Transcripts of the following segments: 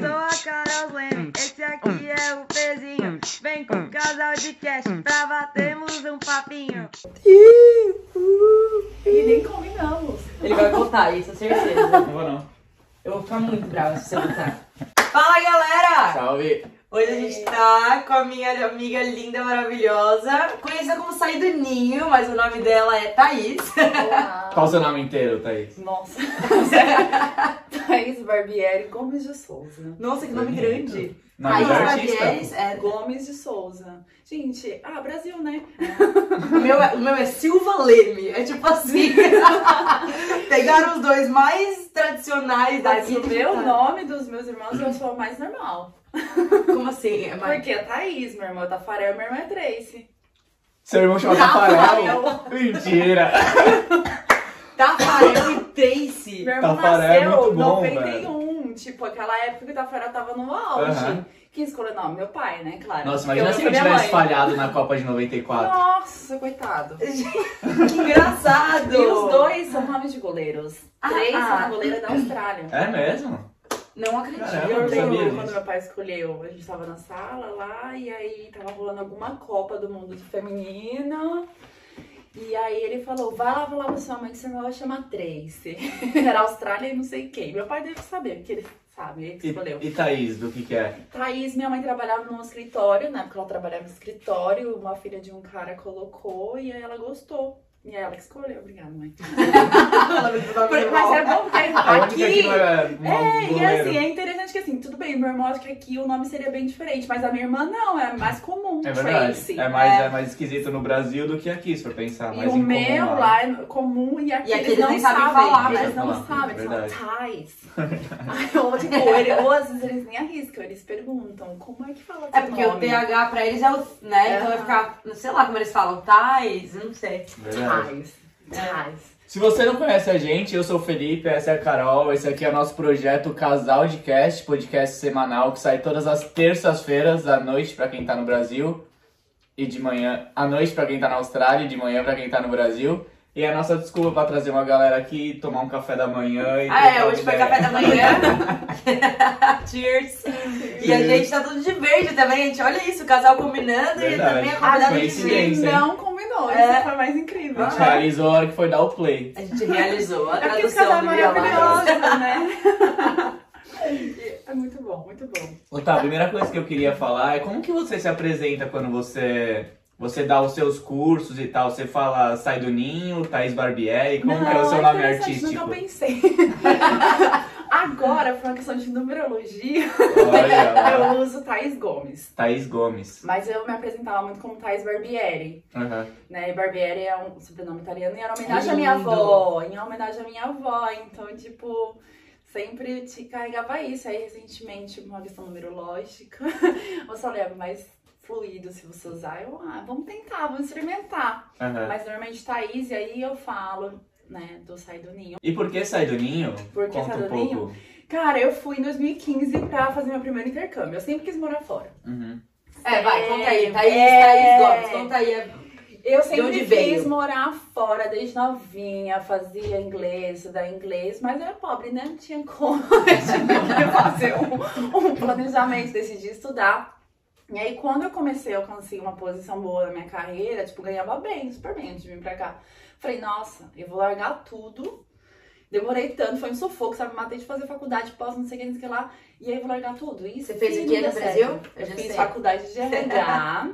sou a Carol Leme, esse aqui é o Pezinho. Vem com o casal de cast pra batermos um papinho. E nem combinamos. Ele vai botar isso, certeza. Não vou não. Eu vou ficar muito brava se você botar. Fala galera! Salve! Hoje a gente tá com a minha amiga linda, maravilhosa, conhecida como Sair do Ninho, mas o nome dela é Thaís. Olá. Qual o seu nome inteiro, Thaís? Nossa. Thaís Barbieri Gomes de Souza. Nossa, que nome grande. Artista? Barbieres é... Gomes de Souza. Gente, ah, Brasil, né? O meu, é, o meu é Silva Leme, é tipo assim. Pegaram os dois mais tradicionais Mas daqui. o meu nome dos meus irmãos eu sou a mais normal. Como assim? É mais... Porque é Thaís, meu irmão é Tafarel, meu irmão é Tracy. Seu irmão chama Tafarel. Mentira! Tafarel e Tracy. Meu irmão Tafarel é nasceu muito bom, 91, tipo, aquela época que o Tafarel tava no auge. Aham. Quem escolheu o nome? Meu pai, né? Claro. Nossa, imagina se eu tivesse mãe. falhado na Copa de 94. Nossa, coitado. Que engraçado. E os dois são nomes de goleiros. Ah, Três ah. são goleira da Austrália. É mesmo? Não acredito. Caramba, eu lembro quando meu pai escolheu, a gente tava na sala lá, e aí tava rolando alguma Copa do Mundo feminino. E aí ele falou, vai lá falar pra sua mãe que seu irmão vai chamar Tracy. Era Austrália e não sei quem. Meu pai deve saber, porque ele sabe, ele que E, escolheu. e Thaís, do que que é? Thaís, minha mãe trabalhava num escritório, na época ela trabalhava no escritório, uma filha de um cara colocou e aí ela gostou. E é ela que escolheu, obrigada, mãe. Mas é bom porque aqui. não é É, e assim, é interessante que assim, tudo bem, meu irmão acho que aqui o nome seria bem diferente, mas a minha irmã não, é mais comum, É verdade. Tracy. É mais, é. mais esquisito no Brasil do que aqui, se for pensar. E mais o incomum meu lá. lá é comum e aqui, E aqui eles eles não sabem sabem falar, falar, né? eles não sabem, eles falam verdade. Thais. Aí, ou, tipo, ele- ou às vezes eles nem arriscam, eles perguntam, como é que fala É porque o nome? TH pra eles é o. né? Então vai ficar. Sei lá como eles falam. Tais, eu não sei. Verdade. Thais. Thais. Se você não conhece a gente, eu sou o Felipe, essa é a Carol, esse aqui é o nosso projeto Casal de Cast, podcast semanal que sai todas as terças-feiras à noite pra quem tá no Brasil e de manhã à noite pra quem tá na Austrália e de manhã pra quem tá no Brasil. E é a nossa desculpa pra trazer uma galera aqui, tomar um café da manhã e Ah, é, hoje foi café da manhã. Cheers. E a gente tá tudo de verde também, gente. Olha isso, o casal combinando e Verdade. também a convidada de verde. Não combinou, É. isso foi mais incrível. A gente realizou a hora que foi dar o play. A gente realizou a É tradução casal é do maravilhoso, né? É muito bom, muito bom. Tá, a primeira coisa que eu queria falar é como que você se apresenta quando você você dá os seus cursos e tal. Você fala Sai do Ninho, Thaís Barbieri, como que é o seu nome artístico? Nunca pensei. Agora, por uma questão de numerologia, eu uso Thaís Gomes. Thaís Gomes. Mas eu me apresentava muito como Thaís Barbieri. Aham. Né? E Barbieri é um sobrenome italiano e era homenagem à minha avó. Em homenagem à minha avó. Então, tipo, sempre te carregava isso. Aí, recentemente, uma questão numerológica, você leva mais fluido se você usar. Eu, ah, vamos tentar, vamos experimentar. aham. Mas normalmente Thaís, e aí eu falo, né, do Sai do Ninho. E por que Sai do Ninho? Por que Conta Sai um do pouco. Ninho? Cara, eu fui em 2015 pra fazer meu primeiro intercâmbio. Eu sempre quis morar fora. Uhum. É, vai, conta aí. Thaís, É. Thaís Gomes, conta aí. Eu De sempre quis veio? morar fora, desde novinha, fazia inglês, estudar inglês, mas eu era pobre, né? Não tinha como. Eu tinha que fazer um, um planejamento, decidi estudar. E aí, quando eu comecei, eu consegui uma posição boa na minha carreira, tipo, ganhava bem, super bem antes de vir pra cá. Falei, nossa, eu vou largar tudo. Demorei tanto, foi um sufoco, sabe? Matei de fazer faculdade, pós, não sei o que, não sei o que lá. E aí, eu vou largar tudo. E Você fez o não no Brasil? Eu Eu já fiz sei. faculdade de RH.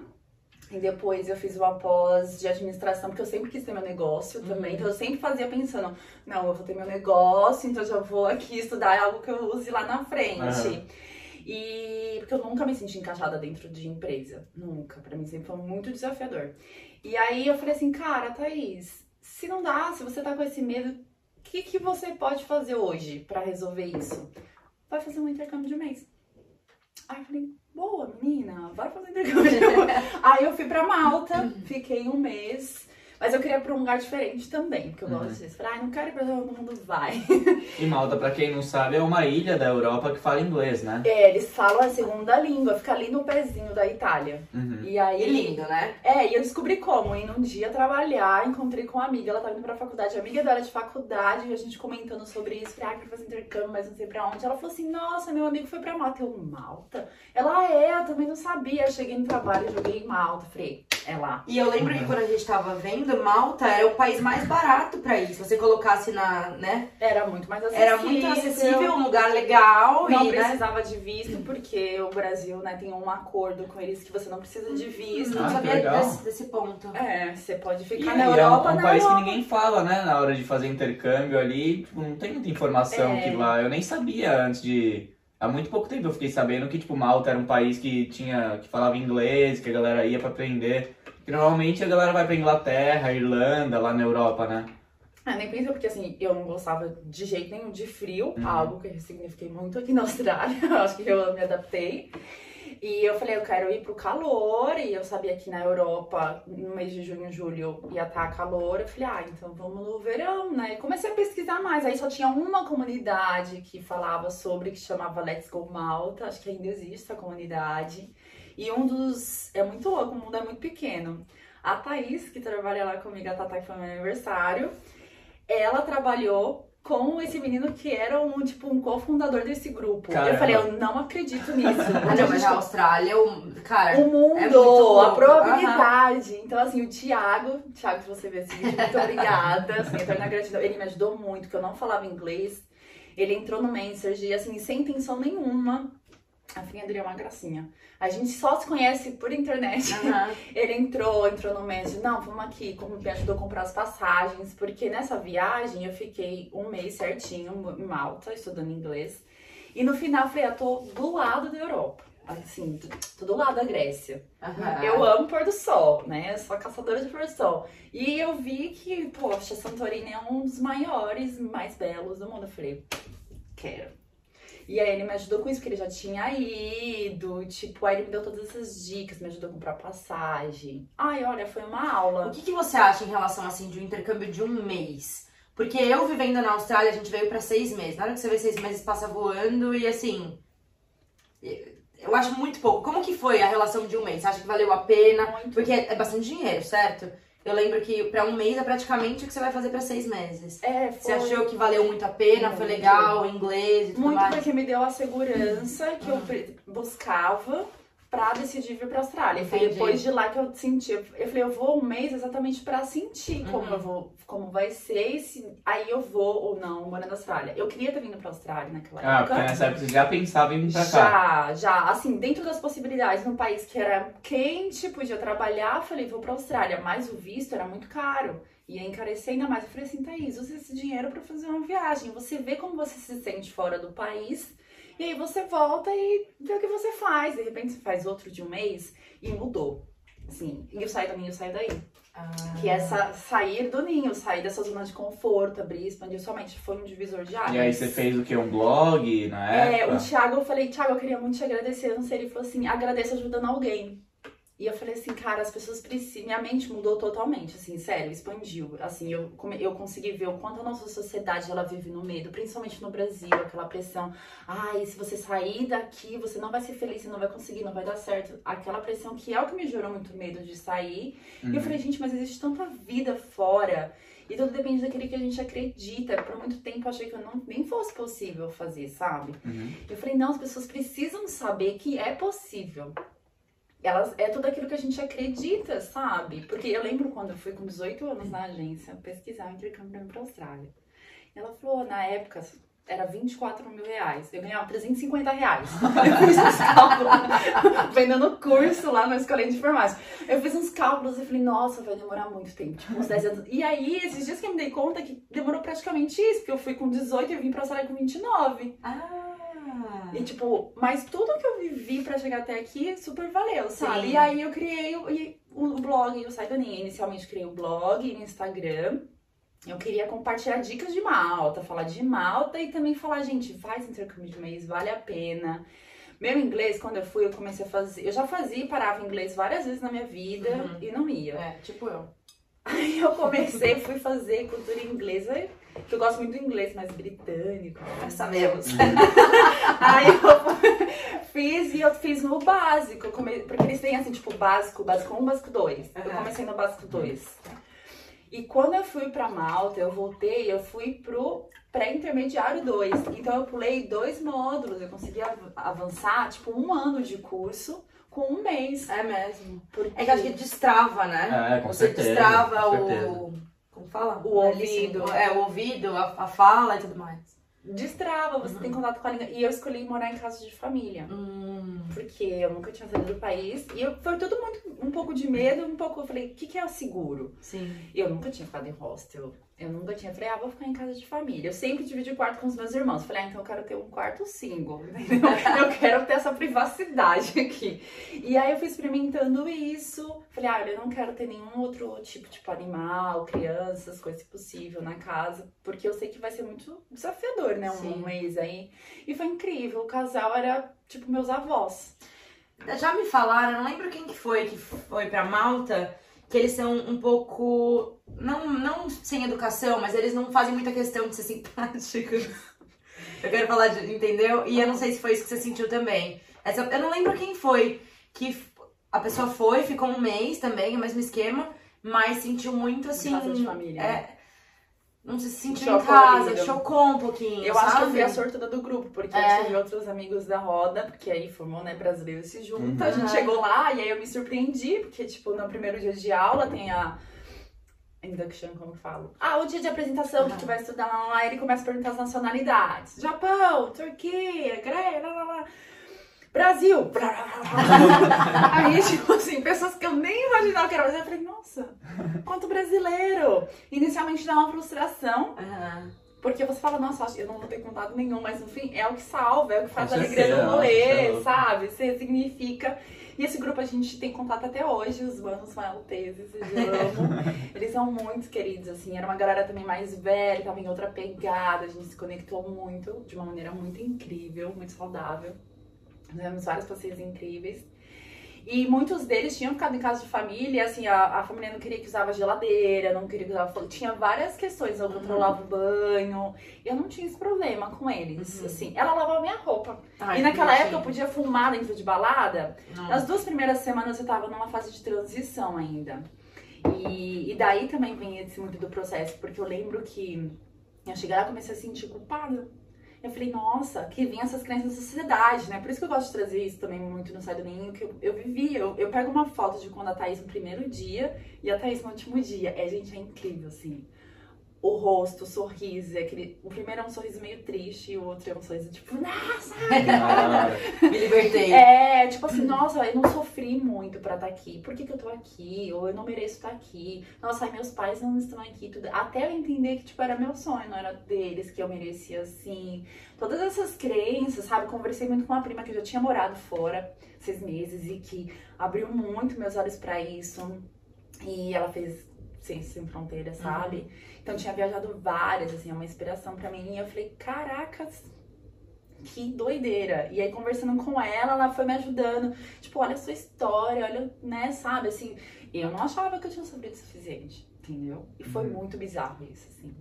E depois eu fiz uma pós de administração, porque eu sempre quis ter meu negócio também. Uhum. Então eu sempre fazia pensando, não, eu vou ter meu negócio, então eu já vou aqui estudar algo que eu use lá na frente. Aham. E porque eu nunca me senti encaixada dentro de empresa. Nunca. Pra mim sempre foi muito desafiador. E aí eu falei assim, cara, Thaís, se não dá, se você tá com esse medo, o que, que você pode fazer hoje pra resolver isso? Vai fazer um intercâmbio de um mês. Aí eu falei, boa, menina, bora fazer intercâmbio. Aí eu fui pra Malta, fiquei um mês. Mas eu queria ir pra um lugar diferente também, porque eu Uhum. gosto disso. Falei, ai, não quero ir pra todo mundo vai. E Malta, pra quem não sabe, é uma ilha da Europa que fala inglês, né? É, eles falam a segunda língua, fica ali no pezinho da Itália. Uhum. E aí. Que lindo, né? É, e eu descobri como. Indo um dia trabalhar, encontrei com uma amiga, ela tava indo pra faculdade, a amiga dela é de faculdade, e a gente comentando sobre isso. Falei, ah, quero fazer intercâmbio, mas não sei pra onde. Ela falou assim: nossa, meu amigo foi pra Malta. Eu, Malta? Ela, ah, é, eu também não sabia. Eu cheguei no trabalho, joguei em Malta. Falei, é lá. E eu lembro que quando a gente tava vendo, Malta era o país mais barato pra ir. Se você colocasse na, né? Era muito mais acessível. Era muito acessível, um lugar legal Não e, né? precisava de visto, porque o Brasil, né, tem um acordo com eles que você não precisa de visto. Não Ah, que sabia desse, desse ponto. É, você pode E, ficar e na é um, Europa, é um na país Europa. que ninguém fala, né? Na hora de fazer intercâmbio ali, tipo, não tem muita informação É. que lá. Eu nem sabia antes de. Há muito pouco tempo eu fiquei sabendo que, tipo, Malta era um país que tinha. que falava inglês, que a galera ia pra aprender. Normalmente a galera vai pra Inglaterra, Irlanda, lá na Europa, né? Ah, nem pensa, porque assim, eu não gostava de jeito nenhum de frio, Uhum. algo que eu signifiquei muito aqui na Austrália. Acho que eu me adaptei. E eu falei, eu quero ir pro calor, e eu sabia que na Europa, no mês de junho, julho, ia estar calor. Eu falei, ah, então vamos no verão, né? E comecei a pesquisar mais. Aí só tinha uma comunidade que falava sobre, que chamava Let's Go Malta. Acho que ainda existe essa comunidade. E um dos. É muito louco, o mundo é muito pequeno. A Thaís, que trabalha lá comigo, a Tata, que foi meu aniversário, ela trabalhou com esse menino que era um, tipo, um cofundador desse grupo. Caramba. Eu falei, eu não acredito nisso. Ah, não, mas a Austrália, o, cara, O mundo, É muito louco. a probabilidade. Então, assim, o Thiago, Thiago, se você ver esse vídeo, muito obrigada. Assim, eterna gratidão. Ele me ajudou muito, porque eu não falava inglês. Ele entrou no Message, assim, sem intenção nenhuma. A filha dele é uma gracinha. A gente só se conhece por internet. aham. Ele entrou, entrou no Message, não, vamos aqui, como me ajudou a comprar as passagens, porque nessa viagem eu fiquei um mês certinho em Malta, estudando inglês. E no final eu falei, eu tô do lado da Europa. Assim, tô do lado da Grécia. aham. Eu amo pôr do sol, né? Eu sou caçadora de pôr do sol. E eu vi que, poxa, Santorini é um dos maiores, mais belos do mundo. Eu falei, quero. E aí ele me ajudou com isso, porque ele já tinha ido, tipo, aí ele me deu todas essas dicas, me ajudou a comprar passagem. Ai, olha, foi uma O aula. que, que você acha em relação, assim, de um intercâmbio de um mês? Porque eu vivendo na Austrália, a gente veio pra seis meses. Na hora que você vê seis meses, passa voando e, assim... Eu acho muito pouco. Como que foi a relação de um mês? Você acha que valeu a pena? Muito. Porque é bastante dinheiro, certo? Eu lembro que pra um mês é praticamente o que você vai fazer pra seis meses. É, Você foi achou que valeu muito a pena? Foi Muito. legal, o inglês e tudo muito mais? porque me deu a segurança que eu pre- buscava pra decidir vir pra Austrália. Foi Entendi. depois de lá que eu senti. Eu falei, eu vou um mês exatamente pra sentir como Uhum. eu vou, como vai ser, se aí eu vou ou não morar na Austrália. Eu queria ter vindo pra Austrália naquela Ah, época. porque nessa época você já pensava em vir pra cá. Já, já, assim, dentro das possibilidades, num país que era quente, podia trabalhar, falei, vou pra Austrália, mas o visto era muito caro. Ia encarecer ainda mais. Eu falei assim, Thaís, usa esse dinheiro pra fazer uma viagem. Você vê como você se sente fora do país, e aí você volta e vê o que você faz. De repente você faz outro de um mês e mudou. Assim, e eu saio da minha, eu saio daí. Ah. Que é essa, sair do ninho, sair dessa zona de conforto, abrir, expandir sua mente. Foi um divisor de águas. E aí você fez o quê? Um blog na É, época? o Thiago, eu falei, Thiago, eu queria muito te agradecer. Eu não sei, ele falou assim, agradeço ajudando alguém. E eu falei assim, cara, as pessoas precisam. Minha mente mudou totalmente, assim, sério, expandiu. Assim, eu, eu consegui ver o quanto a nossa sociedade ela vive no medo, principalmente no Brasil, aquela pressão. Ai, se você sair daqui, você não vai ser feliz, você não vai conseguir, não vai dar certo. Aquela pressão que é o que me gerou muito medo de sair. E eu Uhum. falei, gente, mas existe tanta vida fora. E tudo depende daquele que a gente acredita. Por muito tempo eu achei que eu não, nem fosse possível fazer, sabe? Uhum. Eu falei, não, as pessoas precisam saber que é possível. Elas, é tudo aquilo que a gente acredita, sabe? Porque eu lembro quando eu fui com 18 anos na agência pesquisar um intercâmbio pra ir pra Austrália. Ela falou, na época, era 24 mil reais. Eu ganhava 350 reais. Eu fiz uns cálculos, vendendo curso lá na escolinha de informática. Eu fiz uns cálculos e falei, nossa, vai demorar muito tempo, tipo uns 10 anos. E aí, esses dias que eu me dei conta que demorou praticamente isso, porque eu fui com 18 e vim pra Austrália com 29. Ah. E tipo, mas tudo que eu vivi pra chegar até aqui super valeu, sabe? Sim. E aí eu criei o, e o blog, o Sai Daninha. Inicialmente criei o blog no Instagram. Eu queria compartilhar dicas de Malta, falar de Malta e também falar, gente, faz intercâmbio de mês, vale a pena. Meu inglês, quando eu fui, eu comecei a fazer. Eu já fazia e parava inglês várias vezes na minha vida Uhum. e não ia. É, tipo eu. Aí eu comecei, fui fazer cultura inglesa, que eu gosto muito do inglês, mais britânico. Já sabemos. Aí eu fiz e eu fiz no básico, eu come- porque eles têm assim, tipo, básico, básico 1, básico 2. Eu Aham. comecei no básico 2. E quando eu fui pra Malta, eu voltei, eu fui pro pré-intermediário 2. Então eu pulei dois módulos, eu consegui av- avançar, tipo, um ano de curso com um mês. É mesmo. Porque É que acho que destrava, né? É, com Você certeza, destrava com o. Como fala? O É, ouvido. listening. É, o ouvido, a, a fala e tudo mais. destrava, você tem contato com a língua. E eu escolhi morar em casa de família. Hum. Porque eu nunca tinha saído do país. E eu, foi tudo muito, um pouco de medo, um pouco. Eu falei, o que, que é o seguro? Sim. E eu nunca tinha ficado em hostel. Eu nunca tinha. Falei, ah, vou ficar em casa de família. Eu sempre dividi o quarto com os meus irmãos. Falei, ah, então eu quero ter um quarto single. entendeu? eu quero ter essa privacidade aqui. E aí eu fui experimentando isso. Falei, ah, eu não quero ter nenhum outro tipo, tipo animal, crianças, coisa se possível na casa. Porque eu sei que vai ser muito desafiador, né? Um, Sim. um mês aí. E foi incrível. O casal era, tipo, meus avós. Já me falaram, eu não lembro quem que foi que foi pra Malta, que eles são um pouco. Não, não sem educação, mas eles não fazem muita questão de ser simpáticos. Eu quero falar de. Entendeu? E eu não sei se foi isso que você sentiu também. Essa, eu não lembro quem foi. Que a pessoa foi, ficou um mês também, o mesmo esquema, mas sentiu muito assim. de família? É, não se sentiu em casa, chocou um pouquinho. Eu acho que eu sabe? fui a sortuda do grupo, porque É. eu tive outros amigos da roda, porque aí formou, né, brasileiro se junta, Uhum. a gente Uhum. chegou lá e aí eu me surpreendi, porque, tipo, no primeiro dia de aula tem a induction, como eu falo? Ah, o dia de apresentação, que Uhum. tu vai estudar lá, lá, ele começa a perguntar as nacionalidades. Japão, Turquia, Grécia, lá, lá, lá. Brasil! Aí, tipo assim, pessoas que eu nem imaginava que era brasileiro, eu falei, nossa, quanto brasileiro! Inicialmente dá uma frustração, Aham. porque você fala, nossa, eu não vou ter contato nenhum, mas no fim é o que salva, é o que faz a alegria do é rolê, louco. sabe? Você significa. E esse grupo a gente tem contato até hoje, os manos malteses, eu amo. Eles são muito queridos, assim. Era uma galera também mais velha, tava em outra pegada, a gente se conectou muito, de uma maneira muito incrível, muito saudável. Fizemos vários passeios incríveis. E muitos deles tinham ficado em casa de família, assim, a, a família não queria que usava geladeira, não queria que usava. Tinha várias questões, eu controlava o banho. Eu não tinha esse problema com eles, Uhum. assim. Ela lavava minha roupa. Ai, e naquela que época eu podia fumar dentro de balada. Nas duas primeiras semanas eu tava numa fase de transição ainda. E, e daí também vem esse muito do processo, porque eu lembro que eu cheguei lá e comecei a sentir culpada. Eu falei, nossa, que vem essas crenças da sociedade, né? Por isso que eu gosto de trazer isso também muito no Sai do Ninho, que eu, eu vivi. Eu, eu pego uma foto de quando a Thaís no primeiro dia e a Thaís no último dia. É, gente, é incrível, assim. O rosto, o sorriso, é aquele... O primeiro é um sorriso meio triste e o outro é um sorriso tipo, nossa, Ah, Me libertei. é, tipo assim, nossa, eu não sofri muito pra estar aqui. Por que, que eu tô aqui? Ou eu não mereço estar aqui. Nossa, ai, meus pais não estão aqui. Tudo. Até eu entender que, tipo, era meu sonho, não era deles, que eu merecia assim. Todas essas crenças, sabe? Conversei muito com uma prima que já tinha morado fora seis meses e que abriu muito meus olhos pra isso. E ela fez Ciências Sem Fronteiras, sabe? Então tinha viajado várias, assim, é uma inspiração pra mim. E eu falei, caracas, que doideira. E aí, conversando com ela, ela foi me ajudando. Tipo, olha a sua história, olha, né, sabe, assim. Eu não achava que eu tinha sofrido o suficiente, entendeu? E foi Uhum. muito bizarro isso, assim.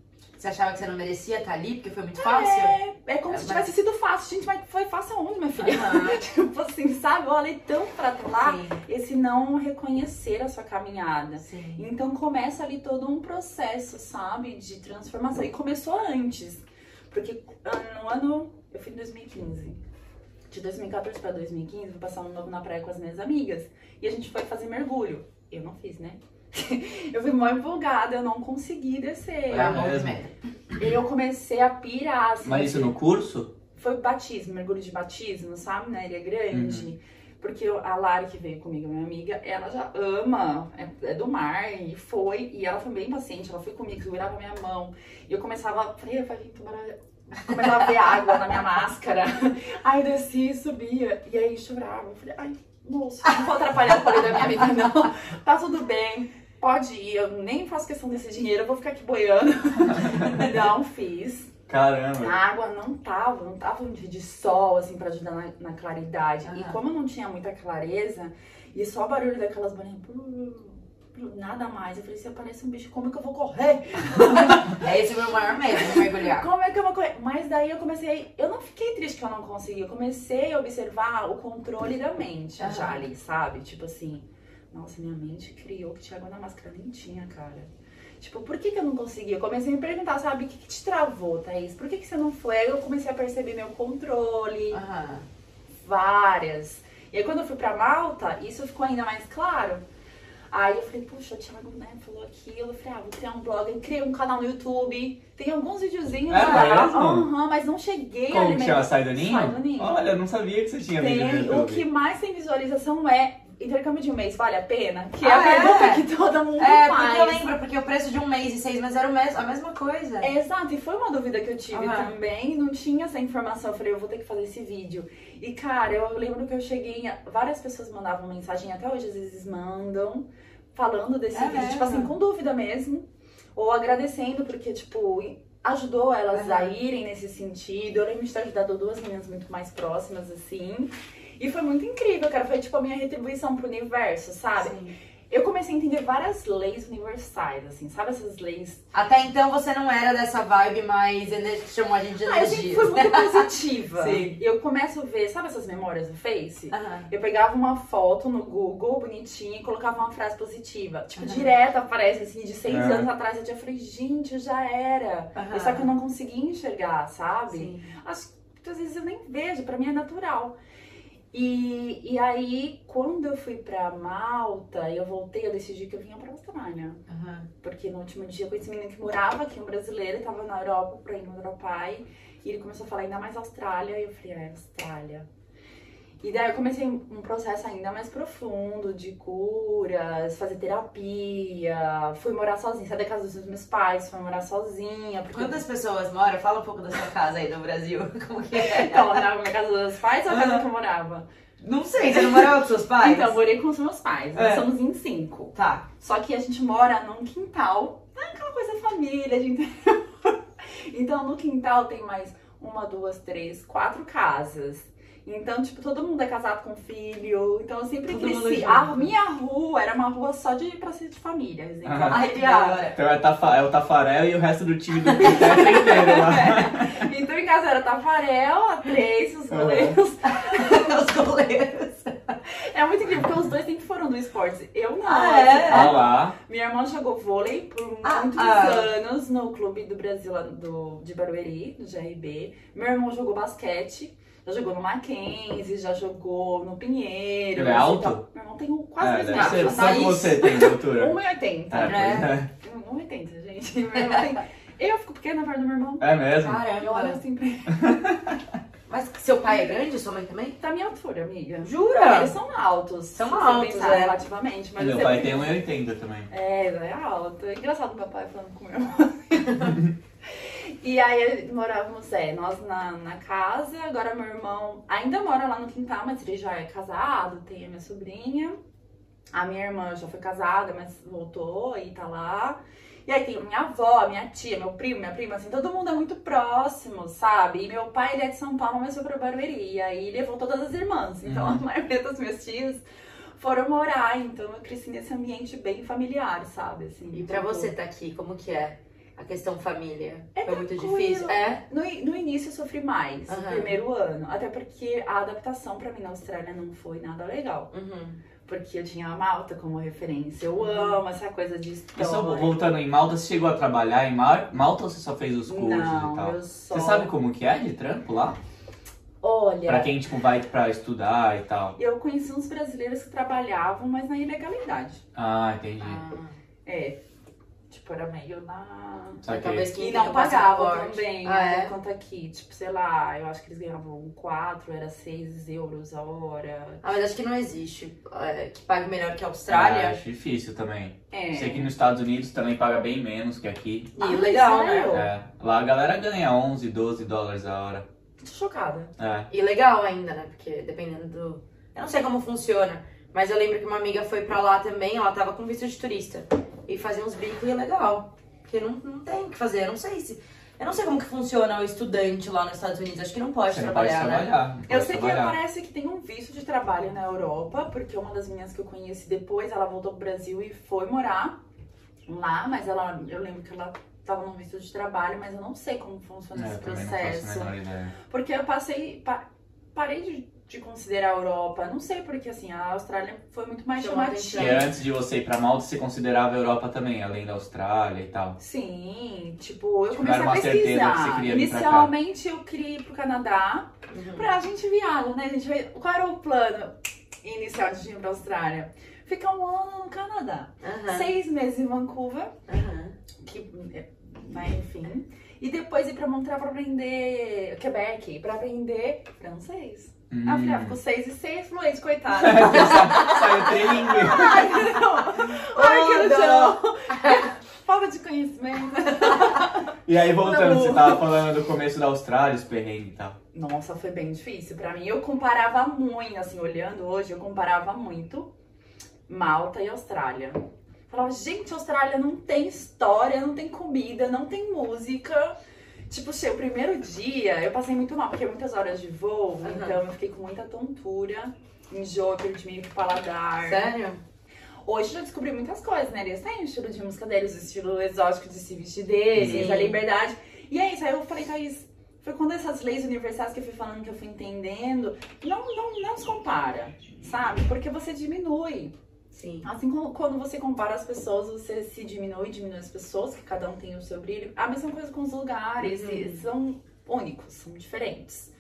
Você achava que você não merecia estar ali porque foi muito fácil? É como É, se mas- tivesse sido fácil. Gente, mas foi fácil aonde, minha filha? Aham. tipo assim, sabe? Eu olhei tão pra lá. Sim. Esse não reconhecer a sua caminhada. Sim. Então começa ali todo um processo, sabe, de transformação. E começou antes, porque ah, no ano eu fui em 2015. De 2014 para 2015, fui passar um novo na praia com as minhas amigas e a gente foi fazer mergulho. Eu não fiz, né? eu fui mó empolgada, eu não consegui descer. Mão mesmo? E eu comecei a pirar, assim. Mas isso no curso? Foi batismo, mergulho de batismo, sabe? Na Ilha Grande. Porque eu- a Lari, que veio comigo, minha amiga, ela já ama, é, é do mar, e foi. E ela foi bem paciente, ela foi comigo, segurava minha mão. E eu começava, falei, vai vir tubarão. Começava a ver água na minha máscara. Aí eu descia e subia. E aí chorava. Eu falei, ai, moço, não vou atrapalhar o rolê da minha amiga, não. Tá tudo bem. Pode ir, eu nem faço questão desse dinheiro, eu vou ficar aqui boiando. Não fiz. Caramba. A água não tava, não tava um dia de sol, assim, pra ajudar na, na claridade. E como eu não tinha muita clareza, e só o barulho daquelas bolinhas. nada mais. Eu falei, se aparece um bicho, como é que eu vou correr? É esse o meu maior medo de mergulhar. Como é que eu vou correr? Mas daí eu comecei. Eu não fiquei triste que eu não consegui. Eu comecei a observar o controle da mente Aham. já ali, sabe? Tipo assim, nossa, minha mente criou que tinha água na máscara. Nem tinha, cara. Tipo, por que, que eu não consegui? Eu comecei a me perguntar, sabe? O que, que te travou, Thaís? Por que, que você não foi? Aí eu comecei a perceber meu controle, Aham. várias. E aí quando eu fui pra Malta, isso ficou ainda mais claro. Aí eu falei, puxa, o Thiago né, falou aquilo. Eu falei, ah, vou criar um blog. Eu criei um canal no YouTube. Tem alguns videozinhos É lá. mesmo? Aham, mas não cheguei a Como que alimentar- chama? Sai do Ninho? Sai do Ninho. Olha, eu não sabia que você tinha vídeo no Tem. YouTube. O que mais tem visualização é intercâmbio de um mês, vale a pena? Que é Ah, a é? pergunta que todo mundo É, faz. porque eu lembro, porque o preço de um mês e seis meses era o mes- a mesma coisa. É, Exato, e foi uma dúvida que eu tive Aham. também, não tinha essa informação. Eu falei, eu vou ter que fazer esse vídeo. E cara, eu lembro que eu cheguei, várias pessoas mandavam mensagem, até hoje às vezes mandam, falando desse É vídeo, tipo mesmo? assim, com dúvida mesmo, ou agradecendo, porque, tipo, ajudou elas Aham. a irem nesse sentido. Eu lembro de ter ajudado duas meninas muito mais próximas, assim. E foi muito incrível, cara. Foi tipo a minha retribuição pro universo, sabe? Sim. Eu comecei a entender várias leis universais, assim, sabe essas leis Até então você não era dessa vibe mais ener... chamou a gente de Ah, eu sempre energia. fui muito positiva. Sim. E eu começo a ver, sabe essas memórias do Face? Aham. Eu pegava uma foto no Google, bonitinha, e colocava uma frase positiva. Tipo, direto aparece, assim, de seis É. anos atrás. Eu já falei, gente, eu já era. Aham. Só que eu não conseguia enxergar, sabe? Sim. Que muitas vezes eu nem vejo, pra mim é natural. E, e aí, quando eu fui pra Malta, eu voltei, eu decidi que eu vinha pra Austrália. Aham. Porque no último dia eu conheci um menino que morava aqui, um brasileiro, tava na Europa pra ir no pai. E ele começou a falar ainda mais Austrália. E eu falei, ah, é Austrália. E daí eu comecei um processo ainda mais profundo de curas, fazer terapia. Fui morar sozinha, saí da casa dos meus pais, fui morar sozinha. Porque... Quantas pessoas moram? Fala um pouco da sua casa aí no Brasil. Como que é? Então, na minha casa dos meus pais ou a casa que eu morava? Não sei, você não morava com seus pais? Então, eu morei com os meus pais. Nós É. somos em cinco. Tá. Só que a gente mora num quintal, é aquela coisa família, interior. Então no quintal tem mais uma, duas, três, quatro casas. Então, tipo, todo mundo é casado com filho. Então eu sempre Todo cresci. A minha rua era uma rua só de pra ser de família. assim, Ah. Então é, tafa- é o Tafarel e o resto do time do Quinteto inteiro lá. Então em casa era Tafarel, a três, os goleiros. Os goleiros. É muito incrível, porque os dois sempre foram do esporte. Eu não. Ah, é? Olha lá. Minha irmã jogou vôlei por Ah, muitos ah. anos no clube do Brasil do, de Barueri, do GRB. Meu irmão jogou basquete, já jogou no Mackenzie, já jogou no Pinheiro. Ele é assim, alto? tal. Meu irmão tem quase É, metros. ser. sabe? Quanto você tem de altura? 1,80. É, né? é. 1,80, gente. Meu irmão tem... Eu fico pequena perto do meu irmão. É mesmo? Eu olho Caramba. assim pra ele. Mas seu pai é grande? Sua mãe também? Tá minha altura, amiga. Jura? Eles são altos. São altos, pensar é. relativamente. Mas Meu eu pai tem 1,80 também. É, ela é alta. É engraçado meu pai falando com meu irmão. e aí morávamos, é, nós na, na casa, agora meu irmão ainda mora lá no quintal, mas ele já é casado, tem a minha sobrinha. A minha irmã já foi casada, mas voltou e tá lá. E aí tem minha avó, minha tia, meu primo, minha prima, assim, todo mundo é muito próximo, sabe? E meu pai, ele é de São Paulo, mas foi pra Barueri. E aí levou todas as irmãs. Então Uhum. a maioria dos meus tios foram morar. Então eu cresci nesse ambiente bem familiar, sabe? Assim, E pra tipo, você tá aqui, como que é? A questão família? É Foi muito difícil? É? No, i- no início eu sofri mais, no Aham. primeiro ano. Até porque a adaptação pra mim na Austrália não foi nada legal. Uhum. Porque eu tinha a Malta como referência. Eu Uhum. amo essa coisa de história. só voltando em Malta, você chegou a trabalhar em Malta ou você só fez os cursos não, e tal? eu só... Você sabe como que é de trampo lá? Olha, Pra quem, tipo, vai pra estudar e tal. eu conheci uns brasileiros que trabalhavam, mas na ilegalidade. Ah, entendi. Ah, É. Tipo, era meio na... Talvez que E não passaporte. também, Ah, né? é? Quanto aqui. Tipo, sei lá, eu acho que eles ganhavam 4, era 6 euros a hora. Ah, mas acho que não existe é, que pague melhor que a Ah, Austrália. acho difícil também. É. Sei que nos Estados Unidos também paga bem menos que aqui. Ah, E legal, né? É. Lá a galera ganha 11, 12 dólares a hora. Tô chocada. É. E legal ainda, né? Porque dependendo do. Eu não sei como funciona, mas eu lembro que uma amiga foi pra lá também, ela tava com visto de turista. E fazia uns bicos e é legal. Porque não, não tem o que fazer, eu não sei se. Eu não sei como que funciona o estudante lá nos Estados Unidos. Acho que não pode Você não trabalhar, pode né? trabalhar. Eu pode sei que trabalhar. parece que tem um visto de trabalho na Europa, porque uma das minhas que eu conheci depois, ela voltou pro Brasil e foi morar lá, mas ela, eu lembro que ela tava num visto de trabalho, mas eu não sei como funciona É, esse eu também não faço a processo. menor ideia. Porque eu passei, pa- parei de, de considerar a Europa, não sei porque assim, a Austrália foi muito mais Chamou E chamativa. antes de você ir pra Malta, você considerava a Europa também, além da Austrália e tal. Sim, tipo, eu Tipo, comecei a que pesquisar. cá. Inicialmente eu queria ir pro Canadá, Uhum. Pra gente viaja, né? A gente veio... Qual era o plano inicial de ir pra Austrália? Ficar um ano no Canadá. Aham, Seis meses em Vancouver, aham. que, né, enfim. E depois ir pra Montreal pra aprender Quebec, pra aprender francês. Hum. Aí eu falei, ah, ficou seis e seis fluentes, coitada. Saiu trilingue. Ai, que não. Ai, que não. Falta de conhecimento. E aí, voltando, Não. você tava falando do começo da Austrália, os perrengues e tal. Nossa, foi bem difícil pra mim. Eu comparava muito, assim, olhando hoje, eu comparava muito Malta e Austrália. Falava, gente, Austrália não tem história, não tem comida, não tem música. Tipo, che- o primeiro dia eu passei muito mal, porque muitas horas de voo, Aham. então eu fiquei com muita tontura, enjoo, perdi meio que paladar. Sério? Hoje eu já descobri muitas coisas, né? Eles têm o estilo de música deles, o estilo exótico de se vestir deles, Sim. a liberdade. E é isso, aí eu falei, Thaís, foi quando essas leis universais que eu fui falando, que eu fui entendendo, não, não, não se compara, sabe? Porque você diminui. Sim. Assim como quando você compara as pessoas, você se diminui, diminui as pessoas, que cada um tem o seu brilho. A mesma coisa com os lugares, Uhum. e são únicos, são diferentes,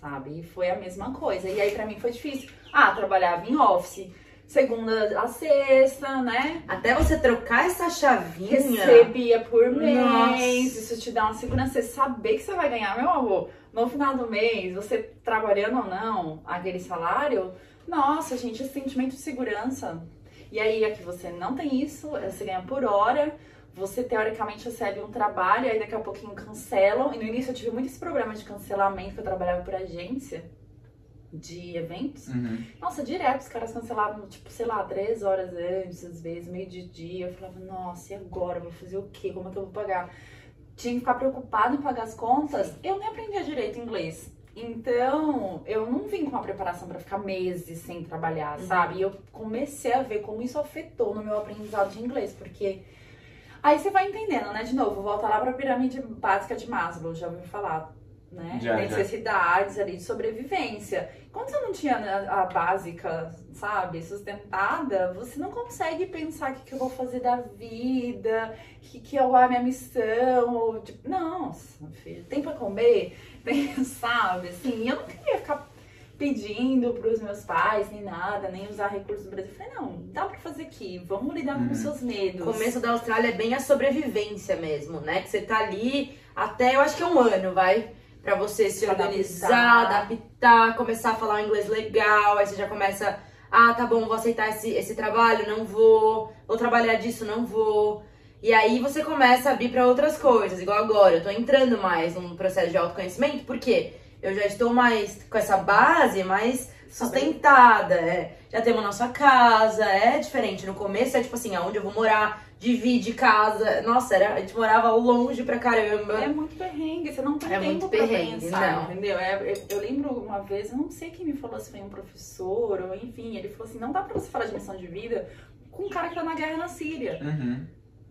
sabe? E foi a mesma coisa. E aí pra mim foi difícil. Ah, trabalhava em office, segunda a sexta, né? Até você trocar essa chavinha. Recebia por mês, Nossa. isso te dá uma segurança, você saber que você vai ganhar, meu amor, no final do mês, você trabalhando ou não, aquele salário, nossa, gente, esse sentimento de segurança. E aí aqui você não tem isso, você ganha por hora, você teoricamente recebe um trabalho, aí daqui a pouquinho cancelam. E no início eu tive muito esse problema de cancelamento, que eu trabalhava por agência de eventos. Uhum. Nossa, direto, os caras cancelavam, tipo, sei lá, três horas antes, às vezes, meio de dia. Eu falava, nossa, e agora? Eu Vou fazer o quê? Como é que eu vou pagar? Tinha que ficar preocupado em pagar as contas. Eu nem aprendia direito inglês. Então, eu não vim com uma preparação pra ficar meses sem trabalhar, Uhum. sabe? E eu comecei a ver como isso afetou no meu aprendizado de inglês, porque aí você vai entendendo, né? De novo, volta lá pra pirâmide básica de Maslow, já ouviu falar, né? Já, já. Necessidades ali de sobrevivência. Quando você não tinha a básica, sabe, sustentada, você não consegue pensar o que, que eu vou fazer da vida, o que, que é a minha missão. ou, tipo, Nossa, meu filho, tem pra comer? Tem, sabe, assim, eu não queria ficar pedindo pros meus pais, nem nada, nem usar recursos do Brasil. Eu falei, não, dá pra fazer aqui, vamos lidar Uhum. com os seus medos. O começo da Austrália é bem a sobrevivência mesmo, né? Que você tá ali até, eu acho que é um ano, vai? Pra você se organizar, adaptar, começar a falar um inglês legal, aí você já começa, ah, tá bom, vou aceitar esse, esse trabalho, não vou, vou trabalhar disso, não vou. E aí você começa a abrir pra outras coisas, igual agora, eu tô entrando mais num processo de autoconhecimento, porque eu já estou mais com essa base mais sustentada, é. já temos a nossa casa, é diferente. No começo é tipo assim, aonde eu vou morar, divide casa. Nossa, era, a gente morava longe pra caramba. É muito perrengue, você não tem É tempo muito pra perrengue, pensar, não. entendeu? É, eu, eu lembro uma vez, eu não sei quem me falou, se foi um professor, ou enfim, ele falou assim, não dá pra você falar de missão de vida com um cara que tá na guerra na Síria. Uhum.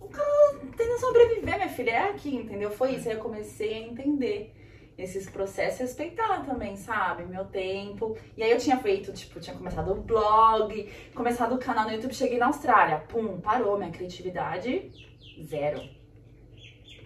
Tentando sobreviver, minha filha, é aqui, entendeu? Foi isso, aí eu comecei a entender esses processos e respeitar também, sabe? Meu tempo. E aí eu tinha feito, tipo, tinha começado o blog, começado o canal no YouTube, cheguei na Austrália, pum, parou minha criatividade, zero.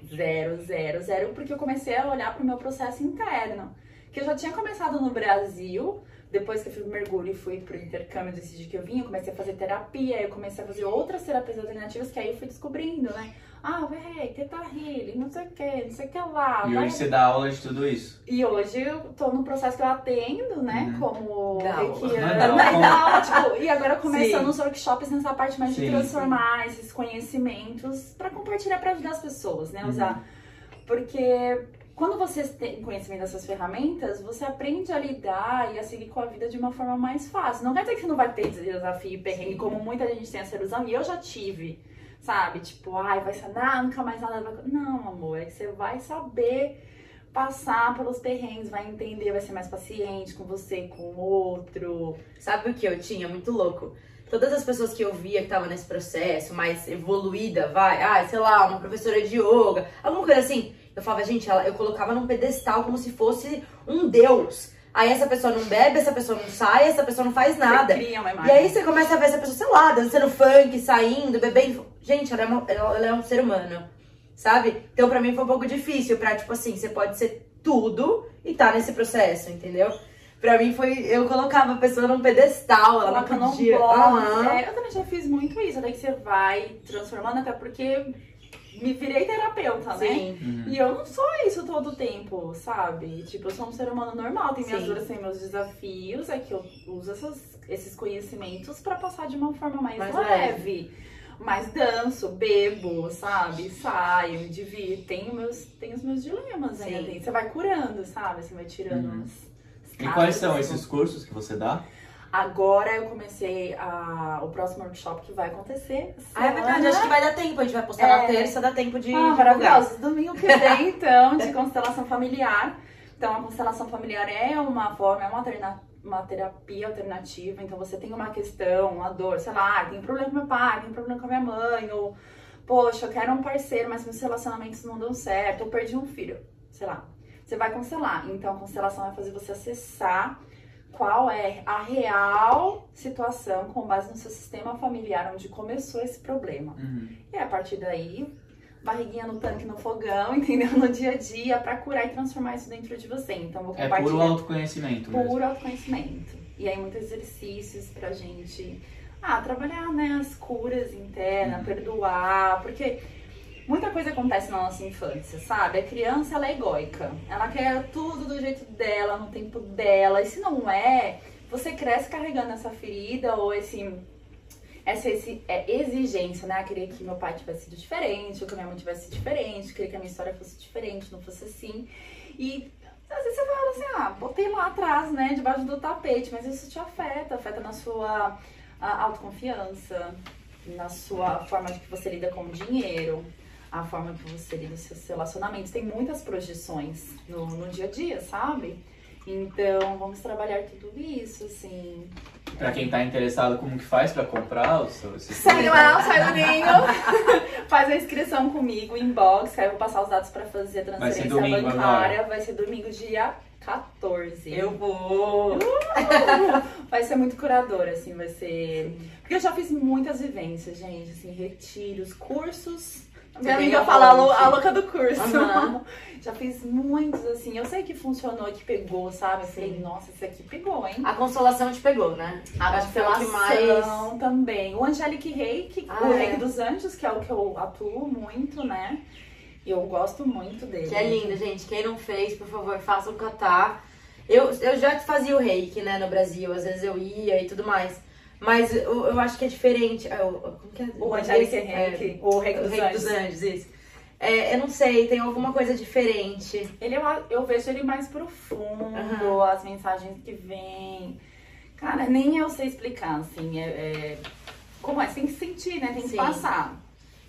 Zero, zero, zero, porque eu comecei a olhar pro meu processo interno. Que eu já tinha começado no Brasil, depois que eu fui pro mergulho e fui pro intercâmbio, decidi que eu vinha, eu comecei a fazer terapia, eu comecei a fazer outras terapias alternativas, que aí eu fui descobrindo, né? Ah, véi, teta healing, não sei o que, não sei o que lá. E vai- hoje você dá aula de tudo isso. e hoje eu tô num processo que eu atendo, né? Uhum. Como reikiana. Mas aula, tipo, e agora começando Sim. os workshops nessa parte mais de Sim. transformar esses conhecimentos pra compartilhar, pra ajudar as pessoas, né? Uhum. Usar. Porque quando você tem conhecimento dessas ferramentas, você aprende a lidar e a seguir com a vida de uma forma mais fácil. Não quer dizer que você não vai ter desafio e perrengue, Sim. como muita gente tem essa ilusão, e eu já tive. sabe? Tipo, ai, vai sanar, nunca mais nada vai. Não, amor, é que você vai saber passar pelos perrengues, vai entender, vai ser mais paciente com você, com o outro. Sabe o que eu tinha? Muito louco. Todas as pessoas que eu via que estavam nesse processo, mais evoluída, vai, ai, sei lá, uma professora de yoga, alguma coisa assim. Eu falava, gente, ela, eu colocava num pedestal como se fosse um deus. Aí essa pessoa não bebe, essa pessoa não sai, essa pessoa não faz nada. Você cria uma E aí você começa a ver essa pessoa, sei lá, dançando funk, saindo, bebendo. Gente, ela é, uma- ela- é um ser humano, sabe? Então pra mim foi um pouco difícil pra, tipo assim, você pode ser tudo e tá nesse processo, entendeu? Pra mim foi, eu colocava a pessoa num pedestal, ela Coloca não num podia. Aham. É, eu também já fiz muito isso, daí que você vai transformando, até porque me virei terapeuta, né? Sim. E eu não sou isso todo o tempo, sabe? Tipo, eu sou um ser humano normal, tem minhas dores, tem meus desafios, é que eu uso essas- esses conhecimentos pra passar de uma forma mais, Mais leve. Mas danço, bebo, sabe? Saio, me divirto. Tenho, meus, tenho os meus dilemas ainda. Tem. Você vai curando, sabe? Você vai tirando Uhum. as, E quais são cascas. esses cursos que você dá? Agora eu comecei a, o próximo workshop que vai acontecer. Ah, é verdade, acho que vai dar tempo. A gente vai postar É. na terça, dá tempo de. Ah, maravilhoso. Domingo que vem, então, de constelação familiar. Então, a constelação familiar é uma forma, é uma, alterna- uma terapia alternativa. Então, você tem uma questão, uma dor, sei lá, tem problema com meu pai, tem problema com a minha mãe, ou, poxa, eu quero um parceiro, mas meus relacionamentos não dão certo, ou perdi um filho, sei lá. Você vai constelar. Então, a constelação vai fazer você acessar qual é a real situação com base no seu sistema familiar, onde começou esse problema. Uhum. E a partir daí, barriguinha no tanque, no fogão, entendeu? No dia a dia, pra curar e transformar isso dentro de você. Então, vou É compartilhar puro autoconhecimento mesmo. puro autoconhecimento. E aí, muitos exercícios pra gente ah, trabalhar né, as curas internas, Uhum. perdoar, porque muita coisa acontece na nossa infância, sabe? A criança, ela é egóica. Ela quer tudo do jeito dela, no tempo dela. E se não é, você cresce carregando essa ferida ou esse essa esse, é, exigência, né? Eu queria que meu pai tivesse sido diferente, ou que minha mãe tivesse sido diferente, eu queria que a minha história fosse diferente, não fosse assim. E às vezes você fala assim, ah, botei lá atrás, né, debaixo do tapete, mas isso te afeta, afeta na sua autoconfiança, na sua forma de que você lida com o dinheiro, a forma que você lida os seus relacionamentos. Tem muitas projeções no, no dia a dia, sabe? Então, vamos trabalhar tudo isso, assim. Pra quem tá interessado, como que faz pra comprar o seu Segue lá, sai do ninho. Faz a inscrição comigo, inbox, aí eu vou passar os dados pra fazer a Vai ser transferência domingo bancária. Vai ser domingo, dia 14. Eu vou. Vai ser muito curadora, assim, vai ser. Porque eu já fiz muitas vivências, gente, assim, retiros, cursos. Minha amiga fala a, louca do curso. Aham. Já fiz muitos, assim. Eu sei que funcionou, que pegou, sabe? Eu falei, Sim. nossa, esse aqui pegou, hein? A consolação te pegou, né? A Acho que foi o que mais. também. O Angelic Reiki, Ah, o é. Reiki dos Anjos, que é o que eu atuo muito, né? E eu gosto muito dele. Que é lindo, gente. Quem não fez, por favor, faça um catar. Eu, eu já fazia o reiki, né, no Brasil. Às vezes eu ia e tudo mais. Mas eu, eu acho que é diferente. É, o- como que é? O Angelic É, Reiki, o Reiki o dos dos anjos, isso. É, eu não sei, tem alguma coisa diferente. Ele eu, eu vejo ele mais profundo, as mensagens que vêm. Cara, nem eu sei explicar, assim. É, é- Como é? Tem que sentir, né? Tem que Sim. passar.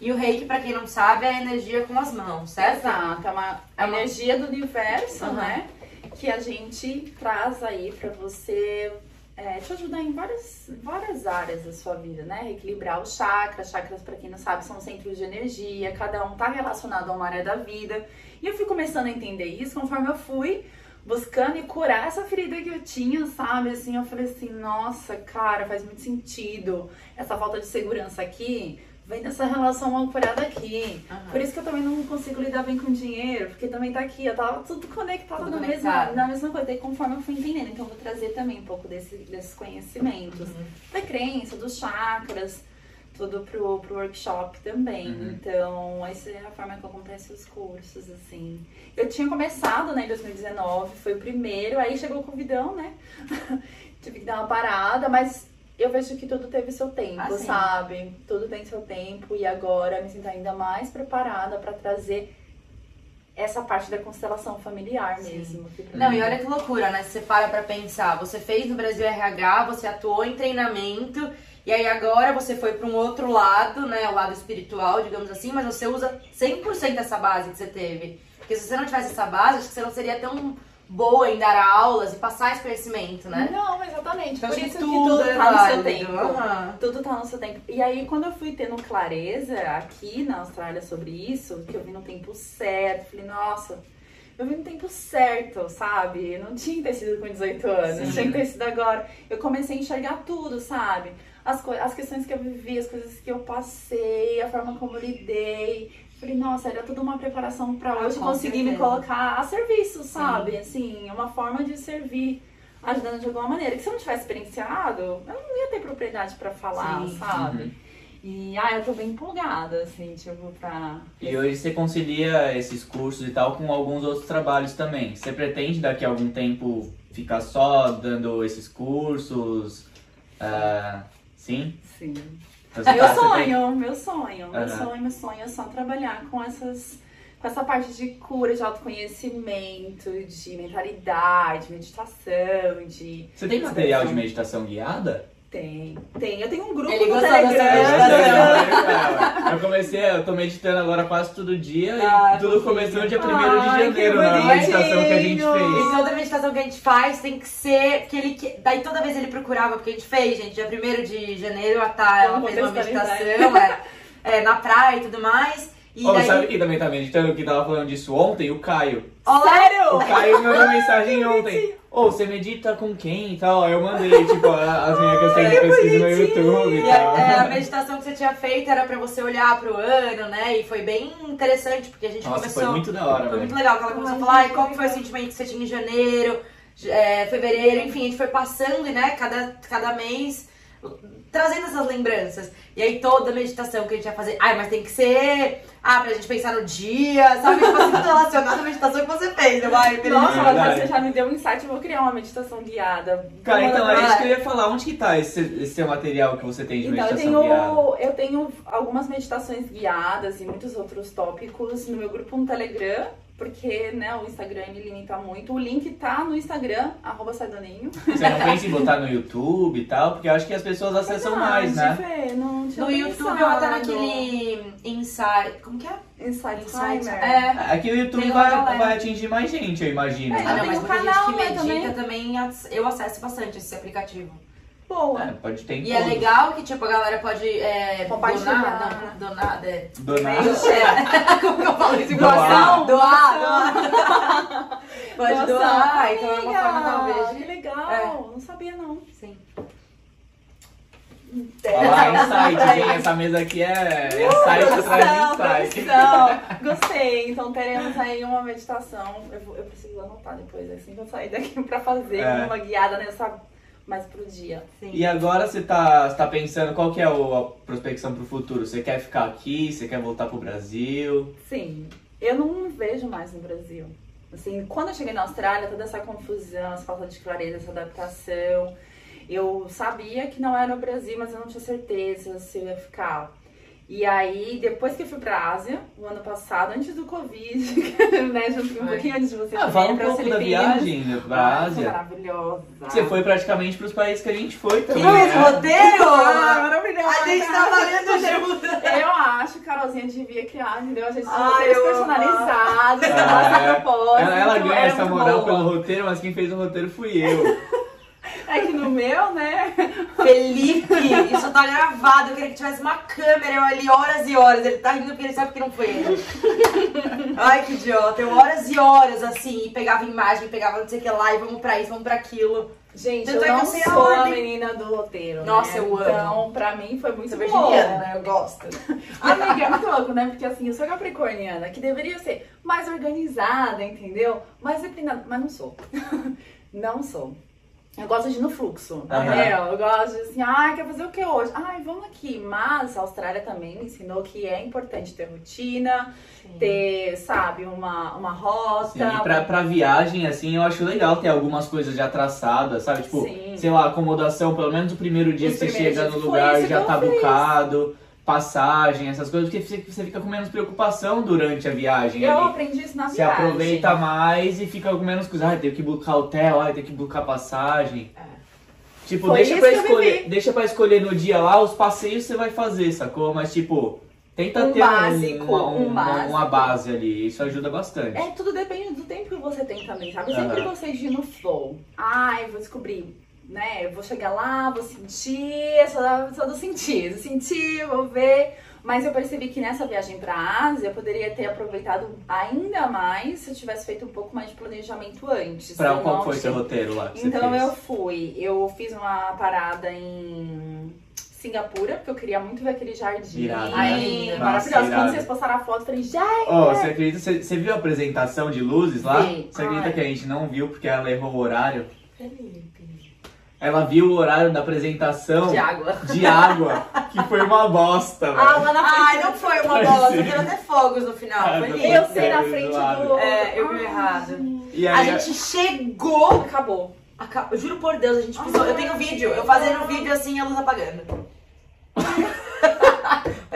E o reiki, pra quem não sabe, é a energia com as mãos, certo? Exato. É uma, É uma- energia do universo, Aham. né? Que a gente traz aí pra você é, te ajudar em várias, várias áreas da sua vida, né? Equilibrar os chakras. Chakras, pra quem não sabe, são centros de energia. Cada um tá relacionado a uma área da vida. E eu fui começando a entender isso conforme eu fui buscando e curar essa ferida que eu tinha, sabe? Assim, eu falei assim, nossa, cara, faz muito sentido. Essa falta de segurança aqui vem dessa relação mal curada aqui. Aham. Por isso que eu também não consigo lidar bem com dinheiro, porque também tá aqui, eu tava tudo conectado Tudo na, conectado. Mesma, na mesma coisa. E conforme eu fui entendendo, então eu vou trazer também um pouco desse, desses conhecimentos, Uhum. da crença, dos chakras, tudo pro, pro workshop também. Uhum. Então, essa é a forma que acontece os cursos, assim. Eu tinha começado, né, em 2019, foi o primeiro, aí chegou o convidão, né? Tive que dar uma parada, mas eu vejo que tudo teve seu tempo, Ah, sim. sabe? Tudo tem seu tempo e agora me sinto ainda mais preparada pra trazer essa parte da constelação familiar mesmo. que pra Não, e olha que loucura, né? Se você para pra pensar, você fez no Brasil RH, você atuou em treinamento, e aí agora você foi pra um outro lado, né? O lado espiritual, digamos assim, mas você usa 100% essa base que você teve. Porque se você não tivesse essa base, acho que você não seria tão boa em dar aulas e passar esse conhecimento, né? Não, exatamente. Então, Por acho isso que que tudo tudo tá no seu tempo. Aham. Tudo tá no seu tempo. E aí, quando eu fui tendo clareza aqui na Austrália sobre isso, que eu vi no tempo certo, falei, nossa, eu vi no tempo certo, sabe? Eu não tinha que ter sido com 18 anos, Sim. tinha que ter sido agora. Eu comecei a enxergar tudo, sabe? As, as questões que eu vivi, as coisas que eu passei, a forma como eu lidei. Falei, nossa, era tudo uma preparação pra Ah, hoje com conseguir me colocar a serviço, sabe? Assim, uma forma de servir ajudando de alguma maneira. Que se eu não tivesse experienciado, eu não ia ter propriedade pra falar, Sim. sabe? Uhum. E ah, eu tô bem empolgada, assim, tipo, pra. E hoje você concilia esses cursos e tal com alguns outros trabalhos também. Você pretende daqui a algum tempo ficar só dando esses cursos? Ah, sim? Sim. Meu tem- sonho, meu sonho, meu sonho, meu sonho é só trabalhar com essas. Com essa parte de cura, de autoconhecimento, de mentalidade, meditação, de. Você tem material de meditação guiada? Tem, tem. Eu tenho um grupo Ele no Telegram. meditação. Eu comecei, eu tô meditando agora quase todo dia Ah, e tudo começou dia 1 de janeiro na meditação que a gente fez. E toda meditação que a gente faz tem que ser que ele que- daí toda vez ele procurava porque a gente fez, gente, dia 1 de janeiro a ela Vamos fez uma meditação, é, é, na praia e tudo mais. E Ó, daí sabe quem também tá meditando, que tava falando disso ontem? O Caio. Olá! Sério? O Caio me mandou mensagem ontem. Ô, você medita com quem e tal? Aí eu mandei, tipo, a- as minhas questões de pesquisa no YouTube e E a, tal. é, a meditação que você tinha feito era pra você olhar pro ano, né? E foi bem interessante, porque a gente. Nossa, começou. foi muito da hora, Foi muito legal que ela começou a Ai, falar ai, que qual que foi o sentimento que você tinha em janeiro, é, fevereiro, enfim, a gente foi passando, e, né, cada, cada mês trazendo essas lembranças. E aí toda meditação que a gente ia fazer, ai, mas tem que ser, ah, pra gente pensar no dia, sabe? Tipo assim, tudo relacionado à meditação que você fez, eu ai, Felipe. Nossa, mas você já me deu um insight, eu vou criar uma meditação guiada. Cara, então é isso que eu ia falar. Onde que tá esse, esse seu material que você tem de Então, eu meditação guiada? tenho, eu tenho algumas meditações guiadas e muitos outros tópicos no meu grupo no Telegram, porque né, o Instagram me limita muito. O link tá no Instagram, arroba Sardoninho. Você não pensa em botar no YouTube e tal? Porque eu acho que as pessoas acessam mais, né? Fê, não tinha No YouTube eu pensado. até naquele Insight, como que é? Insight Insight, Timer. é. Aqui o YouTube vai, vai atingir mais gente, eu imagino. É, Ah, não, mas um muita canal, gente que né, medita também, ac- eu acesso bastante esse aplicativo. Boa. É, pode ter em E é todos. legal que, tipo, a galera pode é, Compartilhar. donar, não, donar, é, Donar. É. Como que eu falo isso? Doar. Doar, doar. Pode Nossa, doar, então é uma forma talvez Que de... legal, É. não sabia não. Sim. Olha lá, insight, gente. Essa mesa aqui é, é site atrás de insight. Não, gostei. Então teremos aí uma meditação. Eu, vou- eu preciso anotar depois, assim que eu sair daqui pra fazer É. uma guiada nessa mais pro dia. Sim. E agora você tá, você tá pensando qual que é o- a prospecção pro futuro? Você quer ficar aqui? Você quer voltar pro Brasil? Sim, eu não me vejo mais no Brasil. Assim, quando eu cheguei na Austrália, toda essa confusão, essa falta de clareza, essa adaptação, eu sabia que não era o Brasil, mas eu não tinha certeza se eu ia ficar. E aí, depois que eu fui pra Ásia, o ano passado, antes do Covid, né, junto um Foi. pouquinho antes de você Ah, fala um pouco da viagem né, pra foi Ásia. maravilhosa. Você foi praticamente pros países que a gente foi também, esse né? roteiro? Ah, maravilhosa. A gente tá valendo junto. Eu acho que a Carolzinha devia criar, entendeu? A gente tinha Ai, roteiros personalizados, nossa É. propósito. Ela, ela ganha era essa moral boa. pelo roteiro, mas quem fez o roteiro fui eu. É que no meu, né? Felipe, isso tá gravado. Eu queria que tivesse uma câmera eu ali horas e horas. Ele tá rindo porque ele sabe que não foi ele. Ai, que idiota. Eu horas e horas assim, e pegava imagem, pegava não sei o que lá, e vamos pra isso, vamos pra aquilo. Gente, Tanto eu é não a sou a menina do roteiro. Nossa, né? eu amo. Então, pra mim foi muito virginiana, né? Eu gosto. Amiga, é muito louco, né? Porque assim, eu sou capricorniana, que deveria ser mais organizada, entendeu? Mais disciplinada, mas não sou. não sou. Eu gosto de ir no fluxo, entendeu? Eu gosto de assim, ai, quer fazer o que hoje? Ai, vamos aqui. Mas a Austrália também me ensinou que é importante ter rotina, ter, sabe, uma, uma rota. Sim, e pra, pra viagem, assim, eu acho legal ter algumas coisas já traçadas, sabe? Tipo, Sim. sei lá, acomodação, pelo menos o primeiro dia Os que você chega no lugar já tá fiz. bucado. Passagem, essas coisas, porque você você fica com menos preocupação durante a viagem. Eu ali. aprendi isso na Você viagem. aproveita mais e fica com menos coisa. Ai, tem que buscar hotel, ai, tem que buscar passagem. Tipo, Foi deixa pra, escolher, vivi. deixa pra escolher no dia lá os passeios que você vai fazer, sacou? Mas tipo, tenta Um ter básico, uma, um uma- básico. uma base ali. Isso ajuda bastante. É, tudo depende do tempo que você tem também, sabe? Sempre gostei de ir no flow. Ai, vou descobrir, né? Eu vou chegar lá, vou sentir, só, só do sentir. Sentir, vou ver. Mas eu percebi que nessa viagem pra Ásia eu poderia ter aproveitado ainda mais se eu tivesse feito um pouco mais de planejamento antes. Pra Eu qual foi tinha- seu roteiro lá? Então eu fui, eu fiz uma parada em Singapura, porque eu queria muito ver aquele jardim. Irado, né? Maravilhoso. irado. Quando vocês postaram a foto, eu falei, já Ó, você acredita? Você, você viu a apresentação de luzes lá? Vi. Você acredita Ai. que a gente não viu porque ela errou o horário? Felipe. Ela viu o horário da apresentação De água. de água, que foi uma bosta, velho. Ah, lá na frente. Ai, não foi uma bosta, teve até fogos no final. Ah, Foi. Eu sei na frente do. É, eu vi errado. E A aí, gente chegou. Acabou. juro por Deus, a gente pisou. Eu tenho vídeo, eu fazendo vídeo assim e a luz apagando.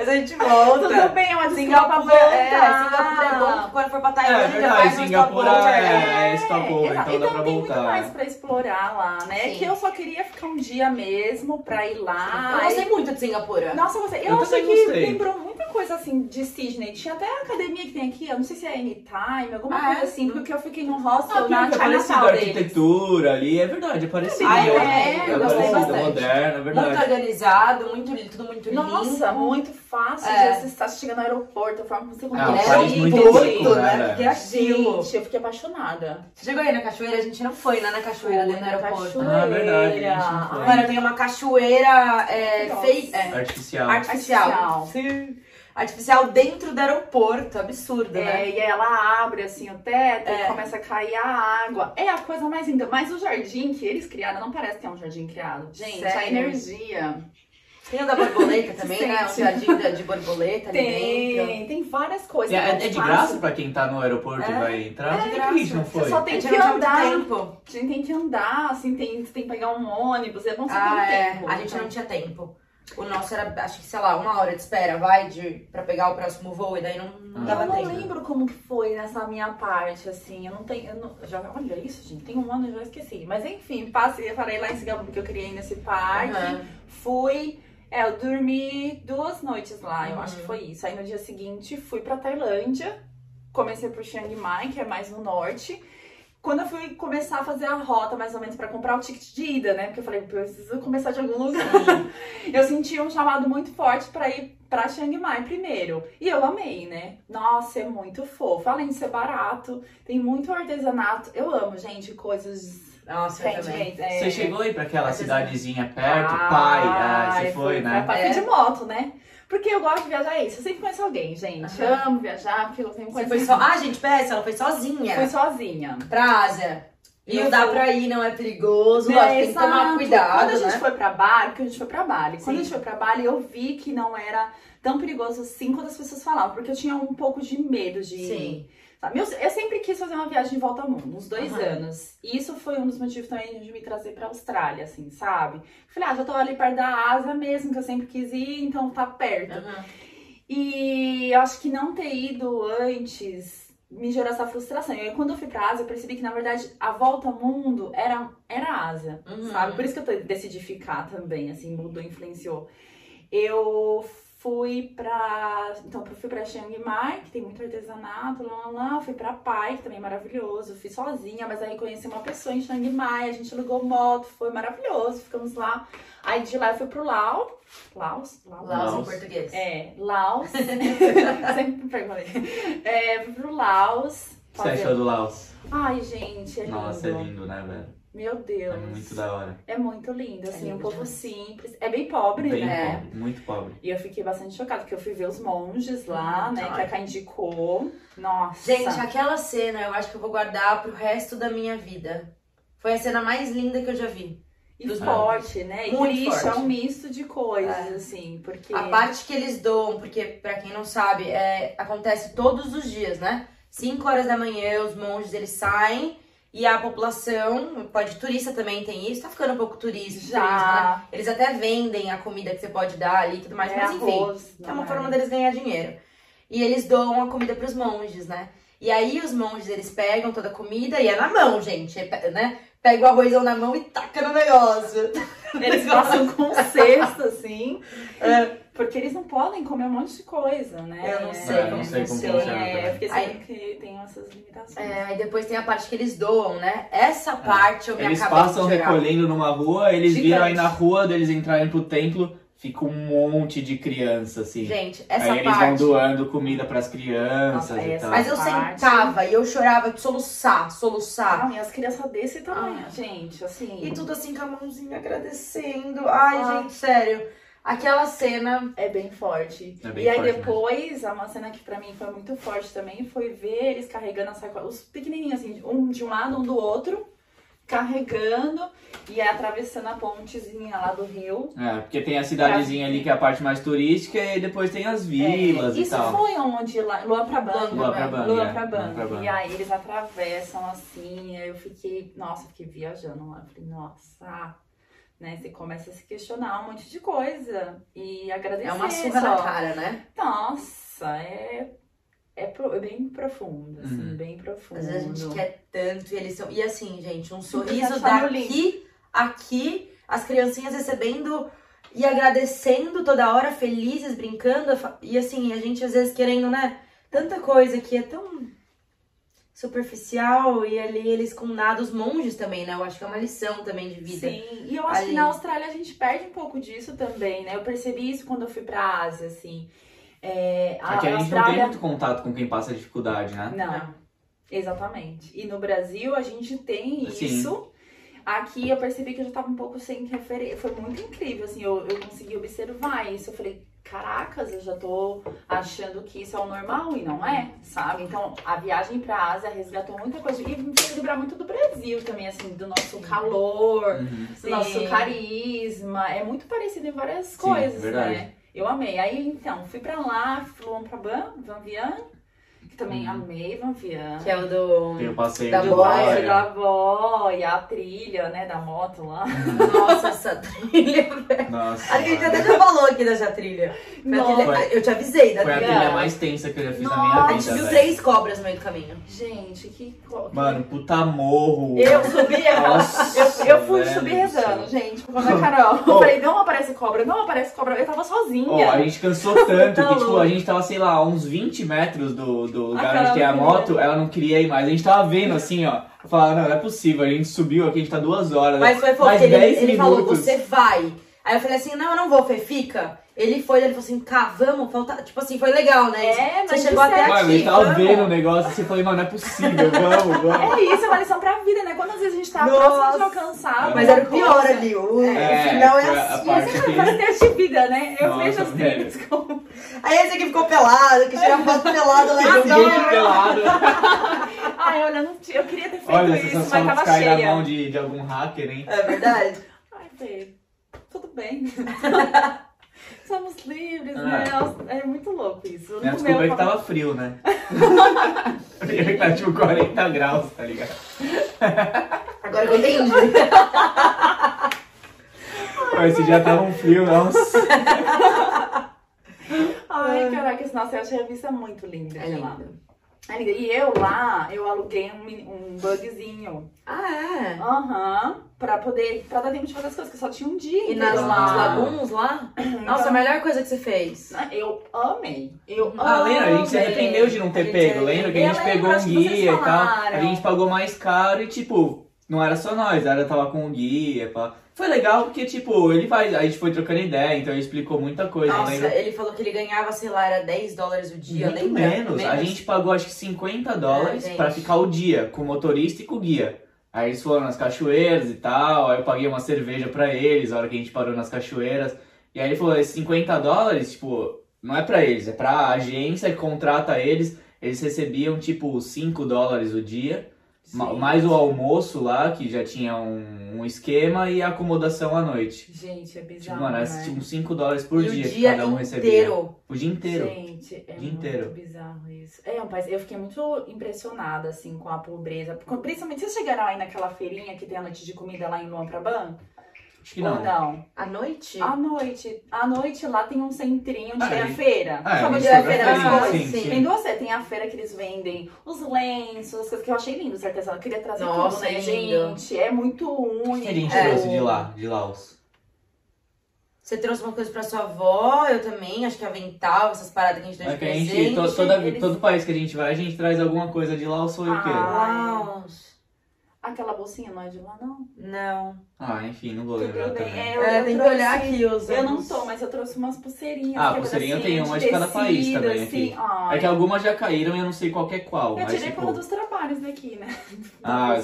Mas a gente volta. Tudo bem, é uma desculpa pra é, voltar. Singapura é bom. Quando for pra É, Tailândia, verdade, faz um Singapura é- é stopover, exato. então dá pra tem muito voltar. mais pra explorar lá, né? Sim. Que eu só queria ficar um dia mesmo pra ir lá. Eu gostei muito de Singapura. Nossa, você, eu, Eu achei que gostei. lembrou muita coisa assim de Sydney. Tinha até a academia que tem aqui, eu não sei se é Anytime, alguma Ah, coisa é? assim, porque eu fiquei num Ah, hostel pior na que é a Chinatown arquitetura ali, é verdade, é parecido. Ah, É, amei, eu eu gostei bastante. moderno, é Muito verdade. organizado, muito, tudo muito Nossa, limpo. muito fácil É. de acessar. Você chega no aeroporto, a forma como você Ah. Paris ir, muito né, né? velho? Porque é aquilo. Gente, eu fiquei apaixonada. Você chegou aí na cachoeira? A gente não foi, né? Na cachoeira, dentro do aeroporto. cachoeira. Ah, verdade, a gente não foi. Mano, tem uma cachoeira é, feita. é, Artificial. artificial. Artificial. Sim. Artificial dentro do aeroporto. Absurdo, É, né? e aí ela abre assim o teto É. e começa a cair a água. É a coisa mais linda. Mas o jardim que eles criaram não parece que é um jardim criado. Gente, a Sério? energia. Tem o da borboleta também, né? O Sente. jardim da- de borboleta. Tem, tem várias coisas. É, é um de graça pra quem tá no aeroporto É, e vai entrar? é de graça. não Você foi? só A tem gente que andar. tempo. A gente tem que andar, assim, tem, você tem que pegar um ônibus. É bom você Ah, ter é. tempo. A gente Então, não tinha tempo. O nosso era, acho que, sei lá, uma hora de espera, vai, de, pra pegar o próximo voo, e daí não, não Ah. dava Eu não tempo. lembro como que foi nessa minha parte, assim. Eu não tenho. Eu não, já, olha isso, gente. Tem um ano eu já esqueci. Mas enfim, passei, parei lá em Singapura porque eu queria ir nesse parque. Aham. Fui. É, eu dormi duas noites lá, eu Uhum. acho que foi isso. Aí no dia seguinte fui pra Tailândia. Comecei por Chiang Mai, que é mais no norte. Quando eu fui começar a fazer a rota, mais ou menos, pra comprar o ticket de ida, né? Porque eu falei, preciso começar de algum lugar. eu senti um chamado muito forte pra ir pra Chiang Mai primeiro. E eu amei, né? Nossa, é muito fofo. Além de ser barato, tem muito artesanato. Eu amo, gente, coisas. Nossa, eu também. é. Você chegou aí pra aquela cidadezinha perto, Ah, pai? Ah, você foi, né? pra- É. de moto, né? Porque eu gosto de viajar, é isso. Eu sempre conheço alguém, gente. Aham. Amo viajar, porque eu sempre Você conheço foi só. Ah, gente, peça, ela foi sozinha Fui sozinha. pra Ásia. E não dá pra ir, não é perigoso. É, tem que tomar cuidado, Quando a gente né? foi pra Bali, porque a gente foi pra Bali. Quando Sim. a gente foi pra Bali, eu vi que não era tão perigoso assim quando as pessoas falavam. Porque eu tinha um pouco de medo de... Sim. Sabe? Eu, eu sempre quis fazer uma viagem de volta ao mundo, uns dois Aham. anos. E isso foi um dos motivos também de me trazer pra Austrália, assim, sabe? Falei, ah, já tô ali perto da Ásia mesmo, que eu sempre quis ir, então tá perto. Aham. E eu acho que não ter ido antes me gerou essa frustração. E aí, quando eu fui pra Ásia, eu percebi que, na verdade, a volta ao mundo era, era a Ásia, Uhum. sabe? Por isso que eu decidi ficar também, assim, mudou, influenciou. Eu fui pra... Então, eu fui pra Chiang Mai, que tem muito artesanato, lá, lá, lá. Fui pra Pai, que também é maravilhoso. Fui sozinha, mas aí conheci uma pessoa em Chiang Mai, a gente alugou moto, foi maravilhoso, ficamos lá. Aí de lá eu fui pro Laos. Laos? Laos? Laos em português. É, Laos. Sempre perguntei. É, fui pro Laos. O que você achou do Laos? Ai, gente, é lindo. Nossa, é lindo, né, velho? Meu Deus. É muito da hora. É muito lindo, assim, lindo um povo demais. simples. É bem pobre, Bem né? pobre, muito pobre. E eu fiquei bastante chocada, porque eu fui ver os monges lá, né? Ai. Que a Cá indicou. Nossa. Gente, aquela cena eu acho que eu vou guardar pro resto da minha vida. Foi a cena mais linda que eu já vi. E dos forte, né? E Muito é forte. um misto de coisas, É. assim, porque... A parte que eles doam, porque pra quem não sabe, é, acontece todos os dias, né? 5 horas da manhã, os monges eles saem E a população, pode turista também tem isso, tá ficando um pouco turista. Já. né? Eles até vendem a comida que você pode dar ali e tudo mais, É mas enfim. arroz, É uma não forma deles ganhar dinheiro. E eles doam a comida pros monges, né? E aí os monges, eles pegam toda a comida e é na mão, gente, é né? Pega o arrozão na mão e taca no negócio. Eles passam com cesto, assim, É. porque eles não podem comer um monte de coisa, né? Eu não É, sei como não sei como sei, funciona é, porque Aí- sabem que tem essas limitações. É, aí depois tem a parte que eles doam, né? Essa parte eu me Eles passam recolhendo numa rua, eles Gigante. viram aí na rua deles entrarem pro templo, fica um monte de criança, assim. Gente, essa aí eles vão parte... doando comida pras crianças Nossa, e tal. Mas eu parte- sentava e eu chorava de soluçar, soluçar. Não, e as crianças desse tamanho, gente, assim. E tudo assim com a mãozinha agradecendo. Ai, Ah. gente, sério. Aquela cena. É bem forte. É bem e aí forte depois, uma cena que pra mim foi muito forte também foi ver eles carregando a sacola, os pequenininhos assim, um de um lado, um do outro, carregando e aí atravessando a pontezinha lá do rio. É, porque tem a cidadezinha ali que é a parte mais turística e depois tem as vilas É, e Isso tal. foi onde lá, Lua pra Bang. Lua pra Bang, Lua é. pra Lua Bang. pra Bang. E aí eles atravessam assim, aí eu fiquei, nossa, fiquei viajando lá. Eu falei, nossa, né? Você começa a se questionar um monte de coisa e agradecer. É uma surra só. na cara, né? Nossa, é, é, pro- é bem profundo, assim, Uhum. bem profundo. Às vezes a gente quer tanto e eles são. E assim, gente, um sorriso daqui, aqui, as criancinhas recebendo e agradecendo toda hora, felizes, brincando. E assim, a gente às vezes querendo, né? Tanta coisa que é tão superficial e ali eles com nada, os monges também, né? Eu acho que é uma lição também de vida. Sim, e eu acho Ali. que na Austrália a gente perde um pouco disso também, né? Eu percebi isso quando eu fui pra Ásia, assim. É, a, Aqui a a gente não tem Austrália... muito contato com quem passa dificuldade, né? Não, exatamente. E no Brasil a gente tem Sim. isso. Aqui eu percebi que eu já tava um pouco sem referência. Foi muito incrível, assim, eu, eu consegui observar isso. Eu falei, caracas, eu já tô achando que isso é o normal e não é, sabe? Então a viagem pra Ásia resgatou muita coisa. E me fez lembrar muito do Brasil também, assim, do nosso calor, Uhum. do nosso carisma. É muito parecido em várias coisas, verdade. né? Eu amei. Aí, então, fui pra lá, fomos pra Van, Van Vian, que também Uhum. amei Van Vian. Que é o do. Tem o passeio Da de boia, Gosto boia. da avó e a trilha, né, da moto lá. Nossa, essa trilha. Nossa. A gente até já falou aqui dessa trilha. A trilha- Foi- Eu te avisei da Foi a trilha. trilha mais tensa que eu já fiz na Nossa, minha A vida, gente viu velho. três cobras no meio do caminho. Gente, que... que- Mano, puta morro. Eu subi, Nossa, eu, eu fui velho subir do rezando, gente, por da Carol. Eu Oh. falei, não aparece cobra, não aparece cobra. Eu tava sozinha. Ó, a gente cansou tanto Tá que, tipo, a gente tava, sei lá, a uns 20 metros do, do lugar Carol onde tem a moto, ela não queria ir mais. A gente tava vendo assim, ó. Eu falava, não, não é possível, a gente subiu aqui, a gente tá duas horas. Mas foi fofo, Mais ele, 10 ele falou, minutos. você vai. Aí eu falei assim, não, eu não vou, Fê, fica. Ele foi, ele falou assim, cá, vamos, falta... Tipo assim, foi legal, né? É, Você mas chegou isso até é- aqui, Mano, ele tava vamos. vendo o negócio e você falou, mano, não é possível, vamos, vamos. É isso, é uma lição pra vida, né? Quantas vezes a gente tá Nossa. próximo de alcançar. Mas alguma era o pior coisa. ali, o, É, o final é foi a- assim. parte Essa que- é teste de vida, né? Eu Nossa, vejo as trilhas como. Aí esse aqui ficou pelado, que tirava foto pelado lá Tirou em cima. pelado. Ai, olha, eu não tinha- eu queria ter feito Olha, isso, mas tava caem na cheia. mão de, de algum hacker, hein? É verdade? Ai, Fê, tudo bem. Somos livres, Ah. né? Nossa, É muito louco isso. Minha No desculpa é que tava frio, né? que tá tipo 40 graus, tá ligado? Agora que eu entendi. Pô, esse dia tava um frio, nossa. Ai, caraca, nossa, eu achei a vista muito linda É de linda. E eu lá, eu aluguei um, um bugzinho. Ah, é? Aham. pra poder. pra dar tempo de fazer as coisas, que só tinha um dia. E nas, lá. laguns lá? Nossa, Então- a melhor coisa que você fez. Eu amei. Eu Ah, lembra? A gente se amei. arrependeu de não ter pego. Lembra que a gente pegou um guia e tal. A gente pagou mais caro e, tipo, não era só nós, era tava com o guia, pá. Foi legal porque, tipo, ele faz. A gente foi trocando ideia, então ele explicou muita coisa. Nossa, ele falou que ele ganhava, sei lá, era 10 dólares o dia, Muito lembra? menos. A gente pagou acho que 50 dólares É, pra ficar o dia com o motorista e com o guia. Aí eles foram nas cachoeiras e tal, aí eu paguei uma cerveja pra eles a hora que a gente parou nas cachoeiras. E aí ele falou, esses 50 dólares, tipo, não é pra eles, é pra agência que contrata eles. Eles recebiam, tipo, 5 dólares o dia. Gente. Mais o almoço lá, que já tinha um, um esquema, e a acomodação à noite. Gente, é Tipo, bizarro. mano, era né? tipo 5 dólares por e dia o que dia cada um recebia. inteiro. O dia inteiro. Gente, é Dia muito inteiro. bizarro isso. É país. Eu fiquei muito impressionada, assim, com a pobreza. Principalmente, vocês chegaram aí naquela feirinha que tem a noite de comida lá em Luan Prabang? Acho que Ou não. não? À noite? À noite. À noite lá tem um centrinho onde Ah, tem a é. feira. Ah, Sabe é, onde é a a feira feira, das coisas? sim, sim. Tem duas, tem a feira que eles vendem os lenços, as coisas que eu achei lindo, artesanatos. Eu queria trazer Nossa, tudo, né, lindo. gente? É muito O único. que a gente É. trouxe de lá, de Laos? Você trouxe uma coisa pra sua avó, eu também, acho que avental, essas paradas que a gente deu de É que a gente, presente. to- toda, eles- todo país que a gente vai, a gente traz alguma coisa de Laos ou o quê? Ah. Aquela bolsinha não é de lá, não? Não. Ah, enfim, não vou Tudo lembrar bem. também. É, eu, É, eu tem que olhar aqui os Eu não tô, mas eu trouxe umas pulseirinhas. Ah, é pulseirinha pedacinho tem uma de de cada país tecido, também assim. aqui. Ai. É que algumas já caíram e eu não sei qual que é qual. Eu mas, tirei tipo... por dos trabalhos daqui, né? Ah,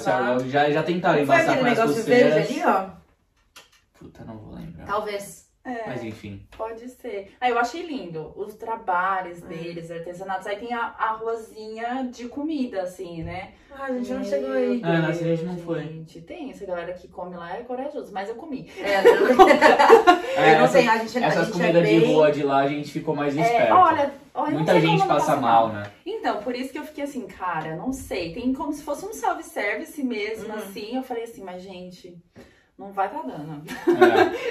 já, já, tentaram foi embaçar aquele com as negócio verde pulseiras. ali, ó? Puta, não vou lembrar. Talvez. É, Mas enfim. pode ser. Ah, eu achei lindo os trabalhos É. deles, artesanatos. Aí tem a, a ruazinha de comida, assim, né? Ah, a gente não chegou aí. Ah, nessa a gente não foi. Gente, tem essa galera que come lá, é corajoso, mas eu comi. É, não, eu não sei, a gente, a essas gente comidas é bem... de rua de lá a gente ficou mais É, esperto. olha, olha, Muita gente passa mal, né? Então, por isso que eu fiquei assim, cara, não sei. Tem como se fosse um self-service mesmo, Uhum. assim. Eu falei assim, mas gente, não vai tá dando.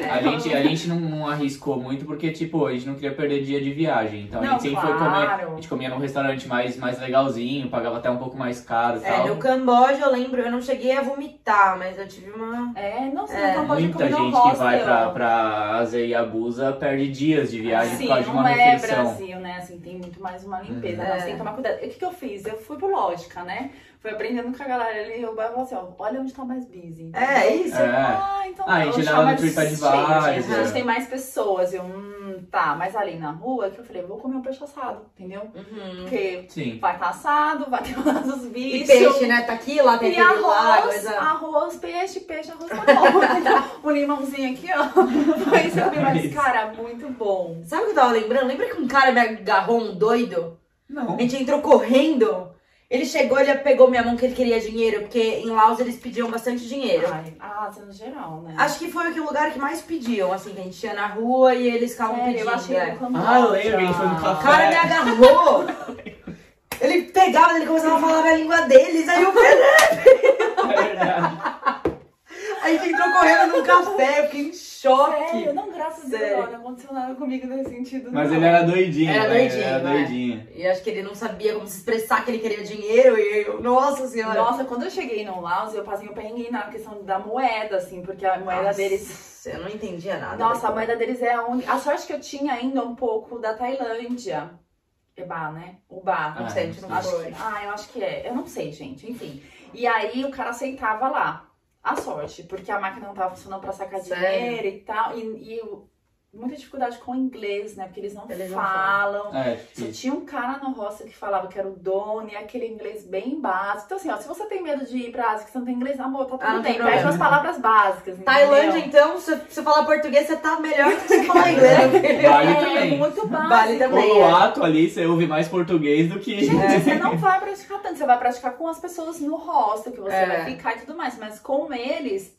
É, a gente, a gente não, não arriscou muito porque, tipo, a gente não queria perder dia de viagem. Então a Não, gente sempre foi comer. A claro. gente comia num restaurante mais, mais legalzinho, pagava até um pouco mais caro e É, tal. no Camboja eu lembro, eu não cheguei a vomitar, mas eu tive uma... É, não sei, É, então pode Muita no gente que vai pra, pra Azeia e Abusa perde dias de viagem Sim, por causa de uma não é refeição. Brasil, né? Assim, tem muito mais uma limpeza. Uhum. Então, É. você tem que tomar cuidado. E o que, que eu fiz? Eu fui por lógica, né? Fui aprendendo com a galera ali. Eu falei assim, ó, olha onde tá mais busy. entendeu? É, isso. É. Ah, então Ah, a gente olhava tá no mais TripAdvisor, cheio, gente, é. gente tem mais pessoas. Eu, hum, tá. Mas ali na rua, que eu falei, vou comer um peixe assado, entendeu? Uhum. Porque Sim. vai estar assado, vai ter lá dos E bichos. peixe, né? Tá aqui, lá tem E aquele lá, arroz, coisa... arroz, peixe, peixe, arroz, tá bom. um limãozinho aqui, ó. Foi isso que eu vi, mas, cara, muito bom. Sabe o que eu tava lembrando? Lembra que um cara me agarrou, um doido? Não. A gente entrou correndo. Ele chegou, ele pegou minha mão que ele queria dinheiro, porque em Laos eles pediam bastante dinheiro. Ai, ah, Ásia no geral, né? Acho que foi o lugar que mais pediam, assim, que a gente ia na rua e eles ficavam Sério, pedindo. eu achei é. Ah, eu lembro, a gente foi no O café. cara me agarrou. Ele pegava, ele começava a falar a língua deles, aí eu É verdade. A gente entrou correndo num café, eu fiquei em choque. Sério, não, graças a Deus, não aconteceu nada comigo nesse sentido. Mas não. ele era doidinho. Era né? doidinho, era né? doidinho. E acho que ele não sabia como se expressar que ele queria dinheiro e eu, nossa senhora. Nossa, quando eu cheguei no Laos, eu passei um perrengue na questão da moeda, assim, porque a moeda Nossa, deles. Eu não entendia nada. Nossa, a moeda deles é a única. A sorte que eu tinha ainda um pouco da Tailândia. Eba, né? O bar. Não Ah, sei, a gente não não Acho foi. que, ah, eu acho que é. Eu não sei, gente. Enfim. E aí o cara aceitava lá. A sorte, porque a máquina não tava funcionando pra sacar Sério? dinheiro e tal. E, e muita dificuldade com o inglês, né? Porque eles não Eles não falam. É, Só tinha um cara no hostel que falava que era o dono e aquele inglês bem básico. Então, assim, ó, se você tem medo de ir pra Ásia que você não tem inglês, amor, tá tudo Ah, não tem bem. Pede problema. as palavras básicas. entendeu? Tailândia, então, se você falar português, você tá melhor que você falar inglês. Vale é, também. muito básico. Vale também. O ato ali, você ouve mais português do que. Gente, você não vai praticar tanto, você vai praticar com as pessoas no hostel que você É. vai ficar e tudo mais, mas com eles,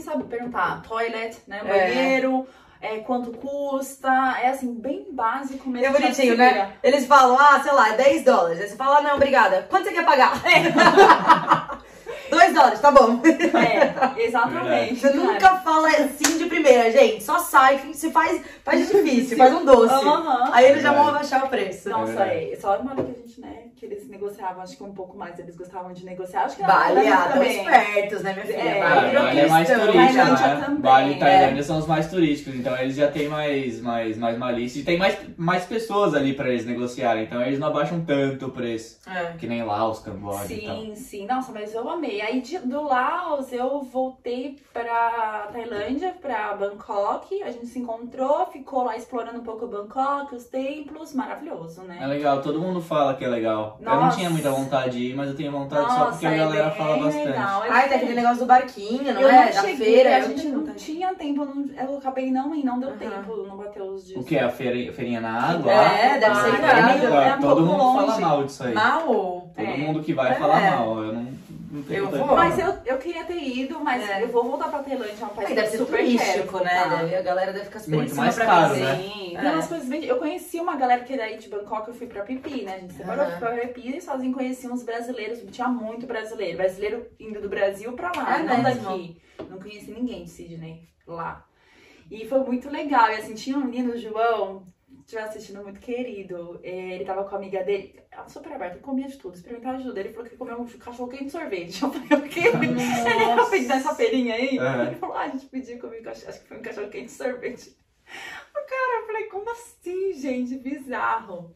saber perguntar toilet, né, É. banheiro, é, quanto custa, é assim, bem básico mesmo. É bonitinho, né? Eles falam, ah, sei lá, é 10 dólares. Aí você fala, ah, não, obrigada. Quanto você quer pagar? 2 dólares, tá bom. É, exatamente. Você nunca fala assim de primeira, gente. Só sai, se faz, faz difícil, faz um doce. Aham. Aí eles já vão abaixar o preço. Nossa, verdade. é, só uma hora que a gente, né, que eles negociavam, acho que um pouco mais, eles gostavam de negociar, acho que Vale, Tailândia ah, espertos, né, minha filha? É, Vale, Bali é mais Tailândia né? também, Bali e é. Tailândia são os mais turísticos, então eles já têm mais, mais, mais malícia. E tem mais, mais pessoas ali pra eles negociarem, então eles não abaixam tanto o preço. É. Que nem Laos, Camboja. Sim, sim. Nossa, mas eu amei. Aí de- do Laos eu voltei pra Tailândia, pra Bangkok. A gente se encontrou, ficou lá explorando um pouco Bangkok, os templos. Maravilhoso, É né? legal, todo mundo fala que é legal. Eu não Nossa. tinha muita vontade de ir, mas eu tenho vontade só Nossa, porque a é galera bem fala bastante. legal. Eu Ai, tem fui- aquele negócio do barquinho, não eu é? não da cheguei, feira. a gente não vontade. tinha tempo, não- eu acabei não indo, não deu Aham. tempo, não bateu os dias. O que? A feira, feirinha na água? É, deve ser Ah, irado. é é um todo mundo fala longe. mal disso aí. Mal? Todo É. mundo que vai É. fala mal. Eu não, Não tem Eu vou. Mas eu, eu queria ter ido, mas É. eu vou voltar pra Tailândia, é um país Aí deve ser super turístico, né? Deve- a galera deve ficar super Muito em cima mais pra caro, né? É. não, as coisas bem. Eu conheci uma galera que daí de Bangkok, eu fui pra Pipi, né? A gente separou, fui pra Pipi e sozinho conheci uns brasileiros. Tinha muito brasileiro. Brasileiro indo do Brasil pra lá, É não mesmo? daqui. Não conheci ninguém de Sydney lá. E foi muito legal. E assim, tinha um menino, o João, estiver assistindo, muito querido. É, Ele tava com a amiga dele, ela super aberta, ele comia de tudo, experimentava de tudo. Ele falou que comeu um cachorro quente de sorvete. Eu falei, o quê? Ele ia pedir nessa feirinha aí. Aham. Ele falou, ah, a gente pediu comer um cachorro, acho que foi um cachorro quente de sorvete. O cara, eu falei, como assim, gente? Bizarro.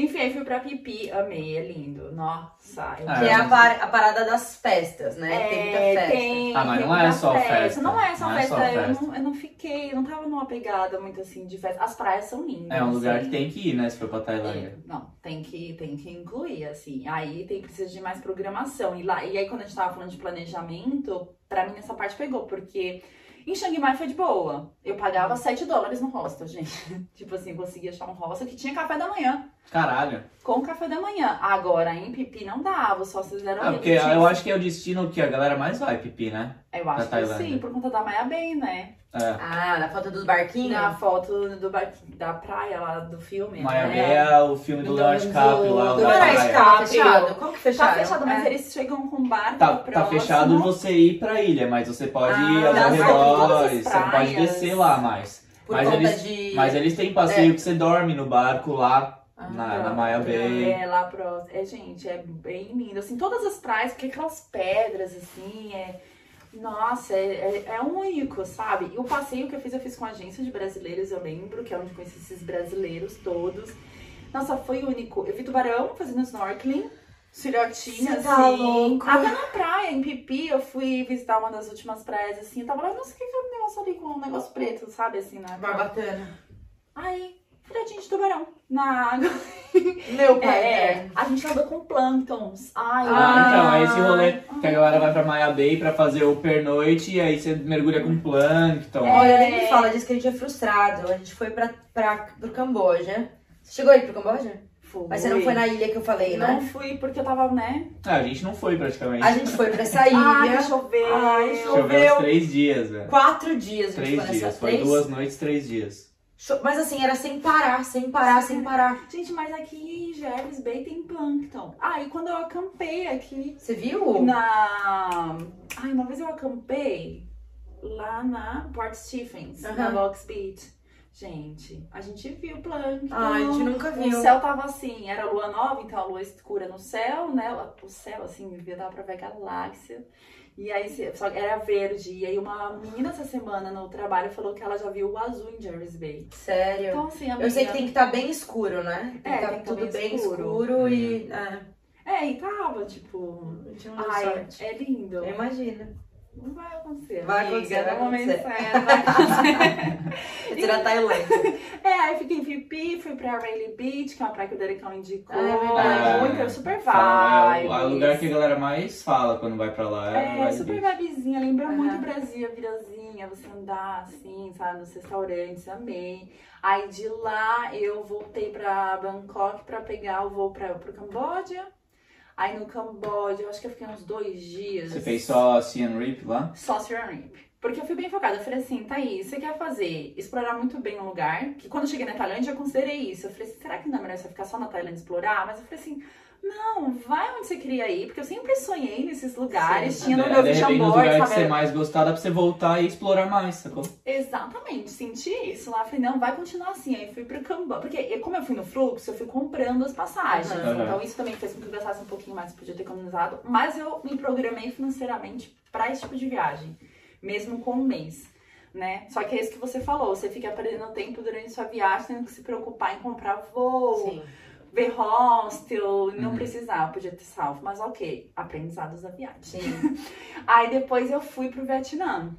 Enfim, aí fui pra Pipi, amei, é lindo. Nossa, eu Ah, Que é a, par- a parada das festas, né? tem muita é, festa. tem, Ah, mas tem não é só festa. Não é só Não é festa. só eu, festa. Não, eu não fiquei, eu não tava numa pegada muito assim de festa. As praias são lindas. É um lugar assim. que tem que ir, né? Se for pra Tailândia. É, não, tem que, tem que incluir, assim. Aí tem precisa de mais programação. E, lá, e aí, quando a gente tava falando de planejamento, pra mim essa parte pegou, porque em Chiang Mai foi de boa. Eu pagava 7 dólares no hostel, gente. tipo assim, consegui achar um hostel que tinha café da manhã. Caralho. Com café da manhã. Agora, em Pipi não dava, só se fizeram Ah, porque eu acho que é o destino que a galera mais vai, Pipi, né? Eu acho que sim, por conta da Maia Bem, né? É. Ah, na foto dos barquinhos? Na foto do, bar- da praia lá do filme. Maia né? É o filme do Leonardo DiCaprio lá, do Leonardo. DiCaprio. fechado? Como que Tá fecharam? fechado, mas É. eles chegam com barco Tá, próximo. tá fechado você ir pra ilha, mas você pode ir Ah, aos das- todas as arredores, você não pode descer lá mais. Por mas conta eles- de... Mas eles têm passeio que você dorme no barco lá Ah, na, na Maia Bay. É, lá próximo. É, gente, é bem lindo. Assim, todas as praias, porque aquelas pedras, assim, é. Nossa, é, é, é único, sabe? E o passeio que eu fiz, eu fiz com a agência de brasileiros, eu lembro, que é onde eu conheci esses brasileiros todos. Nossa, foi único. Eu vi tubarão fazendo snorkeling, filhotinho, Você assim. tá louco? Até na praia, em Pipi, eu fui visitar uma das últimas praias, assim. Eu tava lá, nossa, o que que é um negócio ali com um negócio preto, sabe? Assim, na Barbatana. Aí, filhotinho de tubarão na água. Meu pai. É, a gente andou com plânctons. Ai, Ah, então, é ai. esse rolê que a galera vai pra Maia Bay pra fazer o pernoite e aí você mergulha com plâncton. É. Olha, nem me fala disso que a gente é frustrado. A gente foi pra, pra, pro Camboja. Você chegou aí pro Camboja? Fui. Mas você não foi na ilha que eu falei, Não né? fui porque eu tava, né? Ah, a gente não foi praticamente. A gente foi pra essa Ai, ilha. que choveu. Ai, Choveu choveu. uns três dias, velho. Quatro dias a gente Três foi dias. nessa. Foi três? duas noites, três dias. Mas assim, era sem parar, sem parar, sem parar. Gente, mas aqui em Jervis Bay tem plâncton. Ah, e quando eu acampei aqui Você viu? na... Ai, uma vez eu acampei lá na Port Stephens, na Aham. Box Beach. Gente, a gente viu plâncton. Ah, a gente nunca viu. O céu tava assim, era lua nova, então a lua escura no céu, né? O céu, assim, devia dar pra ver galáxia. E aí, era verde. E aí, uma menina essa semana no trabalho falou que ela já viu o azul em Jervis Bay. Sério. Então, assim, amiga... Eu sei que tem que estar bem escuro, né? Tem É, que estar tem que tá tudo bem bem escuro, escuro. e. É, É, e tava, tipo... Ai, sorte. é lindo. Imagina. Não vai acontecer. Vai amiga, acontecer, vai acontecer. certo, vai acontecer. Você na Tailândia. É, aí fiquei em Pipi, fui pra Rayleigh Beach, que é uma praia que o Derecão indicou. É verdade. muito, eu super Fala, é o, é lugar que a galera mais fala quando vai pra lá. É, É, super Beach. vibezinha, lembra muito Brasil, a virazinha, você andar assim, sabe, nos restaurantes, amei. Aí de lá eu voltei pra Bangkok pra pegar o voo pra, pro Camboja. Aí no Camboja, eu acho que eu fiquei uns dois dias. Você fez só Siem Reap lá? Só Siem Reap. Porque eu fui bem focada. Eu falei assim, Thaís, você quer fazer, explorar muito bem um lugar? Que quando eu cheguei na Tailândia, eu considerei isso. Eu falei assim, será que não é melhor você ficar só na Tailândia e explorar? Mas eu falei assim, não, vai onde você queria ir. Porque eu sempre sonhei nesses lugares. Tinha no de, meu vision board, lugares que sabe? você mais gostar, dá pra você voltar e explorar mais, sacou? Exatamente, senti isso lá. Falei, não, vai continuar assim. Aí fui pro Camboja. Porque como eu fui no fluxo, eu fui comprando as passagens. Aham. Então isso também fez com que eu gastasse um pouquinho mais, podia ter economizado. Mas eu me programei financeiramente pra esse tipo de viagem. Mesmo com um mês. Né? Só que é isso que você falou, você fica perdendo tempo durante sua viagem, tendo que se preocupar em comprar voo, Sim. Ver hostel, não Uhum. precisava, podia ter salvo, mas ok, aprendizados da viagem. Aí depois eu fui pro Vietnã.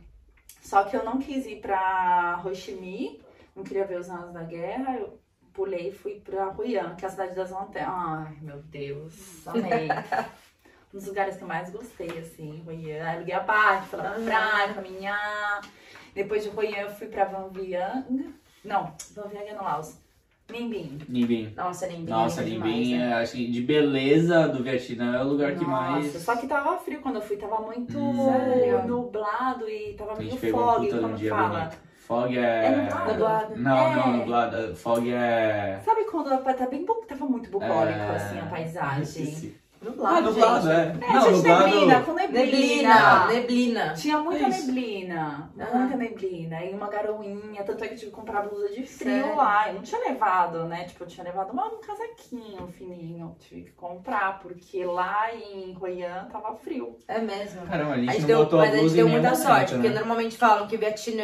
Só que eu não quis ir pra Ho Chi Minh, não queria ver os anos da guerra, eu pulei e fui pra Hue An, que é a cidade das lanternas. Ai, meu Deus, amei. um dos lugares que eu mais gostei, assim, Hue An. Aluguei a parte, fui lá pra Aham. praia, caminhar. Depois de Hue An eu fui pra Van Viang. Não, Van Viang é no Laos. Nimbin. Nimbin. Nossa. Nossa, é lindo Nimbin, demais, né? é, acho que de beleza do Vietnã é o lugar que mais. Nossa, só que tava frio quando eu fui, tava muito Hum. Nublado e tava meio fog, um como dia fala. bonito. Fog é. É nublado? Não, É. não, nublado. Fog é. Sabe quando tá bem bu- tava muito bucólico é... assim a paisagem? Nublado, Ah, nublado, gente. é. É, Não, tinha nublado. neblina, com neblina. Neblina, neblina. Tinha muita É isso. neblina, Ah. muita neblina e uma garoinha, tanto é que eu tive que comprar blusa de frio Sério? lá. Eu não tinha levado, né? Tipo, eu tinha levado uma- um casaquinho fininho, tive que comprar, porque lá em An tava frio. É mesmo. Caramba, a gente, A gente não deu, botou a mas a gente deu muita momento, sorte, né? porque normalmente falam que o Vietnã,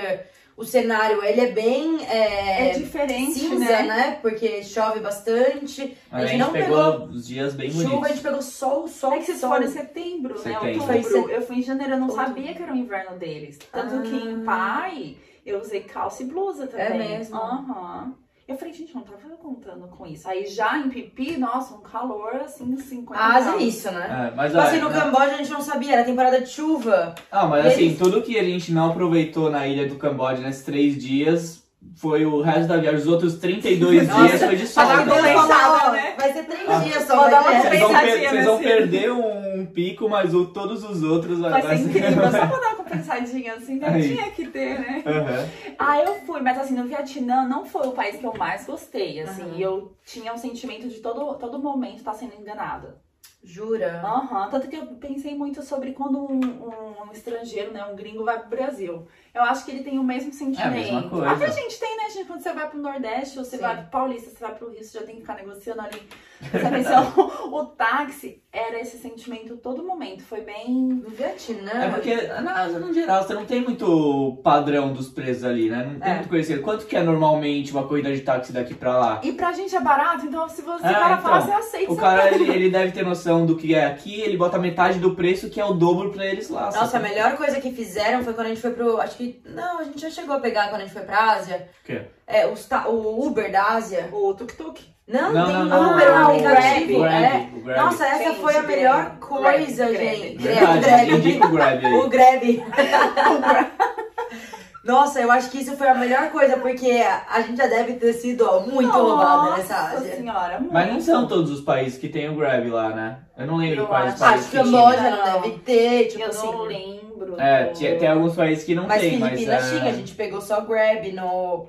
o cenário, ele é bem é, É, diferente, cinza, né? né? Porque chove bastante. A A gente gente não pegou, pegou os dias bem chuva, a bonitos. gente pegou sol, sol, É que vocês sol. foram em setembro, Setembro. né? Foi em Outubro. Eu fui em janeiro, eu não Outubro. sabia que era o inverno deles. Tanto Ah. que em Pai, eu usei calça e blusa também. É mesmo? Aham. Eu falei, gente, não tava contando com isso. Aí já em Pipi, nossa, um calor assim, 50 A Ásia é graus. isso, né? É, mas Tipo assim, no não- Camboja a gente não sabia, era temporada de chuva. Ah, mas E assim, eles- tudo que a gente não aproveitou na ilha do Camboja nesses três dias foi o resto da viagem. Os outros 32 Nossa, dias foi de sol. tá né? compensada, né? Vai ser três Ah. dias só, Vou dar vai uma ter. Vocês vão, per- vocês vão nesse- perder um pico, mas o, todos os outros Vai ser incrível, só pra dar uma compensadinha assim, né? Aí. tinha que ter, né? Aham. Ah, eu fui, mas assim, no Vietnã não foi o país que eu mais gostei, assim. E eu tinha um sentimento de todo, todo momento estar sendo enganada. Jura? Aham, tanto que eu pensei muito sobre quando um, um- um estrangeiro, né, um gringo vai pro Brasil. Eu acho que ele tem o mesmo sentimento. mesma coisa. Até a gente tem, né, gente? Quando você vai pro Nordeste, ou você Sim. vai pro Paulista, você vai pro Rio, você já tem que ficar negociando ali. Presta atenção, o táxi era esse sentimento todo momento. Foi bem. No Vietnã. É porque, na Ásia, no geral, você não tem muito padrão dos preços ali, né? Não tem É. muito conhecido. Quanto que é normalmente uma corrida de táxi daqui pra lá? E pra gente é barato, então se você É, o cara então, falar, você aceita. O cara, ele, ele deve ter noção do que é aqui, ele bota metade do preço, que é o dobro pra eles lá. Nossa, a sabe? melhor coisa que fizeram foi quando a gente foi pro. Acho que. Não, a gente já chegou a pegar quando a gente foi pra Ásia. O quê? É, os ta- o Uber da Ásia. O tuk-tuk. Não, Não, tem não, não, Uber, não, aplicativo. o Grab, é. o Grab. Nossa, essa Gente, foi a melhor Grab, coisa, Grab, gente. Verdade, Grab, o Grab. O Grab. Nossa, eu acho que isso foi a melhor coisa, porque a gente já deve ter sido muito roubada nessa Nossa Ásia. senhora, muito. Mas não são todos os países que tem o Grab lá, né? Eu não lembro Eu quais acho- países Acho que que Camboja tinha. não deve ter, tipo eu assim. não lembro. É, do- tem alguns países que não Mas tem, mas... Filipinas é... tinha, a gente pegou só Grab no.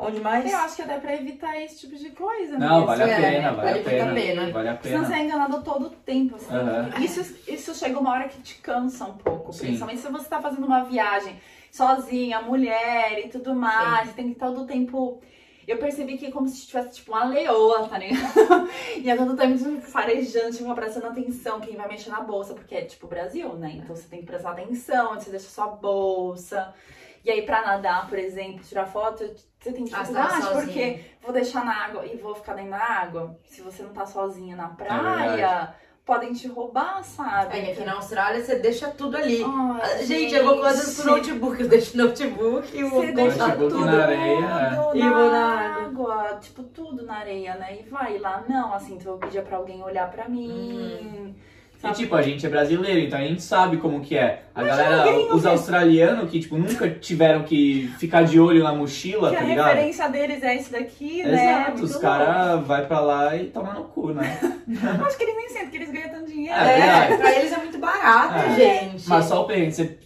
Onde mais? Eu acho que até pra evitar esse tipo de coisa. Não, mesmo. vale a É, pena, vale vale a pena. a pena. Vale a Senão você pena. é enganado todo o tempo, assim. Aham. Isso, isso chega uma hora que te cansa um pouco. Sim. Principalmente se você tá fazendo uma viagem sozinha, mulher e tudo mais. Você tem que todo tempo. Eu percebi que é como se tivesse tipo uma leoa, tá ligado? e a todo tempo tipo, farejando, tipo, prestando atenção quem vai mexer na bolsa, porque é tipo Brasil, né? Então você tem que prestar atenção você deixa sua bolsa. E aí, pra nadar, por exemplo, tirar foto, você tem Ah, dificuldade, sozinha. porque vou deixar na água e vou ficar dentro da água. Se você não tá sozinha na praia, verdade. Podem te roubar, sabe? É aqui na Austrália você deixa tudo ali. Ai, Ah, gente, eu vou quase pro notebook. Eu deixo o notebook e Você deixa notebook tudo na areia, tudo é. E na vou na água. Tipo, tudo na areia, né? E vai lá, não, assim, então eu pedia pra alguém olhar pra mim. E tipo, a gente é brasileiro, então a gente sabe como que é. A Imagina galera, os australianos que, tipo, nunca tiveram que ficar de olho na mochila, que a tá ligado? referência deles é esse daqui, né? Exato, Muito os caras vai pra lá e toma no cu, né? Acho que eles nem sentem que eles ganham tanto dinheiro. É, É, verdade. pra eles é muito barato, É. gente. Mas só o perrengue, você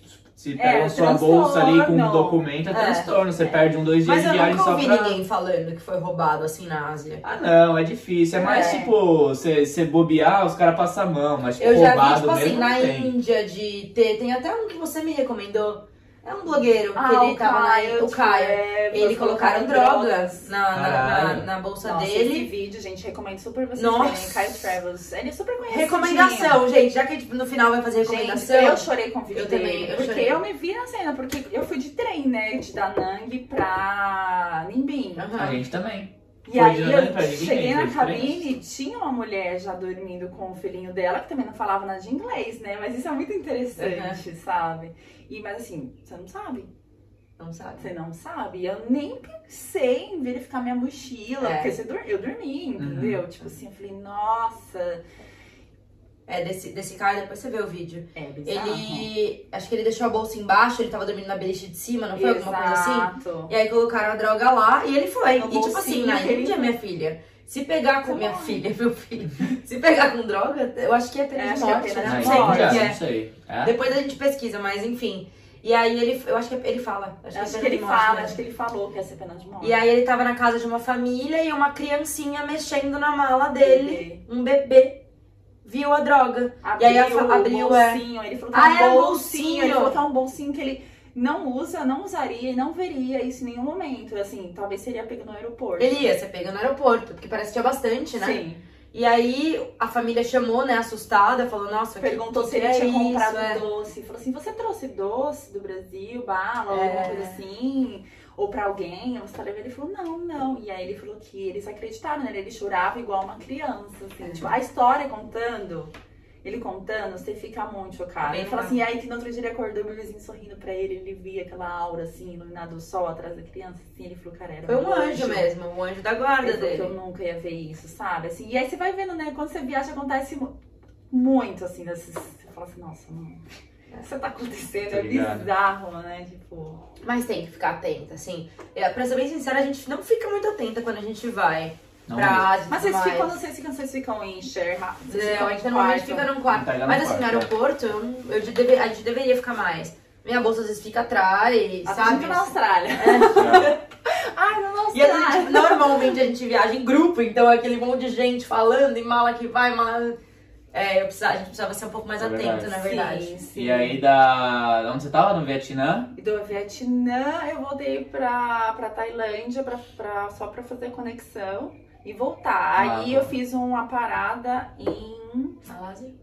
se pega É, a sua bolsa ali com um documento, é É. transtorno. Você perde um, dois dias Mas de eu viagem nunca só ouvi pra... ninguém falando que foi roubado assim na Ásia. Ah, não, é difícil. É mais É. tipo, você você bobear, os caras passam a mão, mas tipo, Eu já vi, tipo assim, na tem. Índia de ter. Tem até um que você me recomendou. É um blogueiro que Ah, ele o tava Caio, na. O tipo, Caio. é, Ele colocaram drogas na, na, na, na bolsa Nossa, esse dele. vídeo, gente, recomendo super vocês Nossa. verem. Caio Travels. Ele é super conhecido. Recomendação, gente. Já que tipo, no final vai fazer Gente, recomendação. eu chorei com o vídeo Eu dele. também, eu porque chorei. eu me vi na cena, porque eu fui de trem, né? De Da Nang pra Nimbin. Aham. A gente também. E Foi aí de eu Nimbin, cheguei na cabine e tinha uma mulher já dormindo com o filhinho dela, que também não falava nada de inglês, né? Mas isso é muito interessante, sabe? E, mas assim, você não sabe. Não sabe. Você não sabe. Eu nem pensei em verificar minha mochila, É. porque você eu dormi, entendeu? Tipo assim, eu falei, nossa. É, desse, desse cara, depois você vê o vídeo. É bizarro. Ele. Acho que ele deixou a bolsa embaixo, ele tava dormindo na beliche de cima, não foi alguma coisa assim? Exato. E aí colocaram a droga lá e ele foi. No e tipo assim, na que Índia, minha filha, se pegar com minha filha, meu filho, se pegar com droga, eu acho que é pena É, de acho que é morte, pena né? de Não sei morte. que não é. sei. É? Depois a gente pesquisa, mas enfim. E aí ele, eu acho que ele fala. Acho, Acho é que pena ele de morte fala, mesmo. acho que ele falou que ia ser pena de morte. E aí ele tava na casa de uma família e uma criancinha mexendo na mala dele, um bebê, viu a droga. Abriu, E aí a fa- abriu, o é. bolsinho, ele falou que Ah, é um é, bolsinho, bolsinho. ele falou que é um bolsinho que ele não usa, não usaria e não veria isso em nenhum momento. Assim, talvez seria pego no aeroporto. Ele ia ser pego no aeroporto, porque parece que tinha bastante, né? Sim. E aí a família chamou, né, assustada, falou, nossa, Perguntou se ele é tinha isso, comprado é. doce. Falou assim: você trouxe doce do Brasil, bala, É. alguma coisa assim? Ou pra alguém? Ou você tá levando? Ele falou: não, não. E aí ele falou que eles acreditaram nele. Ele chorava igual uma criança. Assim. É. Tipo, a história contando. Ele contando, você fica muito chocada. Bem Ele fala assim, aí que no outro dia ele acordou, meu vizinho sorrindo pra ele, ele via aquela aura assim, iluminado do sol atrás da criança, assim, ele falou, cara, era Foi um anjo mesmo, um anjo da guarda ele que eu nunca ia ver isso, sabe? Assim, e aí você vai vendo, né? Quando você viaja, acontece mu- muito, assim, desses, você fala assim, nossa, não. Isso tá acontecendo, Tô é bizarro, né? Tipo. Mas tem que ficar atenta, assim. É, pra ser bem sincera, a gente não fica muito atenta quando a gente vai Não pra. Ásia Mas vocês ficam, mais. quando vocês ficam, vocês ficam em vocês É, ficam a gente normalmente fica num quarto. No Mas assim, no é. aeroporto, eu, não- eu de- deve- a gente deveria ficar mais. Minha bolsa às vezes fica atrás, A sabe? na Austrália. Ai, não, na E a Austrália. gente, normalmente a gente viaja em grupo, então é aquele monte de gente falando e mala que vai, mala. É, eu precisava, a gente precisava ser um pouco mais É atento, verdade. na verdade. Sim, sim. E aí, da... onde você tava? No Vietnã? E do Vietnã eu voltei pra, pra Tailândia pra, pra, só pra fazer conexão e voltar. Ah, Aí tá. eu fiz uma parada em. Malásia?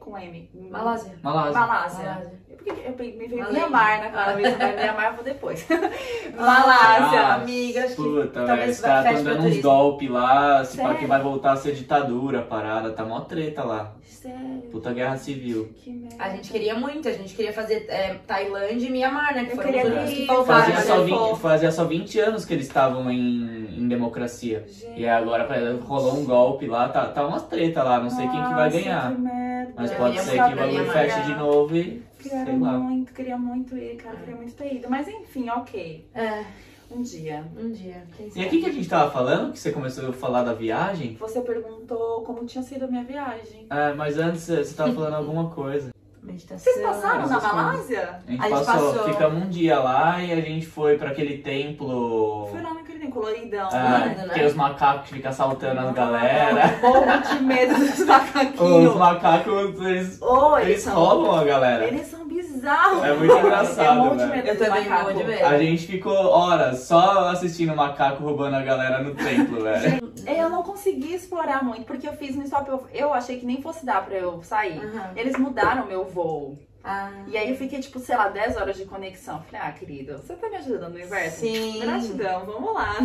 com M. Malásia. Malásia. Malásia. Malásia. Eu me veio Malásia. Mianmar na cabeça, mas Mianmar eu vou depois. Malásia, Malásia. Ah, amiga, acho que Puta, velho, talvez os caras feche tão pra dando uns golpes lá, se pá que vai voltar a ser ditadura a parada, tá mó treta lá. Sério. Puta guerra civil. Que merda. A gente queria muito, a gente queria fazer é, Tailândia e Mianmar, né? Que Eu foram queria os que faltaram. Fazia só, ele 20, falou- fazia só 20 anos que eles estavam em, em democracia. Gente. E agora rolou um golpe lá, tá, tá umas treta lá, não sei quem que vai Nossa, ganhar. Que merda. Mas pode ser que o bagulho feche de novo e Queria sei lá. muito, queria muito ir, cara. Queria muito ter ido. Mas enfim, ok. É, Um dia. um dia. quem E aqui que a gente tava falando, que você começou a falar da viagem, Você perguntou como tinha sido a minha viagem. é, mas antes você tava falando alguma coisa. Meditação. Vocês passaram na. Malásia? A gente, A gente passou, passou. ficamos um dia lá e a gente foi pra aquele templo. Fui lá naquele coloridão. Ah, lindo, né? Tem os macacos que ficam assaltando as galera. Morro de medo dos Os macaquinhos. macacos, eles, Ô, eles roubam a galera. Eles são bizarros. É muito engraçado, Eu morro de velho. medo Eu dos também morro de medo. A gente ficou horas só assistindo o macaco roubando a galera no templo, velho. É, Eu não consegui explorar muito, porque eu fiz no stop. Eu, eu achei que nem fosse dar pra eu sair. Aham. Eles mudaram meu voo. Ah, E aí eu fiquei, tipo, sei lá, 10 horas de conexão. Falei, ah, querido, você tá me ajudando no universo? Sim. Gratidão, vamos lá.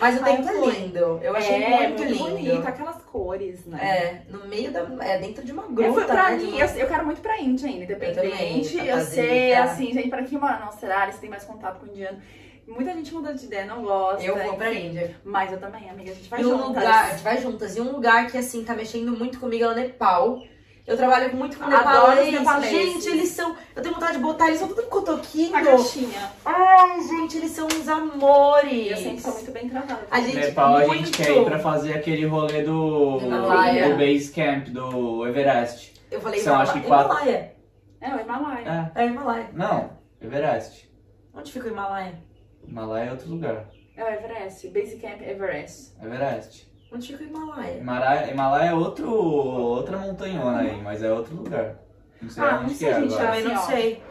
Mas o tempo é lindo. Eu achei é, muito, lindo. bonito, aquelas cores, né? É, no meio da. É, dentro de uma gruta. Eu fui pra né, mim, eu, eu quero muito pra Índia ainda, independente. Eu, pra sei, assim, gente, pra quem mora na Austrália, você tem mais contato com o indiano. Muita gente muda de ideia, não gosta. Eu vou pra enfim. Índia. Mas eu também, amiga, a gente vai E um juntas. lugar, a gente vai juntas. E um lugar que, assim, tá mexendo muito comigo é o Nepal. Eu trabalho muito com os nepaleses. nepaleses. Gente, eles são. Eu tenho vontade de botar eles são tudo cotoquinho. Uma caixinha. Ai, gente, eles são uns amores. Eu sempre sou muito bem tratada. A gente- Nepal a muito. gente quer ir pra fazer aquele rolê do, Himalaia. do base camp do Everest. Eu falei, São, acho que quatro- Himalaia. É, o Himalaia. É, É Himalaia. não, Everest. Onde fica o Himalaia? Himalaia é outro lugar. É o Everest. Base Camp Everest. Everest. Onde fica o Himalaia? Himalaia, Himalaia é outro, outra montanhona aí, mas é outro lugar. Não sei Ah, onde não que sei, é gente, agora. Também não Assim, sei.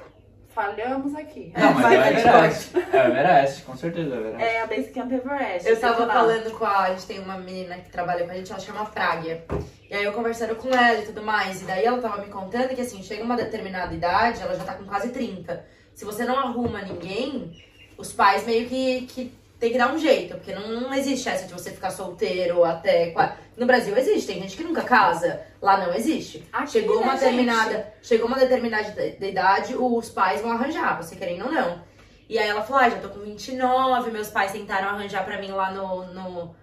Falhamos aqui. Não, mas Vai, é o Everest. É o Everest, com certeza é o Everest. É a Base Camp Everest. Eu tava lá. falando com a. A gente tem uma menina que trabalha com a gente, ela chama Práguia. E aí eu conversando com ela e tudo mais. E daí ela tava me contando que assim, chega uma determinada idade, ela já tá com quase 30. Se você não arruma ninguém, os pais meio que, que tem que dar um jeito. Porque não, não existe essa de você ficar solteiro até. No Brasil existe, tem gente que nunca casa. Lá não existe. Aqui, Chegou uma gente? determinada, chegou uma determinada de de idade, os pais vão arranjar, você querendo ou não. E aí ela falou, ah, já tô com 29, meus pais tentaram arranjar pra mim lá no, no,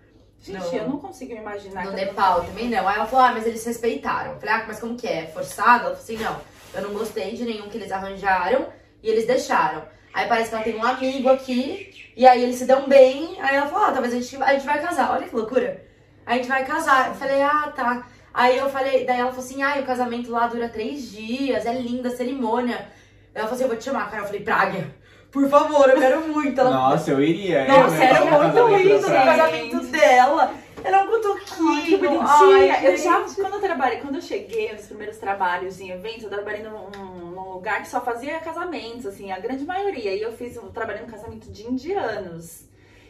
Gente, No- eu não consigo me imaginar. No Nepal também não. Aí ela falou, ah, mas eles respeitaram. Eu falei, ah, mas como que é? Forçado? Ela falou assim, não, eu não gostei de nenhum que eles arranjaram e eles deixaram. Aí parece que ela tem um amigo aqui, e aí eles se dão bem. Aí ela falou, ah, talvez a gente, a gente vai casar. Olha que loucura. A gente vai casar. Eu falei, ah, tá. Aí eu falei, daí ela falou assim, ah, o casamento lá dura três dias, é linda a cerimônia. Ela falou assim, eu vou te chamar, cara. Eu falei, Praga, por favor, eu quero muito. Ela Nossa, eu iria. nossa, eu era muito casamento lindo o casamento dela. Ela é um cotoquinho. Ai, que bonitinha. Ai, eu já, quando eu trabalhei, quando eu cheguei nos primeiros trabalhos em eventos, eu trabalhei num, num lugar que só fazia casamentos, assim, a grande maioria. E eu fiz, eu trabalhei no casamento de indianos.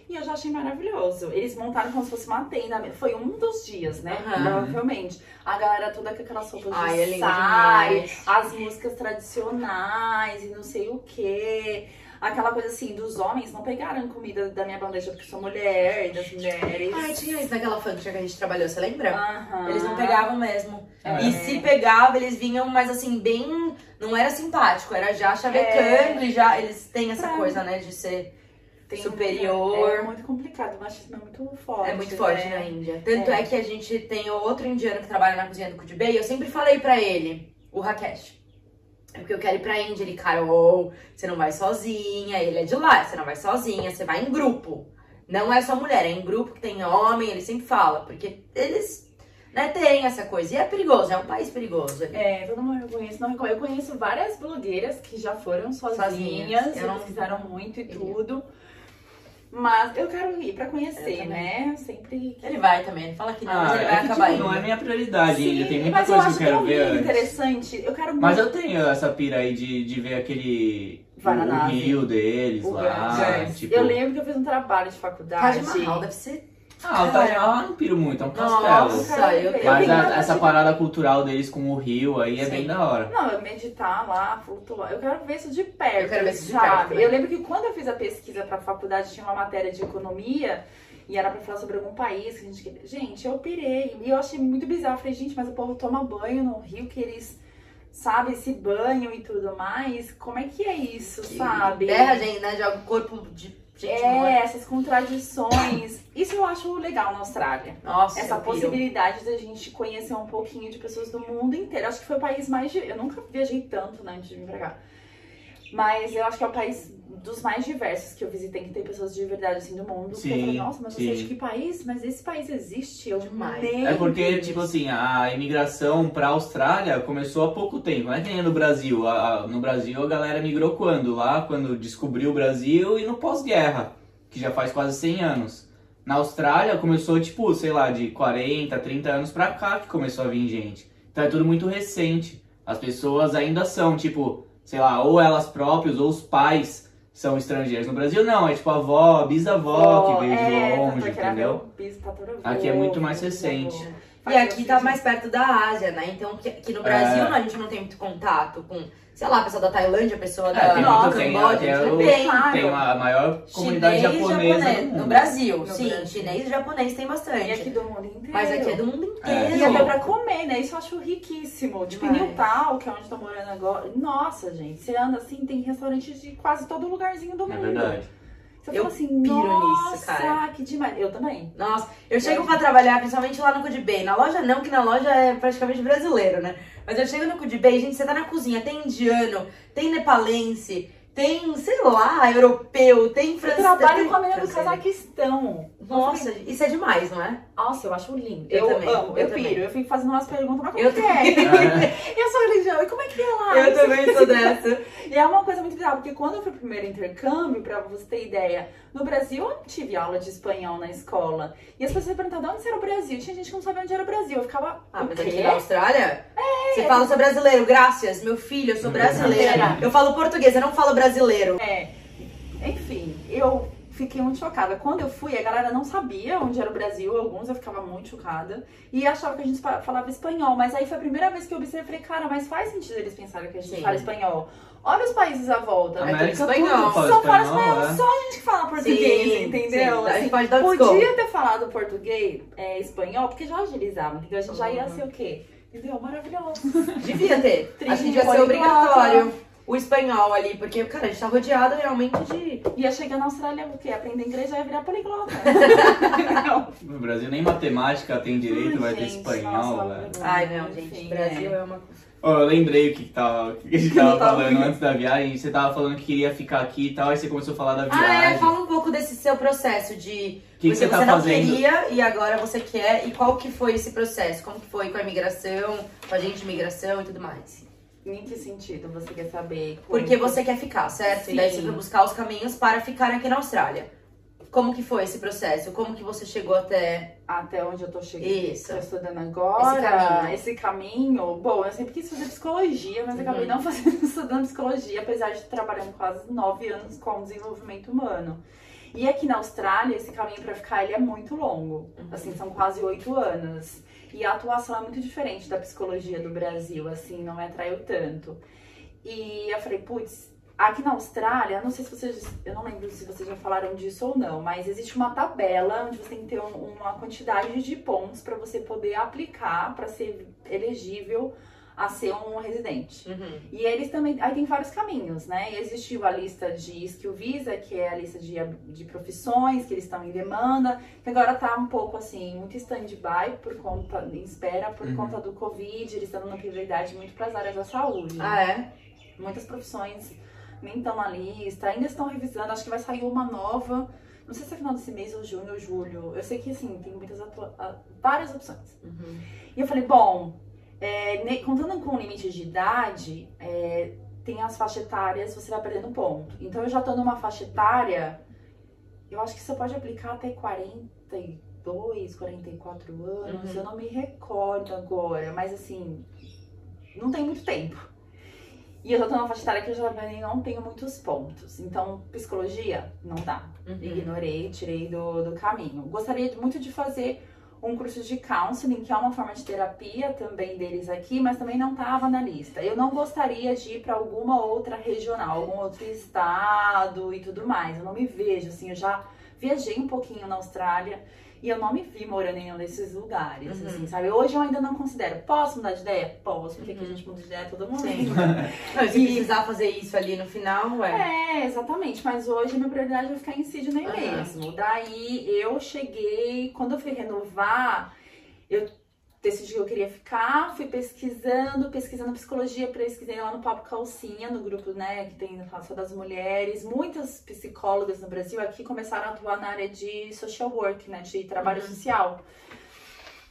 E eu já achei maravilhoso. Eles montaram como se fosse uma tenda. Foi um dos dias, né? Aham. Provavelmente. A galera toda com aquelas roupas Ai, de é demais. as músicas tradicionais e não sei o quê. Aquela coisa assim, dos homens não pegaram comida da minha bandeja porque sou mulher, e das mulheres. Ai, tinha isso naquela function que a gente trabalhou, você lembra? Aham. Eles não pegavam mesmo. É. E se pegava, eles vinham, mas assim, bem. Não era simpático, era já chavecando e já. Eles têm essa Pra- coisa, né, de ser. Tem superior. É muito complicado, o machismo é muito forte. É muito forte né? na Índia. Tanto É. é. que a gente tem outro indiano que trabalha na cozinha do Kudibei. Eu sempre falei pra ele, o Rakesh. É porque eu quero ir pra Índia. Ele, Carol, você não vai sozinha. Ele é de lá, você não vai sozinha, você vai em grupo. Não é só mulher, é em grupo que tem homem, ele sempre fala. Porque eles, né, têm essa coisa. E é perigoso, é um país perigoso. ali. É, todo mundo eu conheço, não. Eu conheço várias blogueiras que já foram sozinhas, Sozinhas. Eu não- fizeram muito e tudo. Mas eu quero ir pra conhecer, né? Sempre. Ele vai também, ele fala que não, Ah, mas ele vai é que, acabar tipo, indo. não é minha prioridade ainda, tem muita mas coisa eu acho que eu quero tão ver antes. interessante. Eu quero Mas muito. eu tenho essa pira aí de, de ver aquele. Vai na o nave. rio deles O lá. grande. Tipo... Eu lembro que eu fiz um trabalho de faculdade. Taj Mahal deve ser. Ah, o Taj Mahal eu não piro muito, é um castelo. Nossa, eu Eu Mas tenho a- essa parada cultural deles com o rio aí é Sim. bem da hora. Não, eu meditar lá, flutuar. Eu quero ver isso de perto. Eu quero ver isso de sabe? perto também. Eu lembro que quando eu fiz a pesquisa pra faculdade, tinha uma matéria de economia e era pra falar sobre algum país que a gente queria. Gente, eu pirei. E eu achei muito bizarro. Eu falei, gente, mas o povo toma banho no rio que eles. Sabe, esse banho e tudo mais. Como é que é isso, sabe? Terra, gente, né? Joga o corpo de gente É, essas contradições. Isso eu acho legal na Austrália. Nossa, Essa possibilidade da gente conhecer um pouquinho de pessoas do mundo inteiro. Acho que foi o país mais. Eu nunca viajei tanto, né, antes de vir pra cá. Mas eu acho que é o país dos mais diversos que eu visitei, que tem pessoas de verdade assim do mundo. que eu Sim, falei, nossa, mas você é de sim. que país? Mas esse país existe? Eu Demais. nem É porque, tipo assim, a imigração pra Austrália começou há pouco tempo, não é que nem no Brasil. A- a- no Brasil a galera migrou quando? Lá, quando descobriu o Brasil e no pós-guerra, que já faz quase 100 anos. Na Austrália começou, tipo, sei lá, de 40, 30 anos pra cá que começou a vir gente. Então é tudo muito recente. As pessoas ainda são, tipo, sei lá, ou elas próprias ou os pais são estrangeiros. No Brasil não, é tipo avó, bisavó que veio de é, longe, é que era entendeu? Aqui é muito mais recente. E aqui tá mais perto da Ásia, né? Então, que, que no Brasil É. a gente não tem muito contato com, sei lá, a pessoa da Tailândia, a pessoa É, da tem muito, tem, Camboja, tem, a gente o- não tem. Claro. tem uma- a maior comunidade Chinês e japonesa japonês. No Brasil, No sim. Brasil. Chinês e japonês tem bastante. E aqui do mundo inteiro. Mas aqui é do mundo É, inteiro. E até pra comer, né? Isso eu acho riquíssimo. Tipo, em. Newtown, que é onde eu tô morando agora. Nossa, gente, você anda assim, tem restaurantes de quase todo lugarzinho do É mundo. verdade. Você Eu fala assim, piro nossa, nisso, cara. que demais. Eu também. Nossa, eu chego pra trabalhar, principalmente lá no Kudibei. Na loja não, que na loja é praticamente brasileiro, né? Mas eu chego no Kudibei, gente, você tá na cozinha, tem indiano, tem nepalense, tem, sei lá, europeu, tem Eu francês. trabalho tem com a menina do. Cazaquistão. Nossa, isso é demais, não é? Nossa, eu acho lindo. Eu Eu, também, amo, eu, eu também. piro. Eu fico fazendo umas perguntas, mas como Eu que é? É. E a sua religião? E como é que é lá? Eu também sou dessa. E é uma coisa muito bizarra, porque quando eu fui pro primeiro intercâmbio, pra você ter ideia, no Brasil eu não tive aula de espanhol na escola. E as pessoas perguntavam de onde era o Brasil. Tinha gente que não sabia onde era o Brasil. Eu ficava. Ah, mas aqui na Austrália, você fala, eu sou brasileiro, graças, meu filho, eu sou brasileira. Eu falo português, eu não falo brasileiro. É. Enfim, eu fiquei muito chocada. Quando eu fui, a galera não sabia onde era o Brasil, alguns eu ficava muito chocada. E achava que a gente fa- falava espanhol. Mas aí foi a primeira vez que eu observei, falei, cara, mas faz sentido eles pensarem que a gente Sim. fala espanhol. Olha os países à volta. América América espanhol. fala Só fala espanhol, é. só a gente que fala português, Sim, entendeu? sim, a gente Assim, pode dar podia ter falado português, é, espanhol, porque já agilizava, entendeu? A gente já ia Uhum. ser o quê? Entendeu? Maravilhoso. Devia ter. Triste, Acho que devia ser obrigatório. O espanhol ali, porque, cara, a gente tá rodeado realmente de. Ia chegar na Austrália, o quê? Aprender inglês já ia virar poliglota. No Brasil nem matemática tem direito, vai ter Gente, espanhol, nossa, velho. Ai, não, Enfim, gente. Brasil é. é uma. Ô, eu lembrei o que, que, tava, que a gente tava falando antes da viagem. Você tava falando que queria ficar aqui e tal, aí você começou a falar da Ah, viagem. é, fala um pouco desse seu processo de. O que, que você tá não fazendo? queria e agora você quer. E qual que foi esse processo? Como que foi com a imigração, com a gente de imigração e tudo mais? Em que sentido você quer saber? Como- Porque você quer ficar, certo? Sim. E daí você foi buscar os caminhos para ficar aqui na Austrália. Como que foi esse processo? Como que você chegou até. Até onde eu tô chegando. Isso. Tô estudando agora. Esse caminho. Esse caminho, Bom, eu sempre quis fazer psicologia, mas acabei Uhum. não fazendo, estudando psicologia, apesar de trabalhar quase nove anos com desenvolvimento humano. E aqui na Austrália, esse caminho pra ficar ele é muito longo. Uhum. Assim, são quase oito anos. E a atuação é muito diferente da psicologia do Brasil, assim, não me atraiu tanto. E eu falei, putz, aqui na Austrália, não sei se vocês, eu não lembro se vocês já falaram disso ou não, mas existe uma tabela onde você tem que ter um- uma quantidade de pontos para você poder aplicar para ser elegível a ser um residente. Uhum. E eles também. Aí tem vários caminhos, né? E existiu a lista de Skill Visa, que é a lista de, de profissões que eles estão em demanda, que agora tá um pouco assim, muito stand-by por conta, em espera por Uhum. conta do Covid, eles estão dando prioridade muito para as áreas da saúde. Ah, é? Muitas profissões nem estão na lista, ainda estão revisando, acho que vai sair uma nova. Não sei se é final desse mês ou junho ou julho. Eu sei que assim, tem muitas várias opções. Uhum. E eu falei, bom, é, contando com o limite de idade, é, tem as faixas etárias, você vai perdendo ponto. Então eu já tô numa faixa etária, eu acho que você pode aplicar até 42, 44 anos, Uhum. eu não me recordo agora, mas assim, não tem muito tempo. E eu já tô numa faixa etária que eu já não tenho muitos pontos. Então, psicologia, não dá. Uhum. Ignorei, tirei do, do caminho. Gostaria muito de fazer um curso de counseling, que é uma forma de terapia também deles aqui, mas também não estava na lista. Eu não gostaria de ir para alguma outra regional, algum outro estado e tudo mais. Eu não me vejo assim, eu já viajei um pouquinho na Austrália e eu não me vi morando em nenhum desses lugares, Uhum. assim, sabe? Hoje eu ainda não considero. Posso mudar de ideia? Posso, porque aqui a Uhum. gente muda de ideia todo mundo. Sim. Não, e se E- precisar fazer isso ali no final, ué. É, exatamente. Mas hoje a minha prioridade é ficar em Sydney Aham. mesmo. Daí eu cheguei, quando eu fui renovar, eu decidi que eu queria ficar, fui pesquisando, pesquisando psicologia, pesquisei lá no Papo Calcinha, no grupo, né, que tem só das mulheres. Muitas psicólogas no Brasil aqui começaram a atuar na área de social work, né, de trabalho Uhum. social.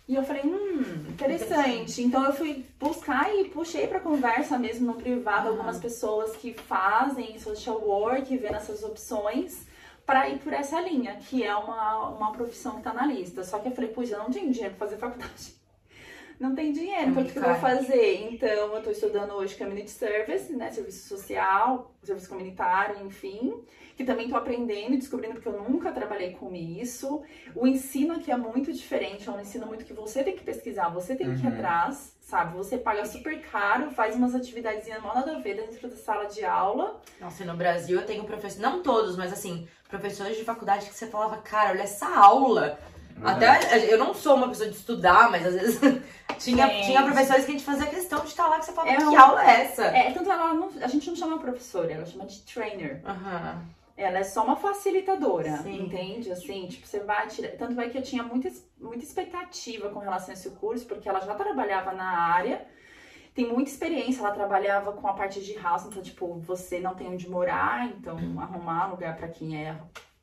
E eu falei, hum, interessante. Então eu fui buscar e puxei pra conversa mesmo no privado Uhum. algumas pessoas que fazem social work, vendo essas opções para ir por essa linha, que é uma, uma profissão que tá na lista. Só que eu falei, puxa, eu não tenho dinheiro pra fazer faculdade. Não tem dinheiro, então o que eu vou fazer? Então, eu tô estudando hoje Community Service, né? Serviço social, serviço comunitário, enfim. Que também tô aprendendo e descobrindo porque eu nunca trabalhei com isso. O ensino aqui é muito diferente, é um ensino muito que você tem que pesquisar, você tem que ir Uhum. atrás, sabe? Você paga super caro, faz umas atividades mal nada a ver dentro da sala de aula. Nossa, e no Brasil eu tenho professores, não todos, mas assim, professores de faculdade que você falava, cara, olha essa aula. Até eu não sou uma pessoa de estudar, mas às vezes tinha, Gente. tinha professores que a gente fazia questão de estar lá que você falava, É que aula é essa? É, tanto ela não, a gente não chama professora, ela chama de trainer. Aham. Ela é só uma facilitadora, Sim. entende? Assim, tipo, você vai tirar. Tanto é que eu tinha muita, muita expectativa com relação a esse curso, porque ela já trabalhava na área, tem muita experiência, ela trabalhava com a parte de house, então, tipo, você não tem onde morar, então arrumar lugar pra quem é,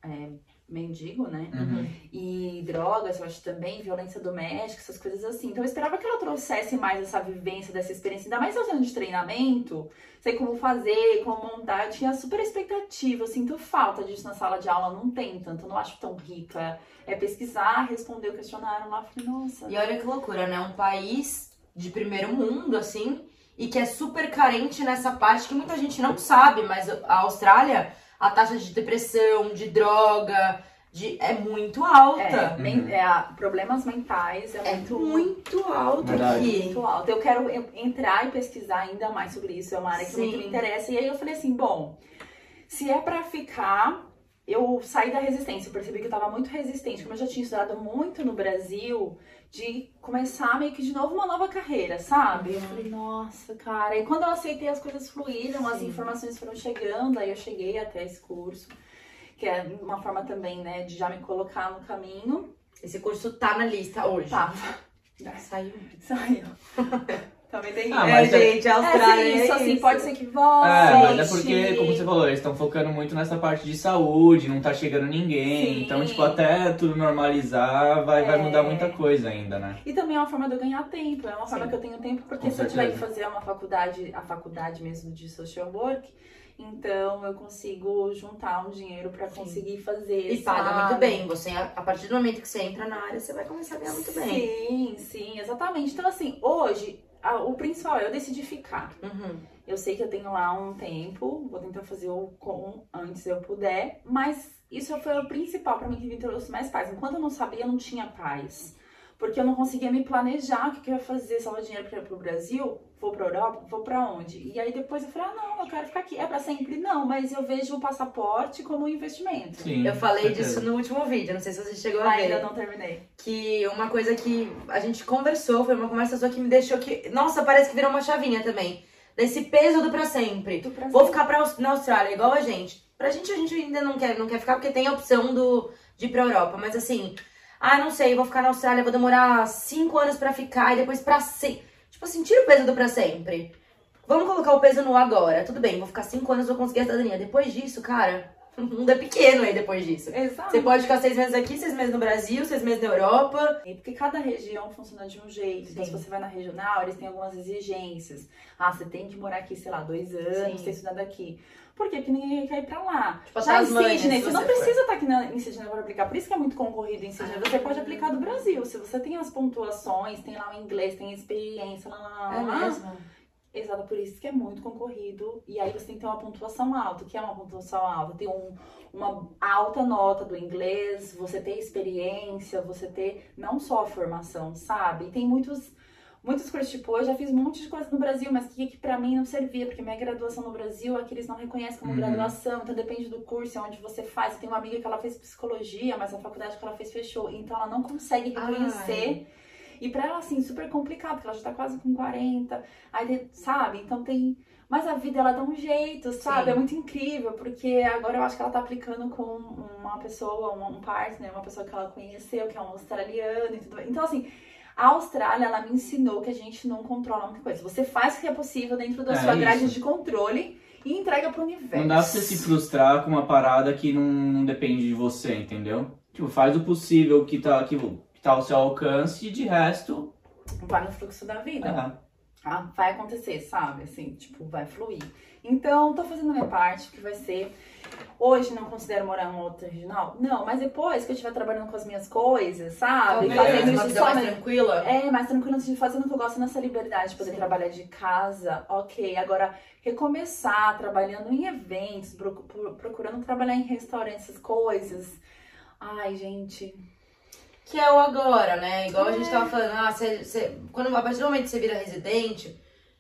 é mendigo, né? Uhum. E drogas, eu acho também, violência doméstica, essas coisas assim. Então eu esperava que ela trouxesse mais essa vivência, dessa experiência, ainda mais usando de treinamento, sei como fazer, como montar. Eu tinha super expectativa, eu sinto falta disso na sala de aula, não tem tanto, eu não acho tão rica. É pesquisar, responder o questionário lá, falei, nossa. E olha que loucura, né? Um país de primeiro mundo, assim, e que é super carente nessa parte que muita gente não sabe, mas a Austrália, a taxa de depressão, de droga, de, é muito alta. É, men- é, problemas mentais é, É muito, muito alto Verdade. aqui. muito alto. Eu quero en- entrar e pesquisar ainda mais sobre isso, é uma área que muito me interessa. E aí eu falei assim, bom, se é pra ficar, eu saí da resistência, eu percebi que eu tava muito resistente, como eu já tinha estudado muito no Brasil, de começar meio que de novo uma nova carreira, sabe? Eu falei, nossa, cara. E quando eu aceitei, as coisas fluíram, as Sim. informações foram chegando, aí eu cheguei até esse curso, que é uma forma também, né, de já me colocar no caminho. Esse curso tá na lista hoje. Tá. Saiu. Saiu. Também tem Ah, é, mas é- gente, a Austrália é, é, isso, assim, isso. pode ser que volte. É, mas é porque, como você falou, eles estão focando muito nessa parte de saúde, não tá chegando ninguém. Sim. Então, tipo, até tudo normalizar, vai, vai É. mudar muita coisa ainda, né? E também é uma forma de eu ganhar tempo, é uma forma Sim. que eu tenho tempo, porque Com se eu tiver que certeza. fazer uma faculdade, a faculdade mesmo de social work, então eu consigo juntar um dinheiro pra Sim. conseguir fazer. E paga sabe? muito bem. Você, a a partir do momento que você entra na área, você vai começar a ganhar muito bem. Sim, sim, exatamente. Então, assim, hoje, a- o principal é eu decidi ficar. Uhum. Eu sei que eu tenho lá um tempo, vou tentar fazer o com antes eu puder, mas isso foi o principal pra mim que me trouxe mais paz. Enquanto eu não sabia, eu não tinha paz. Porque eu não conseguia me planejar o que, eu ia fazer, salvar dinheiro pra ir pro Brasil, vou pra Europa, vou pra onde? E aí depois eu falei, ah, não, eu quero ficar aqui. É pra sempre? Não, mas eu vejo o passaporte como um investimento. Sim. Eu falei certeza. disso no último vídeo, não sei se você chegou a ver. Ainda não terminei. Que uma coisa que a gente conversou, foi uma conversa só que me deixou que. Nossa, parece que virou uma chavinha também. Desse peso do pra sempre. Tu pra Vou sempre. ficar pra, na Austrália, igual a gente. Pra gente, a gente ainda não quer, não quer ficar porque tem a opção do, de ir pra Europa. Mas assim, ah, não sei, vou ficar na Austrália, vou demorar cinco anos pra ficar e depois pra sempre. Tipo assim, tira o peso do pra sempre. Vamos colocar o peso no agora. Tudo bem, vou ficar cinco anos, vou conseguir a cidadania. Depois disso, cara, o mundo é pequeno aí depois disso. Exato. Você pode ficar seis meses aqui, seis meses no Brasil, seis meses na Europa. E Porque cada região funciona de um jeito. Então, se você vai na regional, eles têm algumas exigências. Ah, você tem que morar aqui, sei lá, dois anos, Sim. ter estudado aqui. Por quê? Porque ninguém quer ir pra lá. Tipo, Já em Sydney, se você não você for. precisa estar aqui na, em Sydney para aplicar. Por isso que é muito concorrido em Sydney. Você pode aplicar do Brasil. Se você tem as pontuações, tem lá o inglês, tem a experiência, lá, lá, lá, É mesmo? Exato, por isso que é muito concorrido. E aí você tem que ter uma pontuação alta. O que é uma pontuação alta? Ter um, uma alta nota do inglês, você ter experiência, você ter não só a formação, sabe? E tem muitos, muitos cursos, tipo, eu já fiz um monte de coisa no Brasil, mas que, que pra mim não servia, porque minha graduação no Brasil é que eles não reconhecem como Uhum. graduação, então depende do curso, é onde você faz. Eu tenho uma amiga que ela fez psicologia, mas a faculdade que ela fez fechou, então ela não consegue reconhecer. E pra ela, assim, super complicado, porque ela já tá quase com 40. Aí, sabe? Então tem. Mas a vida, ela dá um jeito, sabe? Sim. É muito incrível, porque agora eu acho que ela tá aplicando com uma pessoa, um, um partner, uma pessoa que ela conheceu, que é um australiano e tudo. Então, assim. A Austrália, ela me ensinou que a gente não controla muita coisa. Você faz o que é possível dentro da É sua isso. grade de controle e entrega pro universo. Não dá pra você se frustrar com uma parada que não, não depende de você, entendeu? Tipo, faz o possível que tá, que, que tá ao seu alcance e de resto. Vai no fluxo da vida. É. Ah, vai acontecer, sabe? Assim, tipo, vai fluir. Então, tô fazendo a minha parte, que vai ser. Hoje não considero morar em outra regional? Não, mas depois que eu estiver trabalhando com as minhas coisas, sabe? Talvez, Fazendo uma isso só mais tranquila. É, mais tranquilo, assim, fazendo o que eu gosto nessa liberdade de poder Sim. trabalhar de casa, ok. Agora, recomeçar trabalhando em eventos, procu- pro- procurando trabalhar em restaurantes, essas coisas. Ai, gente. Que é o agora, né? Igual a gente É. tava falando, ah, você, você- quando, a partir do momento que você vira residente,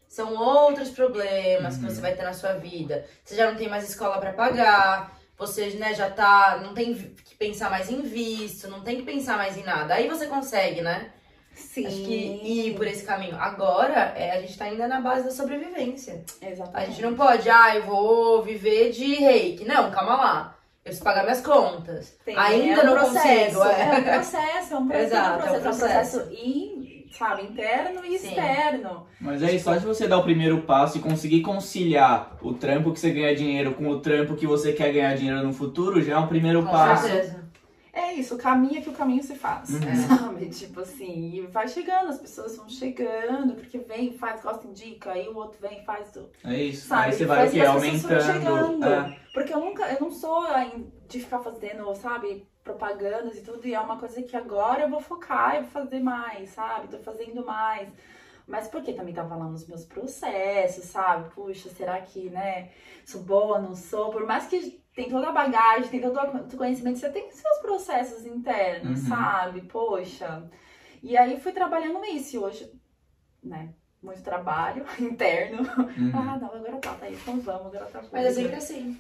são outros problemas que Uhum. você vai ter na sua vida. Você já não tem mais escola pra pagar, você né, já tá. não tem que pensar mais em visto, não tem que pensar mais em nada. Aí você consegue, né? Sim. Acho que ir por esse caminho. Agora, é, a gente tá ainda na base da sobrevivência. A Exatamente. gente não pode, ah, eu vou viver de reiki. Não, calma lá. Eu preciso pagar minhas contas. Tem- Ainda é um não processo, consigo. É um É. processo, é um processo. Exato, é um processo, é um processo. É um processo in- sabe, interno e Sim. externo. Mas aí, só de você dar o primeiro passo e conseguir conciliar o trampo que você ganha dinheiro com o trampo que você quer ganhar dinheiro no futuro, já é um primeiro Com passo. certeza. É isso, caminha que o caminho se faz. Uhum. Sabe? Tipo assim, e vai chegando, as pessoas vão chegando, porque vem, faz, gosta, indica, aí o outro vem, faz. É isso. Sabe? Aí você vai o Aumentando. chegando. É. Porque eu nunca, eu não sou aí de ficar fazendo, sabe, propagandas e tudo, e é uma coisa que agora eu vou focar, eu vou fazer mais, sabe? Tô fazendo mais. Mas porque também tava lá nos meus processos, sabe? Puxa, será que, né, sou boa, não sou? Por mais que tem toda a bagagem, tem todo o conhecimento, você tem seus processos internos, Uhum. sabe? Poxa. E aí fui trabalhando isso, e hoje, né, muito trabalho interno. Uhum. Ah, não, agora tá, tá aí, então vamos, agora tá Mas é sempre assim.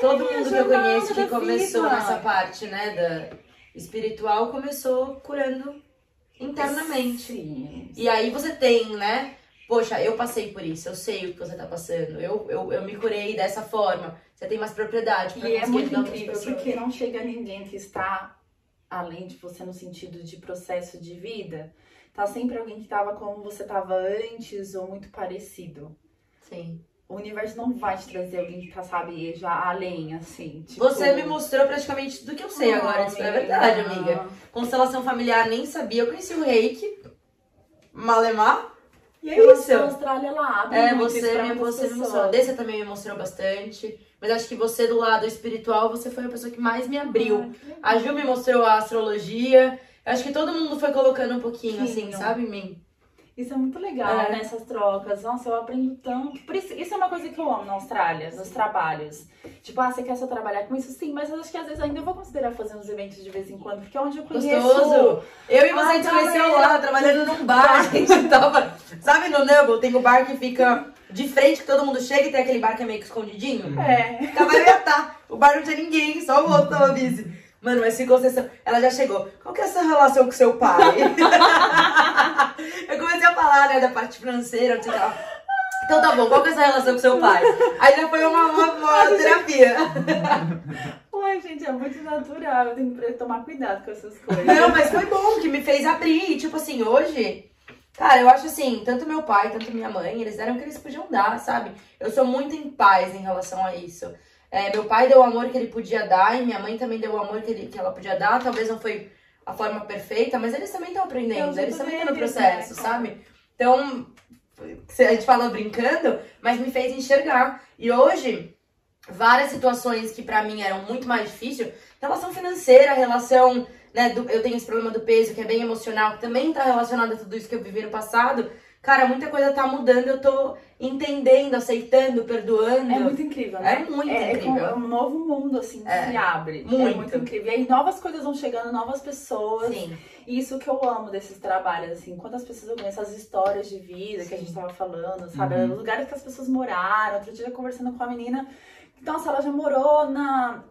Todo mundo que eu conheço que começou vida. nessa parte, né, da espiritual, começou curando internamente. Sim. E aí você tem, né? Poxa, eu passei por isso, eu sei o que você tá passando, eu, eu, eu me curei dessa forma. Você tem mais propriedade pra E é muito incrível, porque não chega ninguém que está além de você no sentido de processo de vida. Tá sempre alguém que tava como você tava antes ou muito parecido. Sim. O universo não vai te trazer alguém que tá, sabe, já além, assim. Tipo... Você me mostrou praticamente tudo que eu sei agora, isso é verdade, amiga. Constelação familiar, nem sabia. Eu conheci o reiki, Malemar, e é isso. na Austrália lá, abre É, você, me, você me mostrou. Desse também me mostrou bastante. Mas acho que você, do lado espiritual, você foi a pessoa que mais me abriu. A Ju me mostrou a astrologia. Acho que todo mundo foi colocando um pouquinho, assim, Pouquinho. sabe, em mim? Isso é muito legal, É. né? Essas trocas. Nossa, eu aprendo tanto. Por isso, isso é uma coisa que eu amo na Austrália, nos trabalhos. Tipo, ah, você quer só trabalhar com isso? Sim, mas eu acho que às vezes ainda eu vou considerar fazer uns eventos de vez em quando, porque é onde eu conheço. Gostoso! Eu e você Ai, a gente conheceu lá, trabalhando num bar. A gente tava. Sabe no Nubble? Tem o bar que fica de frente, que todo mundo chega e tem aquele bar que é meio que escondidinho. É. Tava eu e a Tá. O bar não tinha ninguém, só o outro tava busy. Mano, mas ficou sensacional. Ela já chegou. Qual que é essa relação com seu pai? eu comecei a falar, né, da parte financeira, não sei o que lá. Então tá bom, qual que é essa relação com seu pai? Aí já foi uma, uma, uma terapia. Ué, gente, é muito natural. Eu tenho que tomar cuidado com essas coisas. Não, mas foi bom, que me fez abrir. E, tipo assim, hoje, cara, eu acho assim, tanto meu pai, tanto minha mãe, eles deram o que eles podiam dar, sabe? Eu sou muito em paz em relação a isso. É, meu pai deu o amor que ele podia dar e minha mãe também deu o amor que, ele, que ela podia dar. Talvez não foi a forma perfeita, mas eles também estão aprendendo, Eles eles também estão no processo, né? sabe? Então, a gente fala brincando, mas me fez enxergar. E hoje, várias situações que pra mim eram muito mais difíceis, relação financeira, relação, né, do- eu tenho esse problema do peso que é bem emocional, que também tá relacionado a tudo isso que eu vivi no passado. Cara, muita coisa tá mudando, eu tô entendendo, aceitando, perdoando. É muito incrível, né? É muito é, incrível. É, um novo mundo, assim, que É, se abre. muito. É muito incrível. E aí novas coisas vão chegando, novas pessoas. Sim. E isso que eu amo desses trabalhos, assim, quantas pessoas eu conheço, as histórias de vida que a gente tava falando, sabe? Uhum. Os lugares que as pessoas moraram. Outro dia conversando com a menina, nossa, ela já morou na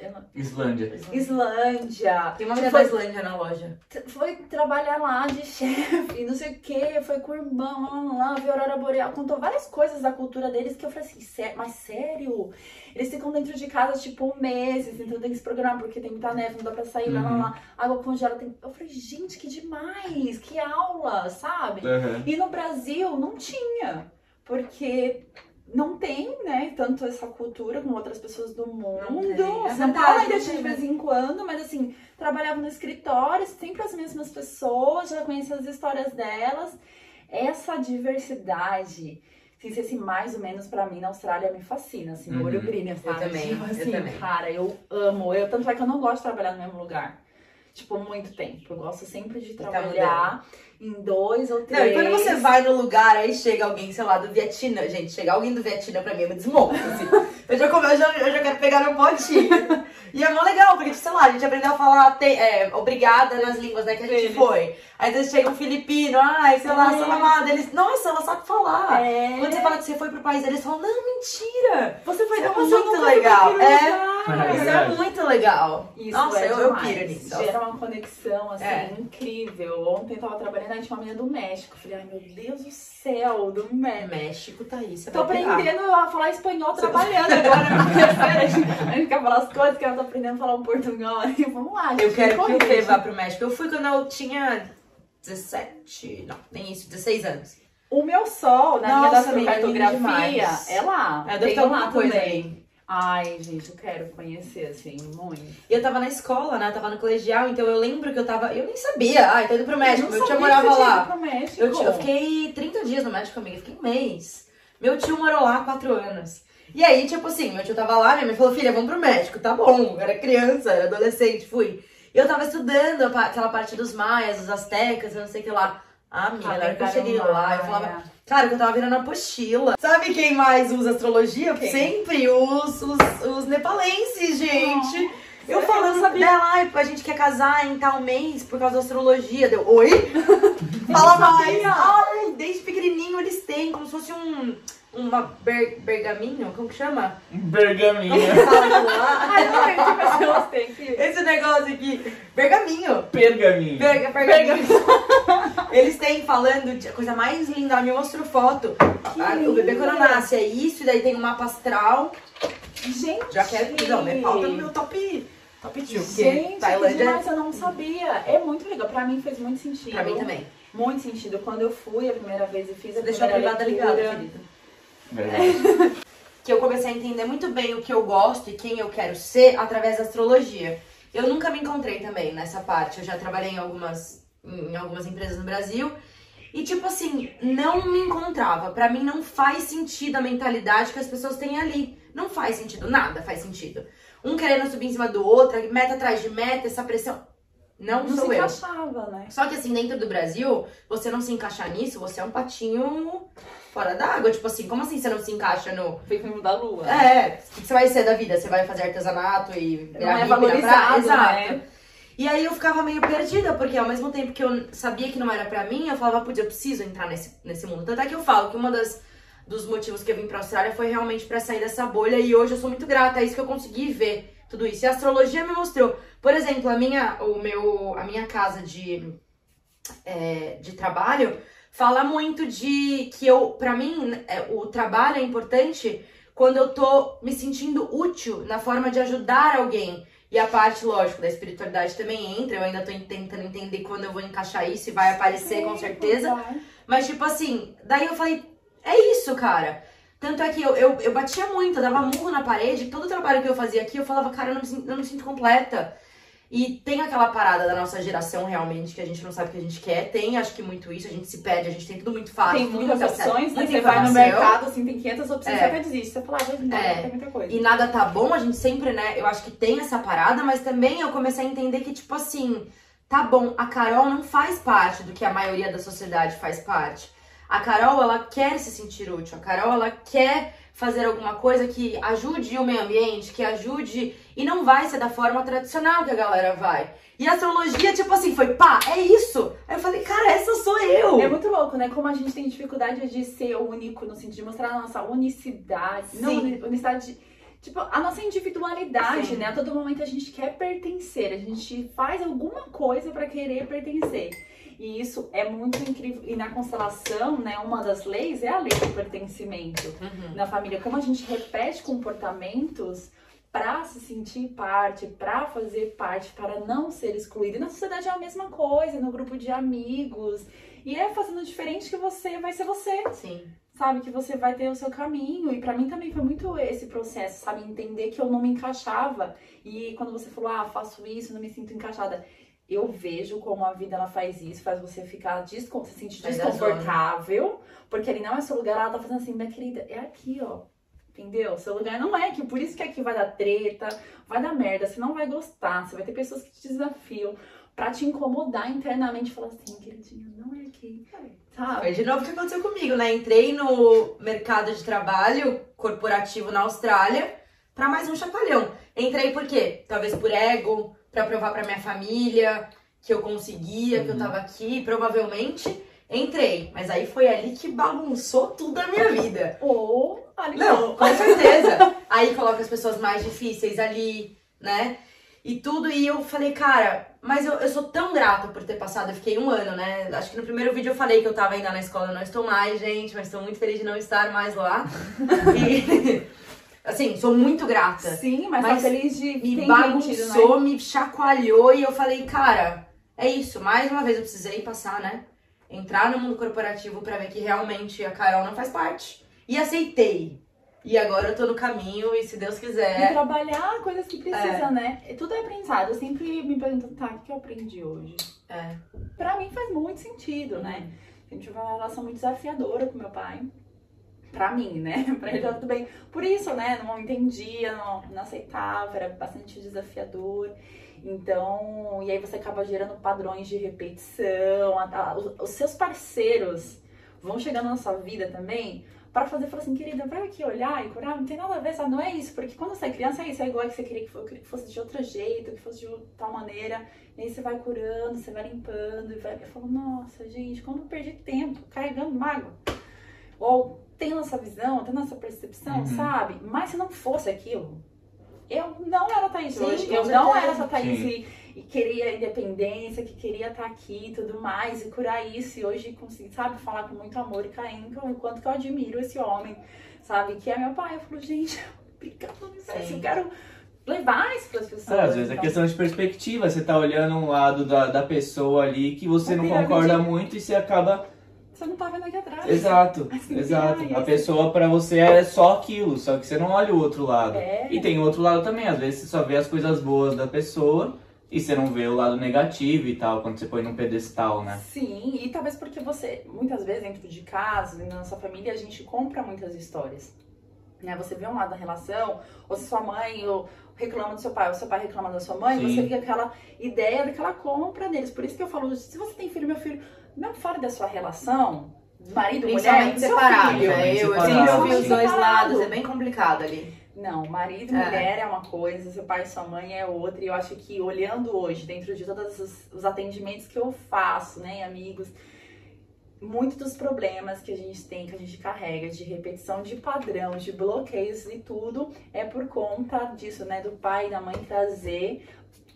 eu não- Islândia. Islândia. Tem uma mulher Foi- da Islândia na loja. Foi trabalhar lá de chefe, não sei o que, foi com o irmão, lá, lá, lá, viu a Aurora Boreal, contou várias coisas da cultura deles que eu falei assim, "Sé- mas sério? Eles ficam dentro de casa, tipo, meses, então tem que se programar, porque tem muita neve, não dá pra sair, lá, lá, lá, água congela. Tem... Eu falei, gente, que demais, que aula, sabe? Uhum. E no Brasil não tinha, porque não tem, né, tanto essa cultura com outras pessoas do mundo. tem. É São verdade, Paulo ainda não tinha de tem vez em quando, mas assim, trabalhava no escritório, sempre as mesmas pessoas, já conhecia as histórias delas. Essa diversidade, assim, se assim, mais ou menos pra mim na Austrália me fascina, assim, meu olho Uhum. brilha, sabe? também, Tipo eu assim, também. cara, eu amo. Eu, tanto é que eu não gosto de trabalhar no mesmo lugar. Tipo, muito tempo. Eu gosto sempre de Tá trabalhar em dois ou Não, três. e quando você vai no lugar, aí chega alguém, sei lá, do Vietnã. Gente, chegar alguém do Vietnã pra mim, eu me desmonto, assim. Eu já, eu já, eu já quero pegar no potinho. E é mó legal, porque, sei lá, a gente aprendeu a falar te- é, obrigada nas línguas, né, que a gente Eles. foi. Aí às chega um filipino, ai, sei lá, É. salamada. Eles, nossa, ela sabe falar. É. Quando você fala que você foi pro país, eles falam, não, mentira. Você foi Isso é muito legal. É. É Isso é muito legal. Isso nossa, é eu, eu piro nisso. Gera uma conexão, assim, É. incrível. Ontem eu tava trabalhando, aí tinha uma menina do México. Falei, ai, meu Deus do céu, do México. México tá aí, você Tô aprendendo a falar espanhol trabalhando agora. A gente- a quer falar as coisas que ela tá aprendendo a falar um portunhol. Aí, vamos lá, gente. Eu quero que o. Fê vá pro México. Eu fui quando eu tinha 17, não, nem isso, 16 anos. O meu sol, na Nossa, da amiga, lindo cartografia, demais. é lá. É, deve Tem ter alguma lá coisa também. aí. Ai, gente, eu quero conhecer, assim, muito. E eu tava na escola, né? Eu tava no colegial, então eu lembro que eu tava. Eu nem sabia. Ai, tô indo pro México. Eu Meu tio morava lá. Eu, eu fiquei 30 dias no México, amiga. Eu fiquei um mês. Meu tio morou lá há 4 anos. E aí, tipo assim, meu tio tava lá, minha mãe falou, filha, vamos pro México. Tá bom. Eu era criança, era adolescente, fui. E eu tava estudando aquela parte dos maias, dos astecas, eu não sei o que lá. Ah, amiga, na hora que eu cheguei lá, eu falava, Cara, que eu tava virando apostila. Sabe quem mais usa astrologia? Quem? Sempre os, os, os nepalenses, gente. eu falando Eu não sabia. dela, ai, a gente quer casar em tal mês por causa da astrologia. Deu, oi? Fala mais. Ai, desde pequenininho eles têm como se fosse um... uma ber, bergaminho, como que chama? Bergaminho. Ai, não, tipo assim. Esse negócio aqui, bergaminho. Pergaminho. Berga, bergaminho. Eles têm falando de a coisa mais linda, ela me mostrou foto. Ah, o bebê quando nasce é isso, e daí tem um mapa astral. Gente. Já quero que não, né? Falta no meu top, top 2, porque Gente, Tailândia mas eu não sabia. É muito legal. Pra mim fez muito sentido. pra mim também. Muito sentido. Quando eu fui a primeira vez e fiz a Deixa a primeira privada leitura, ligada, querida. Verdade. que eu comecei a entender muito bem o que eu gosto e quem eu quero ser através da astrologia. Eu nunca me encontrei também nessa parte. Eu já trabalhei em algumas, em algumas empresas no Brasil e, tipo assim, não me encontrava. Pra mim não faz sentido a mentalidade que as pessoas têm ali. Não faz sentido, nada faz sentido. Um querendo subir em cima do outro, meta atrás de meta, essa pressão. Não, não sou se eu. encaixava, né? Só que assim, dentro do Brasil, você não se encaixar nisso, você é um patinho fora d'água. Tipo assim, como assim você não se encaixa no. Foi filme da lua. É, o que você vai ser da vida? Você vai fazer artesanato e Não é valorizado, Exato. né? E aí eu ficava meio perdida, porque ao mesmo tempo que eu sabia que não era pra mim, eu falava, putz, eu preciso entrar nesse, nesse mundo. Tanto é que eu falo que uma das dos motivos que eu vim pra Austrália foi realmente pra sair dessa bolha e hoje eu sou muito grata, é isso que eu consegui ver tudo isso. E a astrologia me mostrou. Por exemplo, a minha, o meu, a minha casa de, é, de trabalho fala muito de que eu, pra mim, é, o trabalho é importante quando eu tô me sentindo útil na forma de ajudar alguém. E a parte, lógico, da espiritualidade também entra. Eu ainda tô tentando entender quando eu vou encaixar isso e vai aparecer com certeza. Vai. Mas, tipo assim, daí eu falei, é isso, cara. Tanto é que eu, eu, eu batia muito, eu dava murro na parede, todo o trabalho que eu fazia aqui, eu falava, cara, eu não me, eu não me sinto completa. E tem aquela parada da nossa geração, realmente, que a gente não sabe o que a gente quer. Tem, acho que muito isso, a gente se pede, a gente tem tudo muito fácil. Tem muitas opções, né? Você vai no mercado, assim, tem 500 opções, É. você até desiste. Você fala, ah, embora, É. tem muita coisa. E nada tá bom, a gente sempre, né? Eu acho que tem essa parada, mas também eu comecei a entender que, tipo assim, tá bom, a Carol não faz parte do que a maioria da sociedade faz parte. A Carol, ela quer se sentir útil. A Carol, ela quer fazer alguma coisa que ajude o meio ambiente, que ajude. E não vai ser da forma tradicional que a galera vai. E a astrologia, tipo assim, foi pá, é isso. Aí eu falei, cara, essa sou eu. É muito louco, né? Como a gente tem dificuldade de ser único, no sentido de mostrar a nossa unicidade. Não, Sim. uni- unicidade. de- Tipo, a nossa individualidade, Sim. né? A todo momento a gente quer pertencer, a gente faz alguma coisa pra querer pertencer. E isso é muito incrível. E na constelação, né, uma das leis é a lei do pertencimento. Uhum. Na família, como a gente repete comportamentos pra se sentir parte, pra fazer parte, para não ser excluído. E na sociedade é a mesma coisa, no grupo de amigos. E é fazendo diferente que você vai ser você Sim. sabe? Que você vai ter o seu caminho. E pra mim também foi muito esse processo, sabe? Entender que eu não me encaixava. E quando você falou, ah, faço isso, não me sinto encaixada. Eu vejo como a vida ela faz isso, faz você ficar descon se sentir Sai desconfortável, porque ali não é seu lugar, ela tá fazendo assim, minha querida, é aqui, ó. Entendeu? Seu lugar não é aqui, por isso que aqui vai dar treta, vai dar merda, você não vai gostar, você vai ter pessoas que te desafiam pra te incomodar internamente e falar assim, queridinha, não é aqui. Sabe? Foi de novo o que aconteceu comigo, né? Entrei no mercado de trabalho corporativo na Austrália pra mais um chacoalhão. Entrei por quê? Talvez por ego, pra provar pra minha família que eu conseguia, que eu tava aqui, provavelmente. Entrei, mas aí foi ali que bagunçou tudo a minha vida. Ou ali Não, com certeza. Aí coloca as pessoas mais difíceis ali, né? E tudo, e eu falei, cara, mas eu, eu sou tão grata por ter passado, eu fiquei um ano, né? Acho que no primeiro vídeo eu falei que eu tava ainda na escola, eu não estou mais, gente, mas estou muito feliz de não estar mais lá. E, assim, sou muito grata. Sim, mas, Mas tá feliz de Me bagunçou, né? me chacoalhou, e eu falei, cara, é isso, mais uma vez eu precisei passar, né? Entrar no mundo corporativo pra ver que realmente a Carol não faz parte. E aceitei. E agora eu tô no caminho e se Deus E quiser. trabalhar coisas que precisa, né? Tudo é aprendizado. Eu sempre me pergunto, tá, o que eu aprendi hoje? É. Pra mim faz muito sentido, né? A gente tive uma relação muito desafiadora com meu pai. Pra mim, né? Pra ele tá tudo bem. Por isso, né? Não entendia, não, não aceitava, era bastante desafiador. Então, e aí você acaba gerando padrões de repetição. a- a- os, os seus parceiros vão chegando na sua vida também para fazer, falar assim, querida, vai aqui olhar e curar, não tem nada a ver, sabe? Não é isso, porque quando você é criança, é isso, é igual que você queria que fosse de outro jeito, que fosse de tal maneira. E aí você vai curando, você vai limpando, e vai. Eu falo, nossa, gente, como eu perdi tempo carregando mágoa. ou tendo essa visão, tendo essa percepção, Uhum. sabe? Mas se não fosse aquilo, eu não era a Thaís Sim, hoje. Eu não era essa Thaís e, e queria independência, que queria estar aqui e tudo mais, e curar isso. E hoje consegui, sabe, falar com muito amor e carinho, o quanto que eu admiro esse homem, sabe? Que é meu pai. Eu falo, gente, universo, Sim. eu quero levar isso para as pessoas. É, às vezes é então. questão de perspectiva, você tá olhando um lado da, da pessoa ali que você Uma não concorda muito e você acaba. Você não tá vendo aqui atrás. Exato, Assim, exato. ai, A assim. pessoa pra você é só aquilo, só que você não olha o outro lado. É. E tem o outro lado também, às vezes você só vê as coisas boas da pessoa e você não vê o lado negativo e tal, quando você põe num pedestal, né? Sim, e talvez porque você, muitas vezes, dentro de casa, na nossa família, a gente compra muitas histórias. Né? Você vê um lado da relação, ou se sua mãe ou reclama do seu pai, ou seu pai reclama da sua mãe, Sim. você fica aquela ideia daquela compra deles. Por isso que eu falo, se você tem filho, meu filho, não fale da sua relação, marido, mulher, separado. filho. né? Eu, eu sempre ouvi os dois lados, é bem complicado ali. Não, marido e É. mulher é uma coisa, seu pai e sua mãe é outra. E eu acho que olhando hoje, dentro de todos os, os atendimentos que eu faço, né, amigos, muitos dos problemas que a gente tem, que a gente carrega de repetição de padrão, de bloqueios e tudo, é por conta disso, né, do pai e da mãe trazer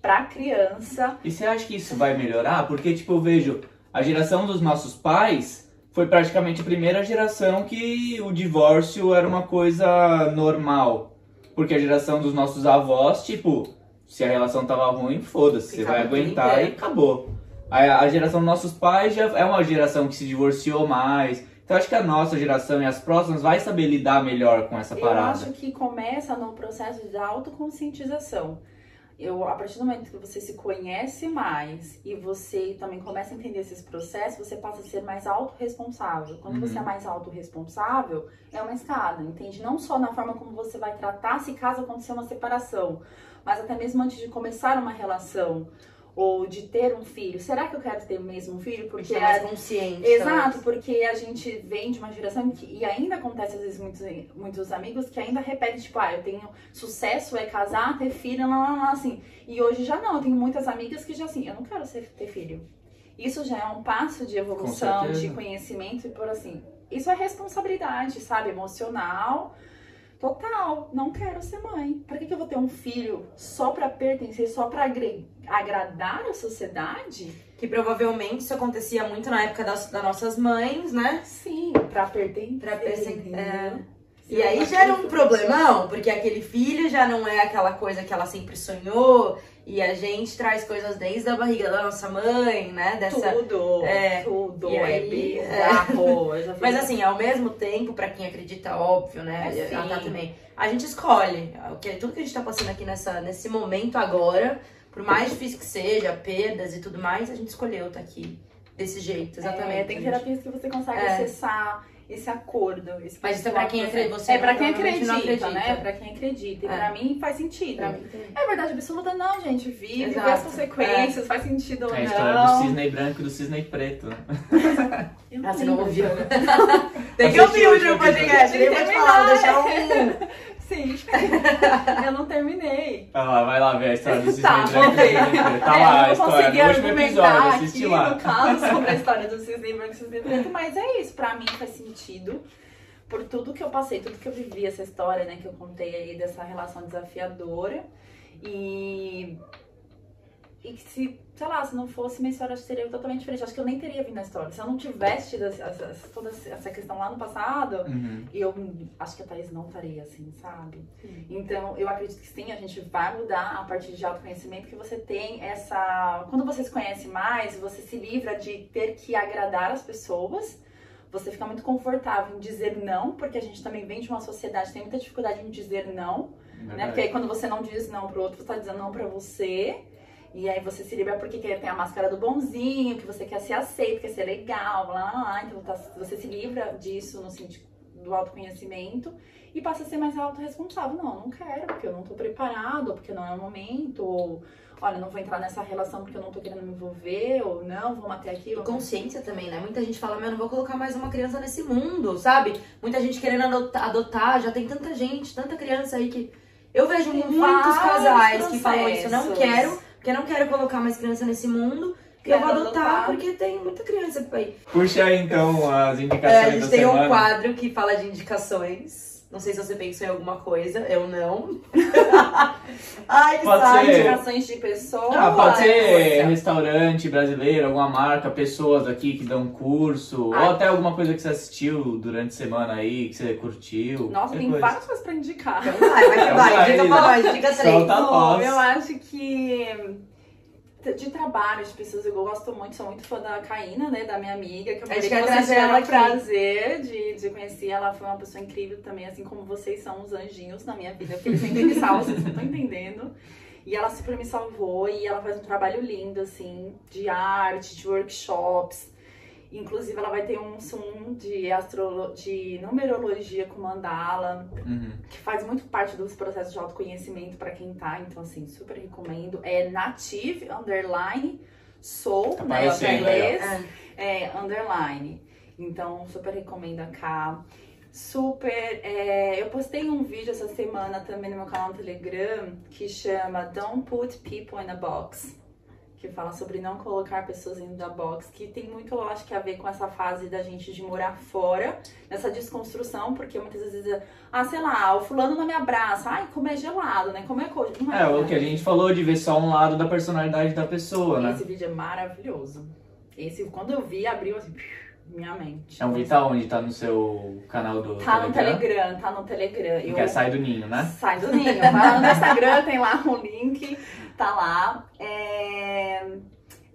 pra criança. E você acha que isso vai melhorar? Porque, tipo, eu vejo a geração dos nossos pais foi praticamente a primeira geração que o divórcio era uma coisa normal. Porque a geração dos nossos avós, tipo, se a relação tava ruim, foda-se, você vai aguentar e acabou. A, a geração dos nossos pais já é uma geração que se divorciou mais. Então acho que a nossa geração e as próximas vai saber lidar melhor com essa Eu parada. acho que começa no processo de autoconscientização. Eu, a partir do momento que você se conhece mais e você também começa a entender esses processos, você passa a ser mais autorresponsável. Quando Uhum. você é mais autorresponsável, é uma escada, entende? Não só na forma como você vai tratar se caso acontecer uma separação, mas até mesmo antes de começar uma relação ou de ter um filho. Será que eu quero ter mesmo um filho? Porque é mais consciente. Exato, porque a gente vem de uma geração que, e ainda acontece às vezes muitos, muitos amigos que ainda repetem, tipo, ah, eu tenho sucesso é casar, ter filho, lá, lá, lá, assim. E hoje já não, eu tenho muitas amigas que já assim, eu não quero ser, ter filho. Isso já é um passo de evolução, de conhecimento e por assim. Isso é responsabilidade, sabe? Emocional. Total, não quero ser mãe. Pra que, que eu vou ter um filho só pra pertencer, só pra agre- agradar a sociedade? Que provavelmente isso acontecia muito na época das, das nossas mães, né? Sim, pra pertencer. Pra pertencer, é. E aí gera um problemão, porque aquele filho já não é aquela coisa que ela sempre sonhou, e a gente traz coisas desde a barriga da nossa mãe, né? Dessa. Tudo, É, tudo, e é aí, bizarro. Eu já fiz- Mas assim, ao mesmo tempo, pra quem acredita, óbvio, né? É. A Tá também. A gente escolhe. Que, tudo que a gente tá passando aqui nessa, nesse momento agora, por mais difícil que seja, perdas e tudo mais, a gente escolheu estar aqui desse jeito, exatamente. É, tem terapias que você consegue É. acessar esse acordo. Esse Mas isso é pra quem você- acredita, você É pra não- quem acredita, não né? acredita. Pra quem acredita. E É. pra mim faz sentido. Também. É verdade absoluta, não, gente. Vive, vê Exato. as consequências, faz sentido ou É a não. história do cisne branco e do cisne preto. Eu Ah, você não ouviu? Tem que ouvir o último podcast. Que vou te falar, deixar um. Sim. eu não terminei. Vai lá, vai lá ver a história do cisne Tá, branco do. Tá É, lá a eu não história, consegui no último argumentar episódio, assiste aqui, lá. no caso, sobre a história do cisne branco e cisne preto, mas é isso, pra mim faz sentido. Por tudo que eu passei, tudo que eu vivi, essa história, né, que eu contei aí dessa relação desafiadora. E. E que se, sei lá, se não fosse minha história, seria totalmente diferente. Acho que eu nem teria vindo na história. Se eu não tivesse tido essa, essa- toda essa questão lá no passado, Uhum. eu acho que a Thaís não estaria assim, sabe? Então, eu acredito que sim, a gente vai mudar a partir de autoconhecimento, que você tem essa. Quando você se conhece mais, você se livra de ter que agradar as pessoas. Você fica muito confortável em dizer não, porque a gente também vem de uma sociedade que tem muita dificuldade em dizer não, né? Porque aí quando você não diz não pro outro, você tá dizendo não pra você. E aí você se livra porque quer- tem a máscara do bonzinho, que você quer ser aceito, quer ser legal, blá blá blá. Então tá- você se livra disso no sentido do autoconhecimento e passa a ser mais autorresponsável. Não, não quero, porque eu não tô preparado, ou porque não é o momento, ou olha, não vou entrar nessa relação porque eu não tô querendo me envolver, ou não, vou manter aquilo. E consciência também, né? Muita gente fala, meu, não vou colocar mais uma criança nesse mundo, sabe? Muita gente querendo adotar, já tem tanta gente, tanta criança aí que. Eu vejo Tem muitos casais que falam isso, não processos. quero, porque eu não quero colocar mais criança nesse mundo. Eu vou adotar adotar. porque tem muita criança por aí. Puxa aí então as É, indicações a gente da tem semana. um quadro que fala de indicações. Não sei se você pensou em alguma coisa, eu não. Ai, que Pode ser. Indicações de pessoas. Ah, pode ser Coisa. restaurante brasileiro, alguma marca, pessoas aqui que dão curso, Ah. ou até alguma coisa que você assistiu durante a semana aí, que você curtiu. Nossa, tem coisa. várias coisas pra indicar. Então vai, vai que Então vai. Dica pra nós, dica três. Solta a Bom, voz. eu acho que de trabalho, de pessoas, eu gosto muito, sou muito fã da Caína, né, da minha amiga, que eu falei que vocês tiveram o prazer de, de conhecer. Ela foi uma pessoa incrível também, assim como vocês são os anjinhos na minha vida, porque eles sempre me salvam, vocês não estão entendendo. E ela super me salvou e ela faz um trabalho lindo, assim, de arte, de workshops. Inclusive, ela vai ter um Zoom de, astrolo de numerologia com mandala Uhum. que faz muito parte dos processos de autoconhecimento para quem tá, então assim, super recomendo. É native underline soul, Tá né, aí, ó. inglês, é underline. Então, super recomendo a K. Super, é, eu postei um vídeo essa semana também no meu canal no Telegram que chama Don't Put People in a Box. Que fala sobre não colocar pessoas dentro da box, que tem muito, eu acho que a ver com essa fase da gente de morar fora, nessa desconstrução, porque muitas vezes ah, sei lá, o fulano não me abraça. Ai, como é gelado, né? Como é coisa. Não É, o que a gente falou de ver só um lado da personalidade da pessoa, né? Esse vídeo é maravilhoso. Esse, quando eu vi, abriu assim, minha mente. É um vídeo tá onde? Tá no seu canal do Tá no Telegram? Telegram, tá no Telegram. Eu- quer sair do ninho, né? Sai do ninho. Lá no Instagram, tem lá um link, tá lá. É,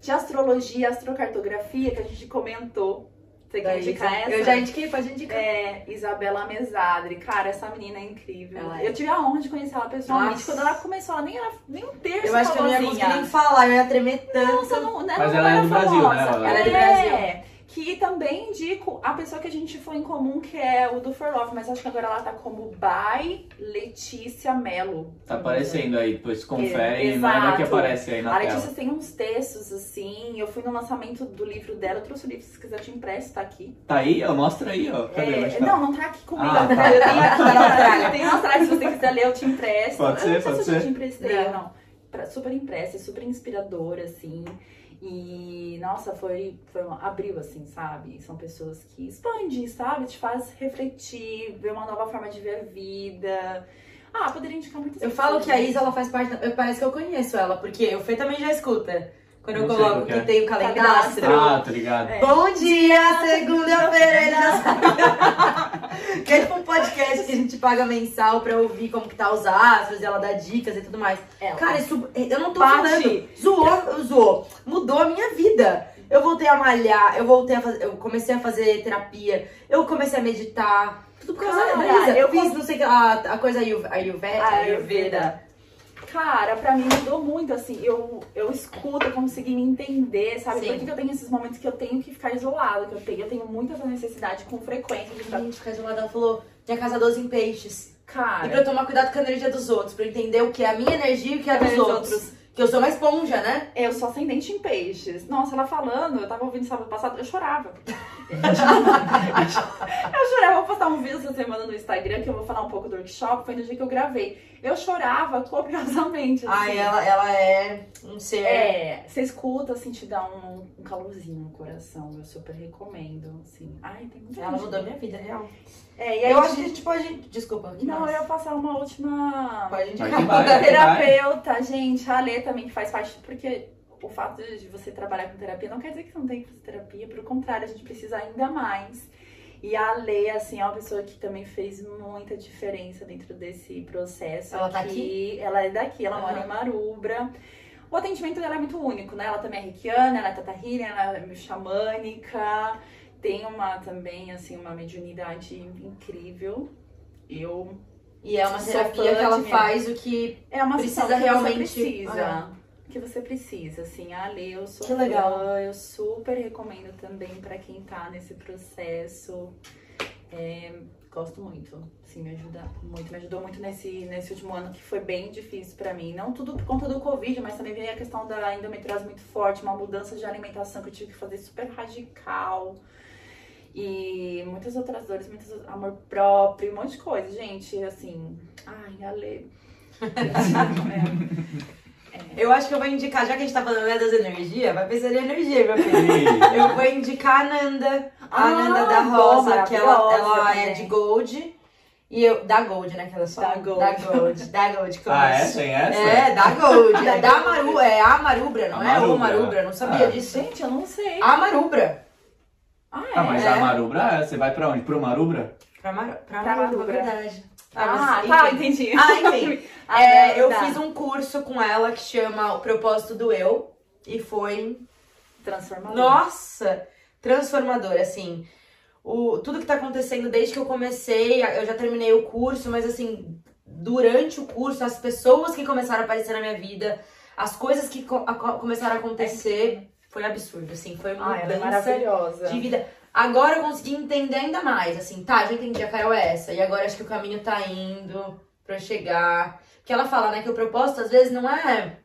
De astrologia, astrocartografia, que a gente comentou. Você quer indicar essa? Eu já indiquei, pode indicar. É, Isabela Mesadri. Cara, essa menina é incrível. Ela é. Eu tive a honra de conhecer ela pessoalmente. Nossa. Quando ela começou, ela nem era nem um terço Eu acho que eu não ia conseguir nem falar, eu ia tremer tanto. Nossa, não, não, Mas não ela é era do Brasil, famosa. né? Ela- Ela é do É, Que também indico a pessoa que a gente foi em comum, que é o do For Love, mas acho que agora ela tá como By Letícia Mello. Tá aparecendo aí, depois confere e Exato. manda que aparece aí na A tela. Letícia tem uns textos assim. Eu fui no lançamento do livro dela, eu trouxe o livro, se quiser eu te empresto, tá aqui. Tá aí, ó, mostra aí, ó. Cadê? É, tá? não, não tá aqui comigo. Ah, tá. Eu tenho aqui Na Austrália. Tem na Austrália, se você quiser ler, eu te empresto. Pode eu ser, não sei pode se eu ser. te emprestei Não. ou não. Pra- Super impressa, super inspiradora, assim. E, nossa, foi, foi uma, abriu, assim, sabe? São pessoas que expandem, sabe? Te faz refletir, ver uma nova forma de ver a vida. Ah, poderia indicar muitas Eu falo que a? Isa, ela faz parte. da- eu- Parece que eu conheço ela, porque o Fê também já escuta. Quando eu coloco que que é. tem o Cadastro. calendastro. Ah, tô ligado. É. Bom dia, segunda-feira! que é tipo um podcast que a gente paga mensal pra ouvir como que tá os astros, e ela dá dicas e tudo mais. Ela. Cara, isso, eu não tô Bate. falando. Zoou, zoou. Mudou a minha vida. Eu voltei a malhar, eu voltei a fazer. Eu comecei a fazer terapia, eu comecei a meditar. Tudo por causa Cara, da Isa. eu fiz, não sei, que- a, a coisa Ayurveda. Ayurveda. Cara, pra mim mudou muito, assim, eu, eu escuto, eu consegui me entender, sabe? Sim. Por que que eu tenho esses momentos que eu tenho que ficar isolada, que eu tenho, eu tenho muita necessidade com frequência de ficar... Gente, ficar isolada, ela falou, minha casa 12 em peixes. E pra Cara, eu tomar cuidado com a energia dos outros, pra eu entender o que é a minha energia e o que é a dos outros. outros. Que eu sou uma esponja, né? eu sou ascendente em peixes. Nossa, ela falando, eu tava ouvindo sábado passado, eu chorava. eu chorava, vou postar um vídeo essa semana no Instagram que eu vou falar um pouco do workshop, foi no dia que eu gravei. Eu chorava copiosamente, assim. Ai, ela, ela é um ser. É, você escuta, assim, te dá um, um calorzinho no coração. Eu super recomendo, assim. Ai, tem muita Ela gente. mudou minha vida, real. É, e aí Eu acho que a gente- gente pode. Desculpa. Não, mais? eu ia passar uma última... Pode Vai indicar. que vai. Terapeuta, gente. A Lê também faz parte, porque o fato de você trabalhar com terapia não quer dizer que você não tem que fazer terapia. Pelo contrário, a gente precisa ainda mais. E a Lê, assim, é uma pessoa que também fez muita diferença dentro desse processo. Ela tá aqui? Ela é daqui, ela mora Aham. em Marubra. O atendimento dela é muito único, né? Ela também é reikiana, ela é tata healing, ela é xamânica. Tem uma também, assim, uma mediunidade incrível. Eu E é uma terapia que ela faz o que. é uma Precisa que realmente- precisa. Ah. Que você precisa, assim. A Lê, eu sou Que legal. fã, eu super recomendo também pra quem tá nesse processo. É, gosto muito, assim, me ajuda muito. Me ajudou muito nesse, nesse último ano que foi bem difícil pra mim. Não tudo por conta do Covid, mas também veio a questão da endometriose muito forte, uma mudança de alimentação que eu tive que fazer super radical. E muitas outras dores, muitos amor próprio, um monte de coisa, gente. Assim, ai, a Lê. É. É. Eu acho que eu vou indicar, já que a gente tá falando né, das energias, vai pensar de energia, meu filho. Eu vou indicar a Nanda. A Ah, Nanda da Rosa, que ela, ela é de Gold. E eu. Da Gold, né? Que ela só. Da Gold. Da Gold. Da Gold. eu Ah, essa tem essa? É, da Gold. Da É da Gold. Maru, é a Marubra, não é o Amarubra. Marubra, não sabia Ah. disso. Gente, eu não sei. A Marubra. Ah, é? Ah, mas É. a Marubra, é, você vai pra onde? Pro Marubra? Pra, Mar... pra, Pra Marubra, Marubra. verdade. Ah, mas, tá, entendi. Ah, enfim. Ah, É, eu tá. fiz um curso com ela que chama O Propósito do Eu. E foi Transformador. Nossa, transformador, assim. O, tudo que tá acontecendo desde que eu comecei, eu já terminei o curso, mas assim, durante o curso, as pessoas que começaram a aparecer na minha vida, as coisas que co- começaram a acontecer, foi absurdo, assim, foi uma Ah, é mudança maravilhosa. de vida. Agora eu consegui entender ainda mais, assim, tá, já entendi, a Carol é essa, e agora acho que o caminho tá indo pra chegar. Porque ela fala, né, que o propósito às vezes não é.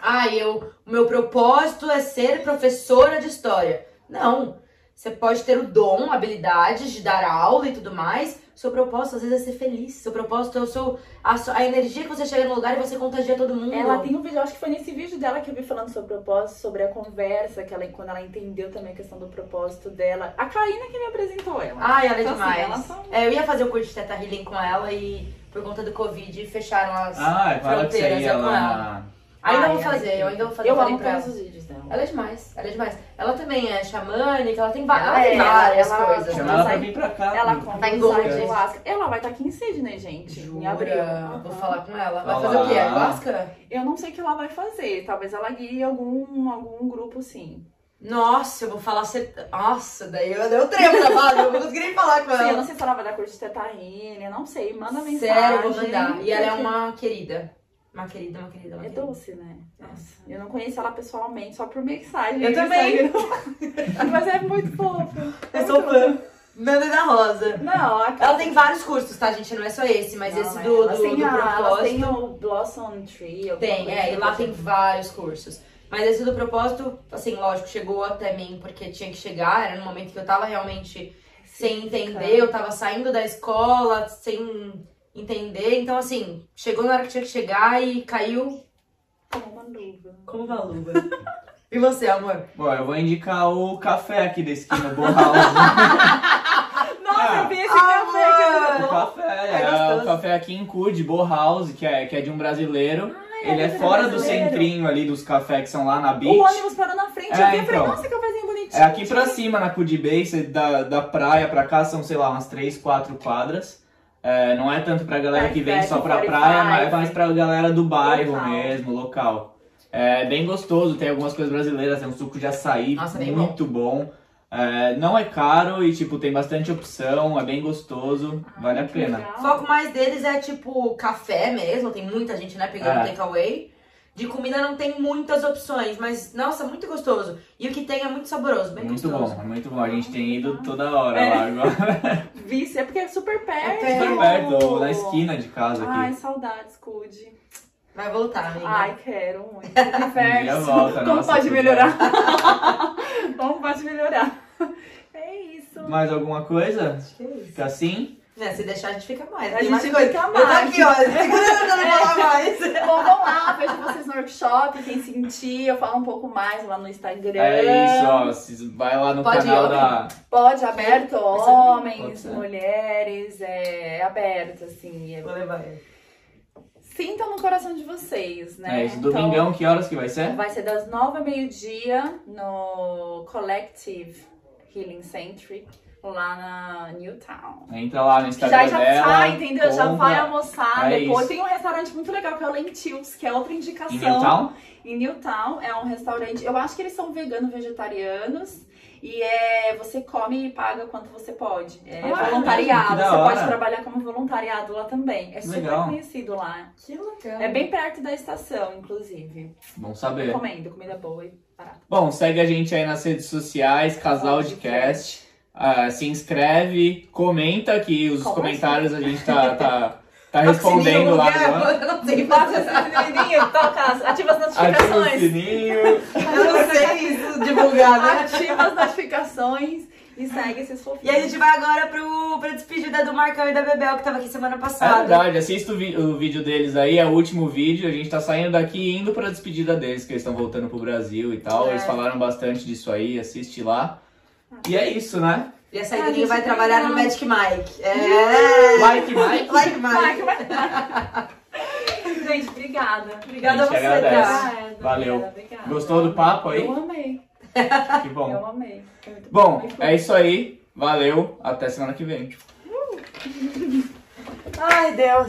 Ah, eu, o meu propósito é ser professora de história. Não. Você pode ter o dom, habilidades de dar aula e tudo mais. Seu propósito, às vezes, é ser feliz. Seu propósito é o seu, a, sua- a energia que você chega no lugar e você contagia todo mundo. Ela tem um vídeo, acho que foi nesse vídeo dela que eu vi falando sobre o propósito, sobre a conversa, que ela, quando ela entendeu também a questão do propósito dela. A Karina que me apresentou ela. Ai, ela é Então, assim, demais. ela só- É, eu ia fazer o curso de Teta Healing com ela e por conta do Covid fecharam as Ah, fala que você fronteiras. ia é com lá ela. Ainda Ai, vou ela é fazer, eu ainda vou fazer. Eu falei amo pra todos ela. os vídeos dela. Ela é demais, ela é demais. Ela também é xamânica, ela tem, va- Ela ela tem é, várias ela- coisas. Chama ela pra sai- vir pra cá. Ela Tá em ayahuasca. Ela vai estar aqui em Sydney, gente. Em abril. Jura? Vou falar com ela. Vai fazer o quê? Ayahuasca? Eu não sei o que ela vai fazer. Talvez ela guie algum, algum grupo, sim. Nossa, eu vou falar. Nossa, daí eu dei o tremo na base, eu não consegui nem falar com Sim, eu ela. não sei se ela vai dar curso de tetarine, eu não sei. Manda mensagem. Sério, eu vou mandar. E ela é uma querida. Uma querida, uma querida, uma É querida. doce, né? Nossa, eu não conheço ela pessoalmente, só por mensagem. Eu também. Mas é muito fofa. É Eu sou fã. Nanda da Rosa. Não, a Ela tem vários cursos, tá, gente? Não é só esse, mas Não, esse é. do, Ela do, tem do a- ela propósito. tem o Blossom Tree. Tem, é, e lá tem vários cursos. Mas esse do propósito, assim, lógico, chegou até mim porque tinha que chegar, era no momento que eu tava realmente sem entender, eu tava saindo da escola, sem entender. Então, assim, chegou na hora que tinha que chegar e caiu Como uma luva. como uma luva. e você, amor? Bom, eu vou indicar o café aqui da esquina, Boa House. Nossa, Ah. eu vi esse café aqui. o café, é, gostoso. o café aqui em Cude, Boa House, que é, que é de um brasileiro. Ele é ele é fora do centrinho ali dos cafés que são lá na beach. O ônibus parou na frente, É, eu vi e falei, então. nossa, que cafezinho bonitinho. É aqui pra cima, na Bay, você- da, da praia pra cá são, sei lá, umas 3, 4 quadras. É, não é tanto pra galera que vem só pra 45. praia, mas é mais pra galera do bairro Local. mesmo, local. É bem gostoso, tem algumas coisas brasileiras, tem um suco de açaí Nossa, muito bom. É, não é caro e, tipo, tem bastante opção, é bem gostoso, vale a pena. legal. O foco mais deles é tipo café mesmo, tem muita gente, né, pegando É. takeaway. De comida não tem muitas opções, mas nossa, muito gostoso. E o que tem é muito saboroso, bem Muito gostoso. bom, é muito bom. A gente tem ido toda hora É. lá agora. Vice, é porque é super perto. perto. Super perto, na esquina de casa Ai, aqui. saudades, Cude. Vai voltar, amiga. Ai, quero muito. Um Universo. volta, Como nossa, pode melhorar? Como pode melhorar? É isso. Mais alguma coisa? Acho que é isso. Fica assim? Né, se deixar a gente fica mais. A gente mais coisa. fica Eu tô mais. aqui, ó, segurando pra não falar mais. Bom, vamos lá, vejo vocês no workshop. Quem sentir, eu falo um pouco mais lá no Instagram. É isso, ó. Vai lá no Pode ir, canal homem. da. Pode, aberto, homens, mulheres, é, é aberto, assim. é- Vou levar ele. Sintam no coração de vocês, né? É isso, domingão, que horas que vai ser? Então, vai ser das nove ao meio-dia no Collective Healing Center, lá na Newtown. Entra lá no Já Instagram já dela. sai, entendeu? Já compra. vai almoçar É depois. isso. Tem um restaurante muito legal que é o Lentils, que é outra indicação. Em Newtown? Em Newtown é um restaurante. Eu acho que eles são veganos vegetarianos. E é você come e paga quanto você pode. É Ah, é voluntariado. Você pode trabalhar como voluntariado lá também. É super Legal. conhecido lá. Que legal. É bem perto da estação, inclusive. Bom saber. Recomendo, comida boa e barata. Bom, segue a gente aí nas redes sociais, Casal de Cast. Ah, se inscreve, comenta que os Como comentários a gente tá, tá, tá respondendo lá agora. Eu não sei Bate fazer. esse sininho, toca, ativa as Ativa o notificações. sininho. Eu não sei isso divulgar, né? Ativa as notificações. E segue esses E fofinhos. aí a gente vai agora pro, pra despedida do Marcão e da Bebel, que tava aqui semana É passada. verdade, assista o, o vídeo deles aí, é o último vídeo. A gente tá saindo daqui e indo pra despedida deles, que eles estão voltando pro Brasil e tal. É. Eles falaram bastante disso aí, assiste lá. E é isso, né? E a Ah, Saidorinha gente, vai trabalhar no obrigada. Magic Mike. É. Like, Mike. Like Mike. Vai- Gente, obrigada. Obrigada a A gente você, agradece. tá? Obrigada, Valeu. obrigada. Gostou do papo aí? Eu amei. Que bom. Eu amei. Bom, é isso aí. Valeu. Até semana que vem. Ai, Deus.